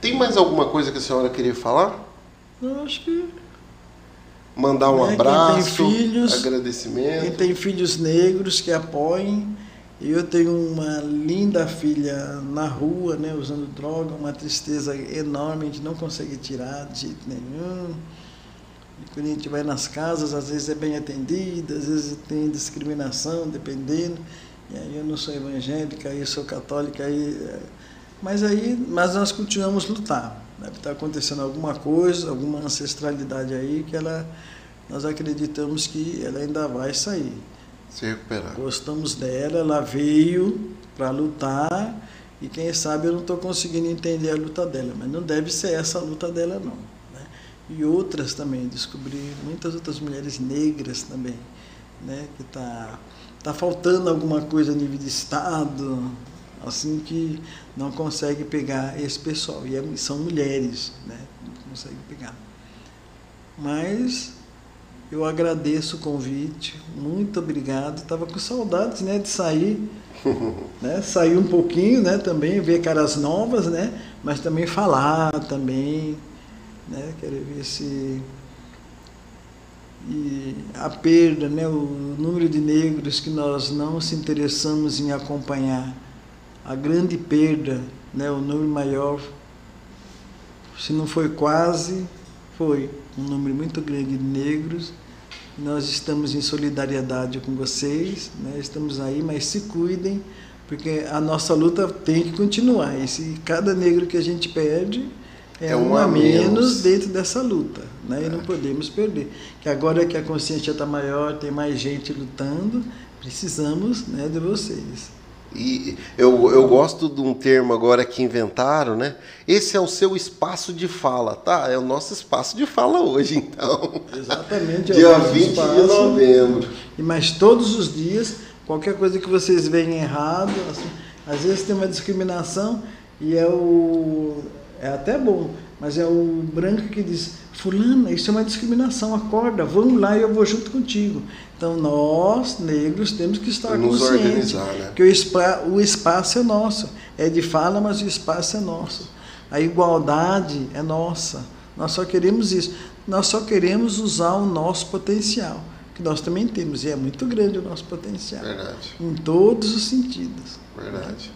Tem mais alguma coisa que a senhora queria falar? Eu acho que. Mandar um né, abraço, quem tem filhos, agradecimento. Quem tem filhos negros que apoiem. Eu tenho uma linda filha na rua, né, usando droga, uma tristeza enorme, a gente não consegue tirar de jeito nenhum. E quando a gente vai nas casas, às vezes é bem atendida, às vezes tem discriminação, dependendo. E aí eu não sou evangélica, eu sou católica, aí, é, mas aí mas nós continuamos lutar. Deve estar acontecendo alguma coisa, alguma ancestralidade aí que ela, nós acreditamos que ela ainda vai sair. Se recuperar. Gostamos dela, ela veio para lutar e quem sabe eu não estou conseguindo entender a luta dela, mas não deve ser essa a luta dela não. Né? E outras também, descobri muitas outras mulheres negras também, né? que está está faltando alguma coisa a nível de Estado, assim que não consegue pegar esse pessoal. E é, são mulheres, né? Não consegue pegar. Mas eu agradeço o convite, muito obrigado. Estava com saudades né, de sair, né? sair um pouquinho né, também, ver caras novas, né? mas também falar também. Né? Quero ver se e a perda, né, o número de negros que nós não se interessamos em acompanhar, a grande perda, né, o número maior, se não foi quase, foi um número muito grande de negros. Nós estamos em solidariedade com vocês, né, estamos aí, mas se cuidem, porque a nossa luta tem que continuar. E se cada negro que a gente perde, é, é um a menos, menos dentro dessa luta, né? É. E não podemos perder. Que agora que a consciência está maior, tem mais gente lutando, precisamos né, de vocês. E eu, eu gosto de um termo agora que inventaram, né? Esse é o seu espaço de fala, tá? É o nosso espaço de fala hoje, então. Exatamente. É Dia 20 espaço. de novembro. E mas todos os dias, qualquer coisa que vocês veem errado, assim, às vezes tem uma discriminação e é o é até bom, mas é o branco que diz: Fulana, isso é uma discriminação, acorda, vamos lá e eu vou junto contigo. Então nós, negros, temos que estar Nos conscientes né? que o, espa o espaço é nosso. É de fala, mas o espaço é nosso. A igualdade é nossa. Nós só queremos isso. Nós só queremos usar o nosso potencial, que nós também temos, e é muito grande o nosso potencial. Verdade. Em todos os sentidos. Verdade.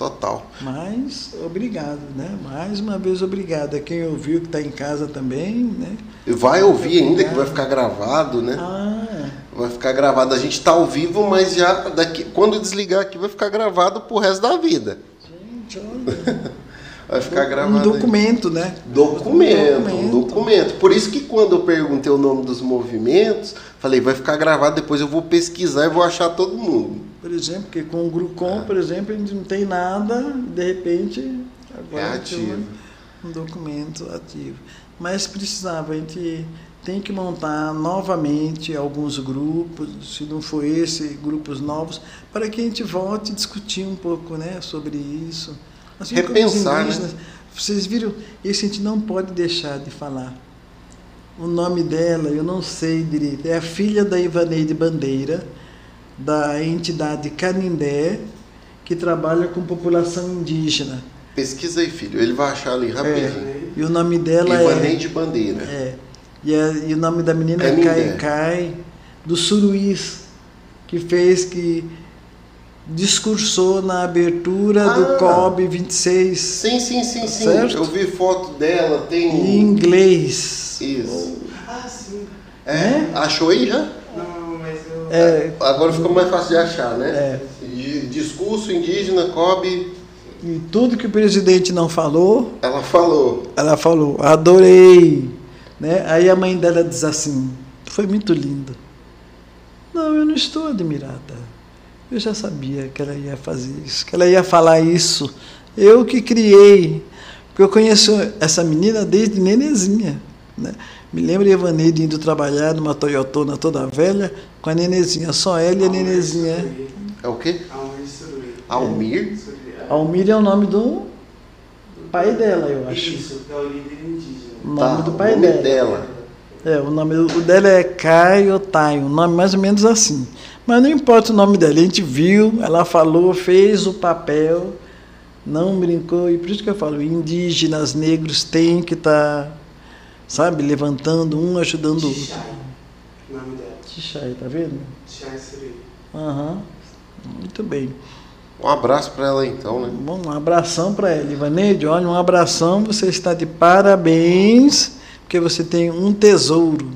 Total. Mas obrigado, né? Mais uma vez obrigado a quem ouviu que está em casa também, né? Vai ouvir ainda que vai ficar gravado, né? Ah. Vai ficar gravado. A gente está ao vivo, mas já daqui quando desligar aqui vai ficar gravado pro resto da vida. Gente, olha. vai ficar gravado. Um documento, aí. né? Documento, um documento, um documento. Por isso que quando eu perguntei o nome dos movimentos, falei, vai ficar gravado, depois eu vou pesquisar e vou achar todo mundo. Por exemplo, que com o Grucom, é. por exemplo, a gente não tem nada, de repente, agora é ativo. Um, um documento ativo. Mas precisava, a gente tem que montar novamente alguns grupos, se não for esse, grupos novos, para que a gente volte a discutir um pouco né, sobre isso. Assim Repensar, né? Vocês viram, isso a gente não pode deixar de falar. O nome dela, eu não sei direito, é a filha da Ivaneide Bandeira, da entidade Canindé, que trabalha com população indígena. Pesquisa aí, filho, ele vai achar ali rapidinho. É, e o nome dela Ivaneide é. Ivaneide Bandeira. É. E, é, e, o nome da menina é Cai Cai, do Suruís, que fez que discursou na abertura ah, do COB 26. Sim, sim, sim, sim. Certo? Eu vi foto dela, tem. Em inglês. Isso. Ah, sim. É? é? Achou aí já? Não, mas eu. É, Agora ficou mais fácil de achar, né? É. Discurso indígena, COB. E tudo que o presidente não falou. Ela falou. Ela falou. Adorei. Né? Aí a mãe dela diz assim: Foi muito lindo. Não, eu não estou admirada. Eu já sabia que ela ia fazer isso, que ela ia falar isso. Eu que criei. Porque eu conheço essa menina desde nenezinha. Né? Me lembro de Evaneide indo trabalhar numa Toyotona toda velha com a nenezinha, só ela e a nenezinha. É o quê? Almir. Almir é o nome do pai dela, eu acho. Isso, é o líder indígena. O nome tá, do pai o nome dela. dela. É, o nome o dela é Caio Tai, um nome mais ou menos assim. Mas não importa o nome dela, a gente viu, ela falou, fez o papel, não brincou, e por isso que eu falo, indígenas, negros têm que estar, tá, sabe, levantando um, ajudando o outro. o nome dela. Tixai, tá vendo? Tixai Siri. Aham, muito bem. Um abraço para ela então, né? Bom, um abração para ela. Ivaneide, olha, um abração, você está de parabéns, porque você tem um tesouro.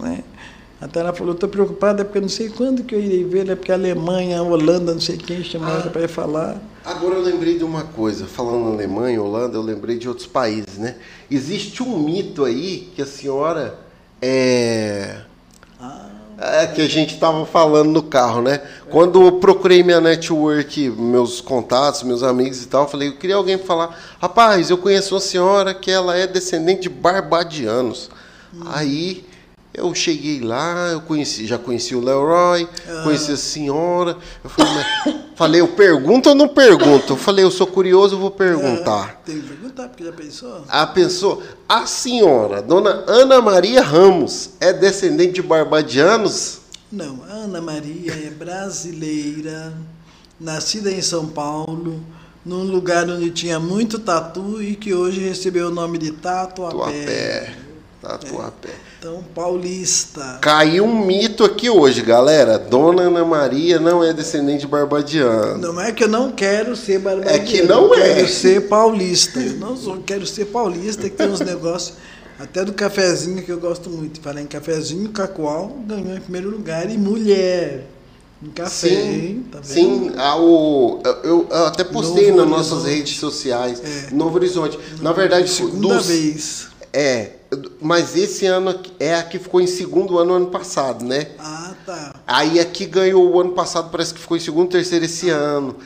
Né? Até ela falou, estou preocupada porque eu não sei quando que eu irei ver, é porque a Alemanha, a Holanda, não sei quem chamaram ah, para ir falar. Agora eu lembrei de uma coisa, falando Alemanha, Holanda, eu lembrei de outros países, né? Existe um mito aí que a senhora é é, que a gente estava falando no carro, né? Quando eu procurei minha network, meus contatos, meus amigos e tal, eu falei, eu queria alguém falar, rapaz, eu conheço uma senhora que ela é descendente de barbadianos. Hum. Aí eu cheguei lá, eu conheci, já conheci o Leroy, ah. conheci a senhora. Eu falei, mas, falei, eu pergunto ou não pergunto? Eu falei, eu sou curioso, eu vou perguntar. É, tem que perguntar, porque já pensou? A pensou. A senhora, dona Ana Maria Ramos, é descendente de barbadianos? Não, a Ana Maria é brasileira, nascida em São Paulo, num lugar onde tinha muito tatu e que hoje recebeu o nome de Tatuapé. Tatuapé. Tatuapé. É. Então, paulista. Caiu um mito aqui hoje, galera. Dona Ana Maria não é descendente de barbadiano. Não é que eu não quero ser barbadiano. É que não eu é. quero ser paulista. Eu não sou, quero ser paulista, que tem uns negócios. Até do cafezinho que eu gosto muito. Falar em cafezinho, Cacoal ganhou em primeiro lugar. E mulher. Em café, sim, tá sim ao, eu, eu até postei Novo nas Horizonte. nossas redes sociais. É. Novo Horizonte. Na verdade, segunda dos, vez. É, mas esse ano é a que ficou em segundo ano ano passado, né? Ah, tá. Aí aqui ganhou o ano passado, parece que ficou em segundo, terceiro esse ah. ano.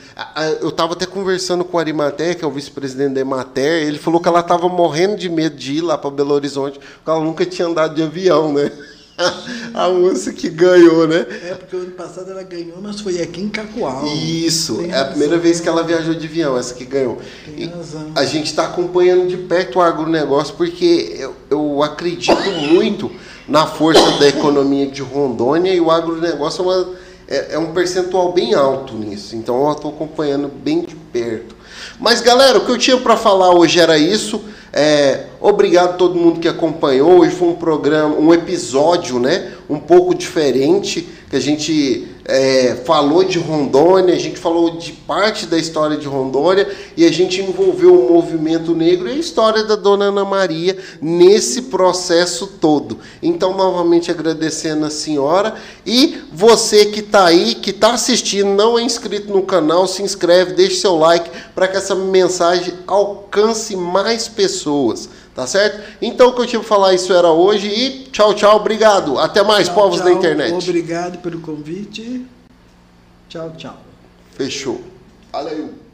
Eu estava até conversando com o Arimater, que é o vice-presidente da Emater, ele falou que ela estava morrendo de medo de ir lá para Belo Horizonte, porque ela nunca tinha andado de avião, né? A moça que ganhou, né? É, porque o ano passado ela ganhou, mas foi aqui em Cacoal. Isso, Tem é razão. a primeira vez que ela viajou de avião, essa que ganhou. Tem razão. A gente está acompanhando de perto o agronegócio, porque eu, eu acredito muito na força da economia de Rondônia e o agronegócio é, uma, é, é um percentual bem alto nisso. Então eu estou acompanhando bem de perto. Mas galera, o que eu tinha para falar hoje era isso. É, obrigado a todo mundo que acompanhou. Hoje foi um programa, um episódio, né? Um pouco diferente que a gente é, falou de Rondônia, a gente falou de parte da história de Rondônia e a gente envolveu o movimento negro e a história da Dona Ana Maria nesse processo todo. Então, novamente agradecendo a senhora e você que está aí, que está assistindo, não é inscrito no canal, se inscreve, deixe seu like para que essa mensagem alcance mais pessoas. Tá certo? Então o que eu tinha para falar isso era hoje e tchau, tchau, obrigado. Até mais, tchau, povos tchau, da internet. Obrigado pelo convite. Tchau, tchau. Fechou. Valeu.